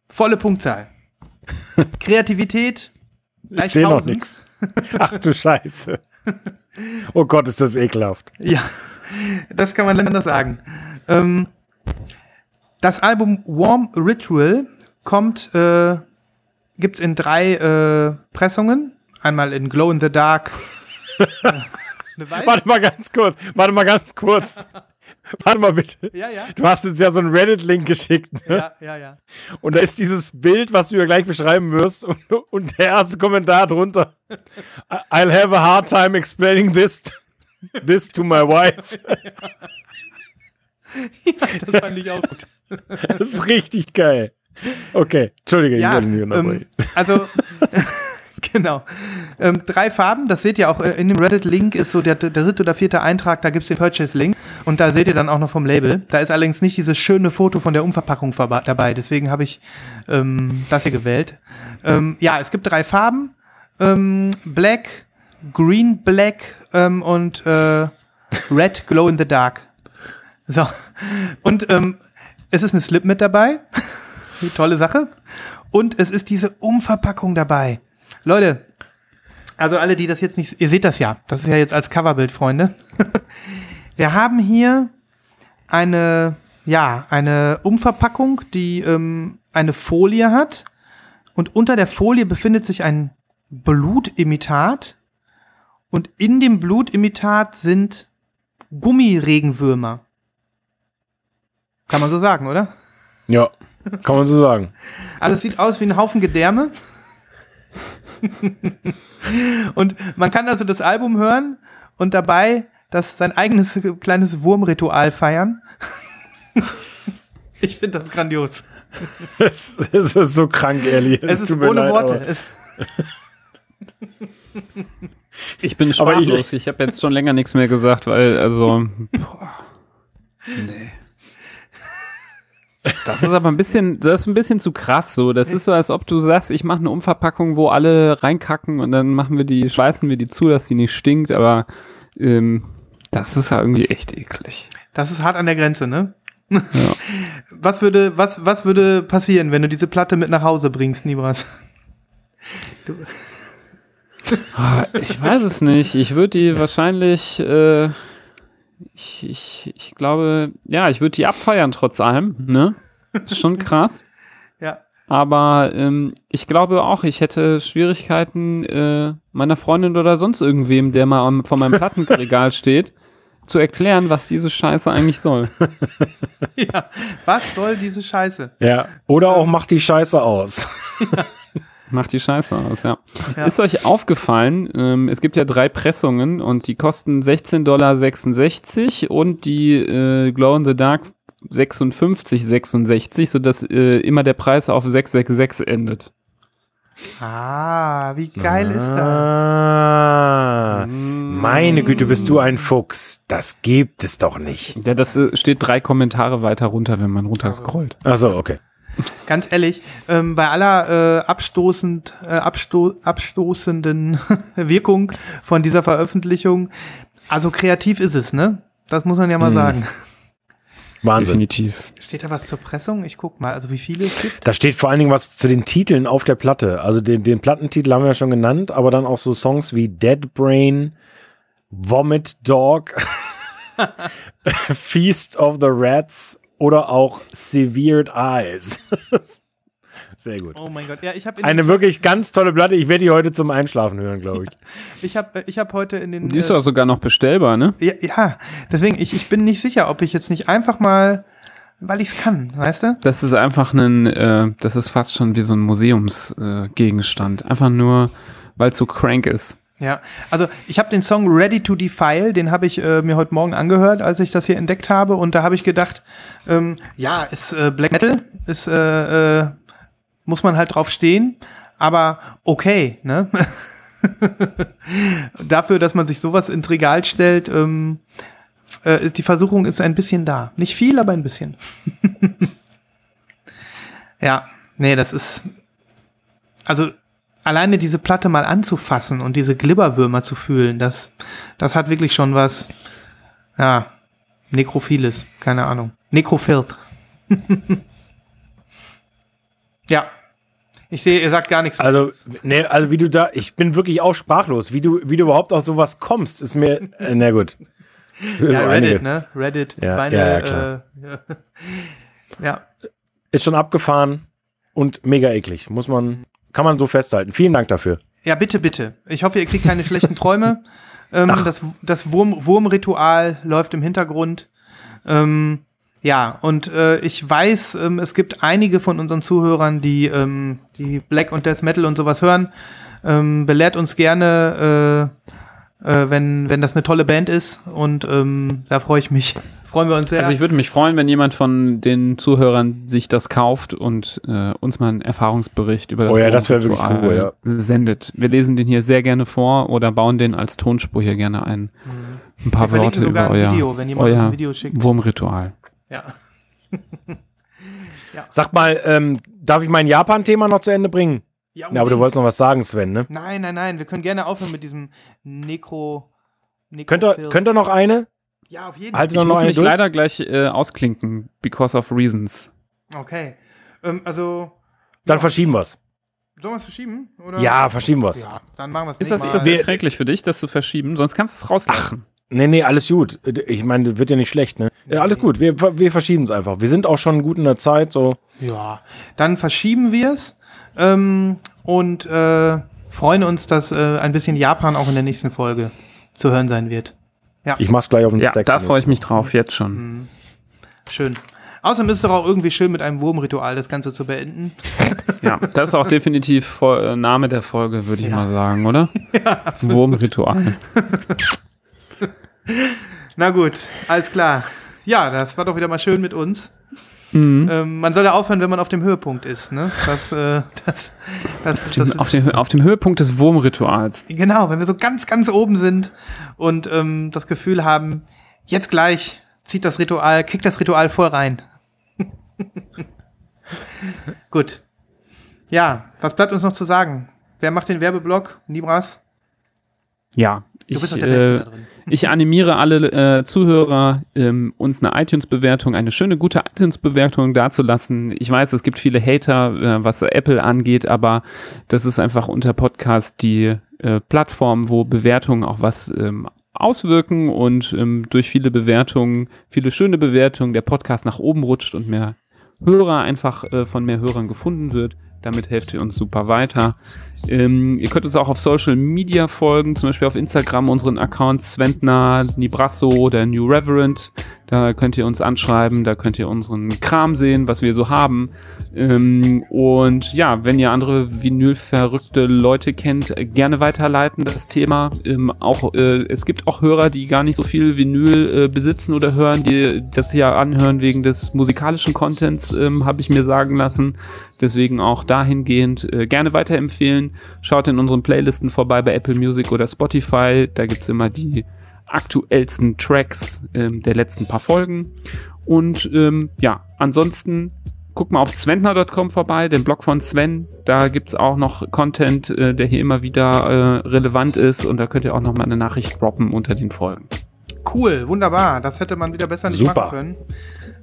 volle Punktzahl. *laughs* Kreativität, Ich sehe noch nichts. Ach du Scheiße. Oh Gott, ist das ekelhaft. Ja, das kann man anders sagen. Ähm, das Album Warm Ritual kommt, äh, gibt's in drei äh, Pressungen. Einmal in Glow in the Dark. *laughs* äh. Warte mal ganz kurz. Warte mal ganz kurz. *laughs* *laughs* Warte mal bitte. Ja, ja. Du hast uns ja so einen Reddit-Link geschickt. Ne? Ja, ja, ja. Und da ist dieses Bild, was du ja gleich beschreiben wirst. Und, und der erste Kommentar drunter. I'll have a hard time explaining this, this to my wife. *laughs* Das fand ich auch gut. Das ist richtig geil. Okay, Entschuldige, Ja, ich wollte nicht ähm, also genau. Ähm, drei Farben, das seht ihr auch äh, in dem Reddit-Link, ist so der, der dritte oder vierte Eintrag, da gibt's den Purchase-Link und da seht ihr dann auch noch vom Label. Da ist allerdings nicht dieses schöne Foto von der Umverpackung dabei, deswegen habe ich ähm, das hier gewählt. Ähm, ja, es gibt drei Farben, ähm, Black, Green Black ähm, und äh, Red Glow in the Dark. So, und ähm, es ist eine Slip mit dabei. *laughs* Tolle Sache. Und es ist diese Umverpackung dabei. Leute, also alle, die das jetzt nicht, ihr seht das ja. Das ist ja jetzt als Coverbild, Freunde. *laughs* Wir haben hier eine, ja, eine Umverpackung, die ähm, eine Folie hat. Und unter der Folie befindet sich ein Blutimitat. Und in dem Blutimitat sind Gummiregenwürmer. Kann man so sagen, oder? Ja, kann man so sagen. Also es sieht aus wie ein Haufen Gedärme. *laughs* und man kann also das Album hören und dabei das sein eigenes kleines Wurmritual feiern. *laughs* ich finde das grandios. Es, es ist so krank, ehrlich. Es ist tut mir ohne leid, Worte. Es, Ich bin Aber ich- sprachlos. Ich, habe jetzt schon länger nichts mehr gesagt, weil, also. Boah, nee. Das ist aber ein bisschen, das ist ein bisschen zu krass so. Das ist so, als ob du sagst, ich mache eine Umverpackung, wo alle reinkacken und dann machen wir die, schweißen wir die zu, dass die nicht stinkt, aber ähm, das ist ja irgendwie echt eklig. das ist hart an der Grenze, ne? *laughs* Was würde, was, was würde passieren, wenn du diese Platte mit nach Hause bringst, Nibras? Ah, Ich weiß es nicht. Ich würde die wahrscheinlich, äh, ich, ich, ich glaube, ja, ich würde die abfeiern trotz allem, ne? Ist schon *laughs* krass. Ja. Aber ähm, ich glaube auch, ich hätte Schwierigkeiten, äh, meiner Freundin oder sonst irgendwem, der mal am, vor meinem *laughs* Plattenregal steht, zu erklären, was diese Scheiße eigentlich soll. *laughs* ja. Was soll diese Scheiße? Ja, oder auch macht die Scheiße aus. Macht die Scheiße aus, ja. Ja. Ist euch aufgefallen, ähm, es gibt ja drei Pressungen und die kosten 16,66 Dollar und die äh, Glow in the Dark 56,66, sodass äh, immer der Preis auf 666 endet. Ah, wie geil ist das? Ah, meine Güte, bist du ein Fuchs. Das gibt es doch nicht. Ja, das äh, steht drei Kommentare weiter runter, wenn man runter scrollt. Achso, okay. *laughs* Ganz ehrlich, ähm, bei aller äh, abstoßend, äh, absto abstoßenden *laughs* Wirkung von dieser Veröffentlichung, also kreativ ist es, ne? Das muss man ja mal Mhm. sagen. Wahnsinn. Definitiv. Steht da was zur Pressung? Ich guck mal, also wie viele es gibt. Da steht vor allen Dingen was zu den Titeln auf der Platte. Also den, den Plattentitel haben wir ja schon genannt, aber dann auch so Songs wie Dead Brain, Vomit Dog, *laughs* Feast of the Rats oder auch Severed Eyes. *laughs* Sehr gut. Oh mein Gott. Ja, ich habe Eine wirklich ganz tolle Platte. Ich werde die heute zum Einschlafen hören, glaube ich. *laughs* ich habe ich hab heute in den Die ist äh, doch sogar noch bestellbar, ne? ja, ja, deswegen ich, ich bin nicht sicher, ob ich jetzt nicht einfach mal weil ich es kann, weißt du? Das ist einfach ein, äh, das ist fast schon wie so ein Museumsgegenstand. Äh, einfach nur, weil es so crank ist. Ja, also ich habe den Song Ready to Defile, den habe ich äh, mir heute Morgen angehört, als ich das hier entdeckt habe. Und da habe ich gedacht, ähm, ja, ist äh, Black Metal, ist, äh, äh, muss man halt drauf stehen, aber okay, ne? *laughs* Dafür, dass man sich sowas ins Regal stellt, ähm, äh, die Versuchung ist ein bisschen da. Nicht viel, aber ein bisschen. *laughs* ja, nee, das ist. Also alleine diese Platte mal anzufassen und diese Glibberwürmer zu fühlen, das, das hat wirklich schon was, ja, Nekrophiles, keine Ahnung. Nekrofilth. *laughs* ja. Ich sehe, ihr sagt gar nichts. Also, nee, also wie du da, ich bin wirklich auch sprachlos. Wie du, wie du überhaupt auf sowas kommst, ist mir, äh, na gut. *laughs* ja, Reddit, einige. ne? Reddit, Ja, meine, ja, ja, klar. Äh, *laughs* ja. Ist schon abgefahren und mega eklig. Muss man, kann man so festhalten. Vielen Dank dafür. Ja, bitte, bitte. Ich hoffe, ihr kriegt keine schlechten Träume. *laughs* Ähm, das das Wurm, Wurmritual läuft im Hintergrund. Ähm, ja, und äh, ich weiß, ähm, es gibt einige von unseren Zuhörern, die, ähm, die Black und Death Metal und sowas hören. Ähm, belehrt uns gerne, äh, äh, wenn, wenn das eine tolle Band ist. Und ähm, da freue ich mich. Freuen wir uns sehr. Also ich würde mich freuen, wenn jemand von den Zuhörern sich das kauft und äh, uns mal einen Erfahrungsbericht über das Oh ja, das wirklich Wurmritual cool, sendet. Wir lesen den hier sehr gerne vor oder bauen den als Tonspur hier gerne ein. Ein paar wir Worte sogar über ein euer, Video, wenn jemand euer ein Video schickt. Wurmritual. *laughs* Ja. Sag mal, ähm, darf ich mein Japan-Thema noch zu Ende bringen? Ja, Ja, aber du wolltest noch was sagen, Sven, ne? Nein, nein, nein. Wir können gerne aufhören mit diesem Nekro. Könnt ihr, könnt ihr noch eine? Ja, auf jeden Halt Ich noch muss mich durch? leider gleich äh, ausklinken, because of reasons. Okay. Ähm, also, Dann Ja. verschieben wir's. sollen wir es verschieben? Oder? Ja, verschieben wir's. Ja, dann machen wir es Ist das, ist das Wir- erträglich für dich, das zu verschieben? Sonst kannst du es rauslassen. Nee, nee, alles gut. Ich meine, wird ja nicht schlecht, ne? Ja, alles gut, wir, wir verschieben es einfach. Wir sind auch schon gut in der Zeit, so. Ja, dann verschieben wir es ähm, und äh, freuen uns, dass äh, ein bisschen Japan auch in der nächsten Folge zu hören sein wird. Ich mach's gleich auf den Ja, Stack. da freue ich mich drauf, jetzt schon. Schön. Außerdem ist es doch auch irgendwie schön, mit einem Wurmritual das Ganze zu beenden. *laughs* Ja, das ist auch definitiv äh, Name der Folge, würde ich Ja. mal sagen, oder? *laughs* Wurmritual. *laughs* Na gut, alles klar. Ja, das war doch wieder mal schön mit uns. Mhm. Ähm, man soll ja aufhören, wenn man auf dem Höhepunkt ist, ne? Das, äh, das, das, das, Auf, dem, auf dem Höhepunkt des Wurmrituals. Genau, wenn wir so ganz, ganz oben sind und ähm, das Gefühl haben, jetzt gleich zieht das Ritual, kickt das Ritual voll rein. *laughs* Gut. Ja, was bleibt uns noch zu sagen? Wer macht den Werbeblock? Nibras? Ja, Du ich, bist doch der Beste äh, da drin. Ich animiere alle äh, Zuhörer, ähm, uns eine iTunes-Bewertung, eine schöne, gute iTunes-Bewertung dazulassen. Ich weiß, es gibt viele Hater, äh, was Apple angeht, aber das ist einfach unter Podcast die äh, Plattform, wo Bewertungen auch was ähm, auswirken und ähm, durch viele Bewertungen, viele schöne Bewertungen, der Podcast nach oben rutscht und mehr Hörer einfach äh, von mehr Hörern gefunden wird. Damit helft ihr uns super weiter. Ähm, ihr könnt uns auch auf Social Media folgen, zum Beispiel auf Instagram unseren Accounts Sventna, Nibrasso oder New Reverend. Da könnt ihr uns anschreiben, da könnt ihr unseren Kram sehen, was wir so haben. Ähm, und ja, wenn ihr andere Vinyl-verrückte Leute kennt, gerne weiterleiten das Thema. Ähm, auch äh, es gibt auch Hörer, die gar nicht so viel Vinyl äh, besitzen oder hören, die das hier anhören wegen des musikalischen Contents, ähm, habe ich mir sagen lassen. Deswegen auch dahingehend äh, gerne weiterempfehlen. Schaut in unseren Playlisten vorbei bei Apple Music oder Spotify. Da gibt's immer die aktuellsten Tracks ähm, der letzten paar Folgen. Und ähm, ja, ansonsten guckt mal auf sventner.com vorbei, den Blog von Sven. Da gibt's auch noch Content, äh, der hier immer wieder äh, relevant ist. Und da könnt ihr auch noch mal eine Nachricht droppen unter den Folgen. Cool, wunderbar. Das hätte man wieder besser nicht Super. machen können.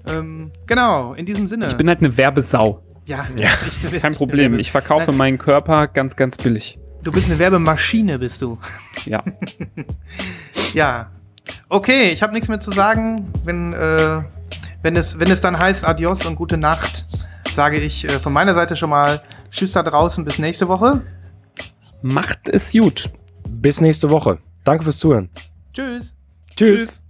Ähm, genau, in diesem Sinne. Ich bin halt eine Werbesau. Ja, Ja. *laughs* ich- Kein Problem. Ich verkaufe meinen Körper ganz, ganz billig. Du bist eine Werbemaschine, bist du. Ja. *laughs* Ja. Okay, ich habe nichts mehr zu sagen. Wenn, äh, wenn, es, wenn es dann heißt Adios und gute Nacht, sage ich äh, von meiner Seite schon mal Tschüss da draußen, bis nächste Woche. Macht es gut. Bis nächste Woche. Danke fürs Zuhören. Tschüss. Tschüss. Tokyo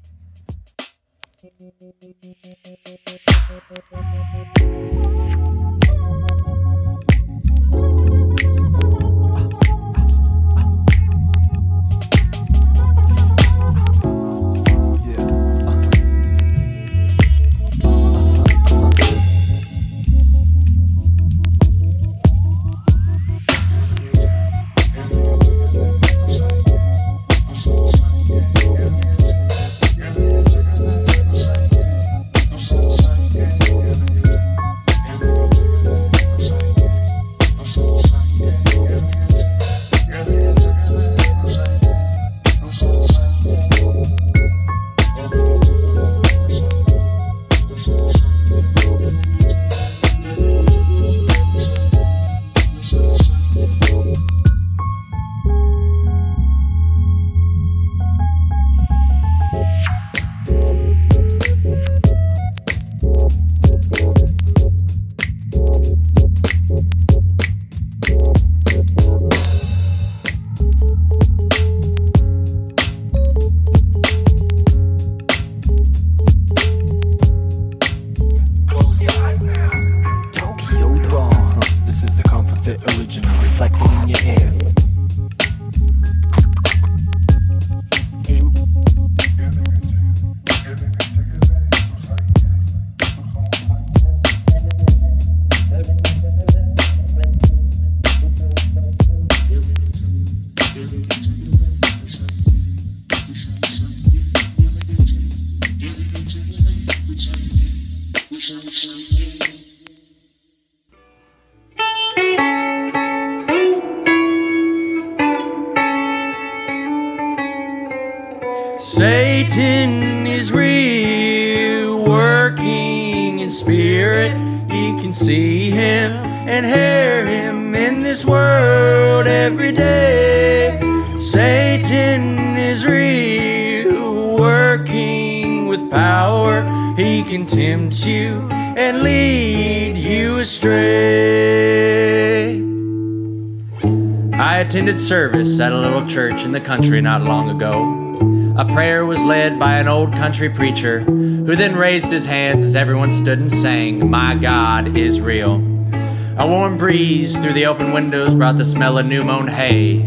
attended service at a little church in the country not long ago. A prayer was led by an old country preacher who then raised his hands as everyone stood and sang, My God is real. A warm breeze through the open windows brought the smell of new mown hay,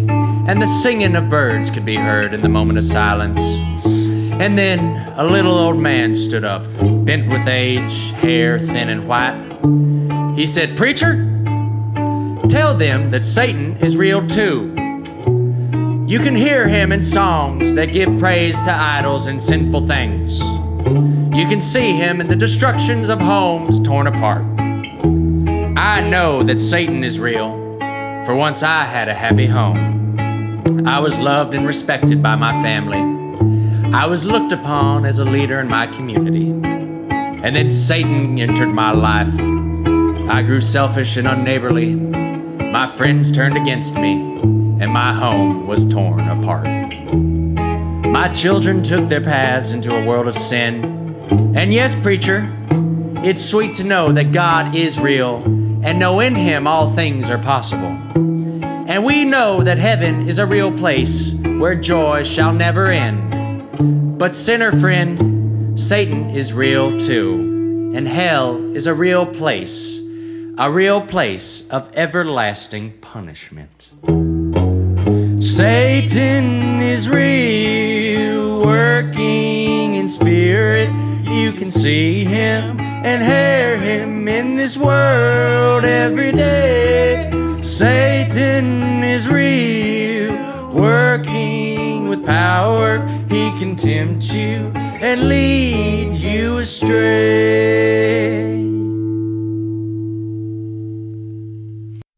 and the singing of birds could be heard in the moment of silence. And then a little old man stood up, bent with age, hair thin and white. He said, Preacher, tell them that Satan is real too. You can hear him in songs that give praise to idols and sinful things. You can see him in the destructions of homes torn apart. I know that Satan is real, for once I had a happy home. I was loved and respected by my family. I was looked upon as a leader in my community. And then Satan entered my life. I grew selfish and unneighborly. My friends turned against me, and my home was torn apart. My children took their paths into a world of sin. And yes, preacher, it's sweet to know that God is real and know in Him all things are possible. And we know that heaven is a real place where joy shall never end. But, sinner friend, Satan is real too, and hell is a real place, a real place of everlasting punishment. Satan is real, working in spirit. You can see him and hear him in this world every day. Satan is real, working with power. He can tempt you and lead you astray.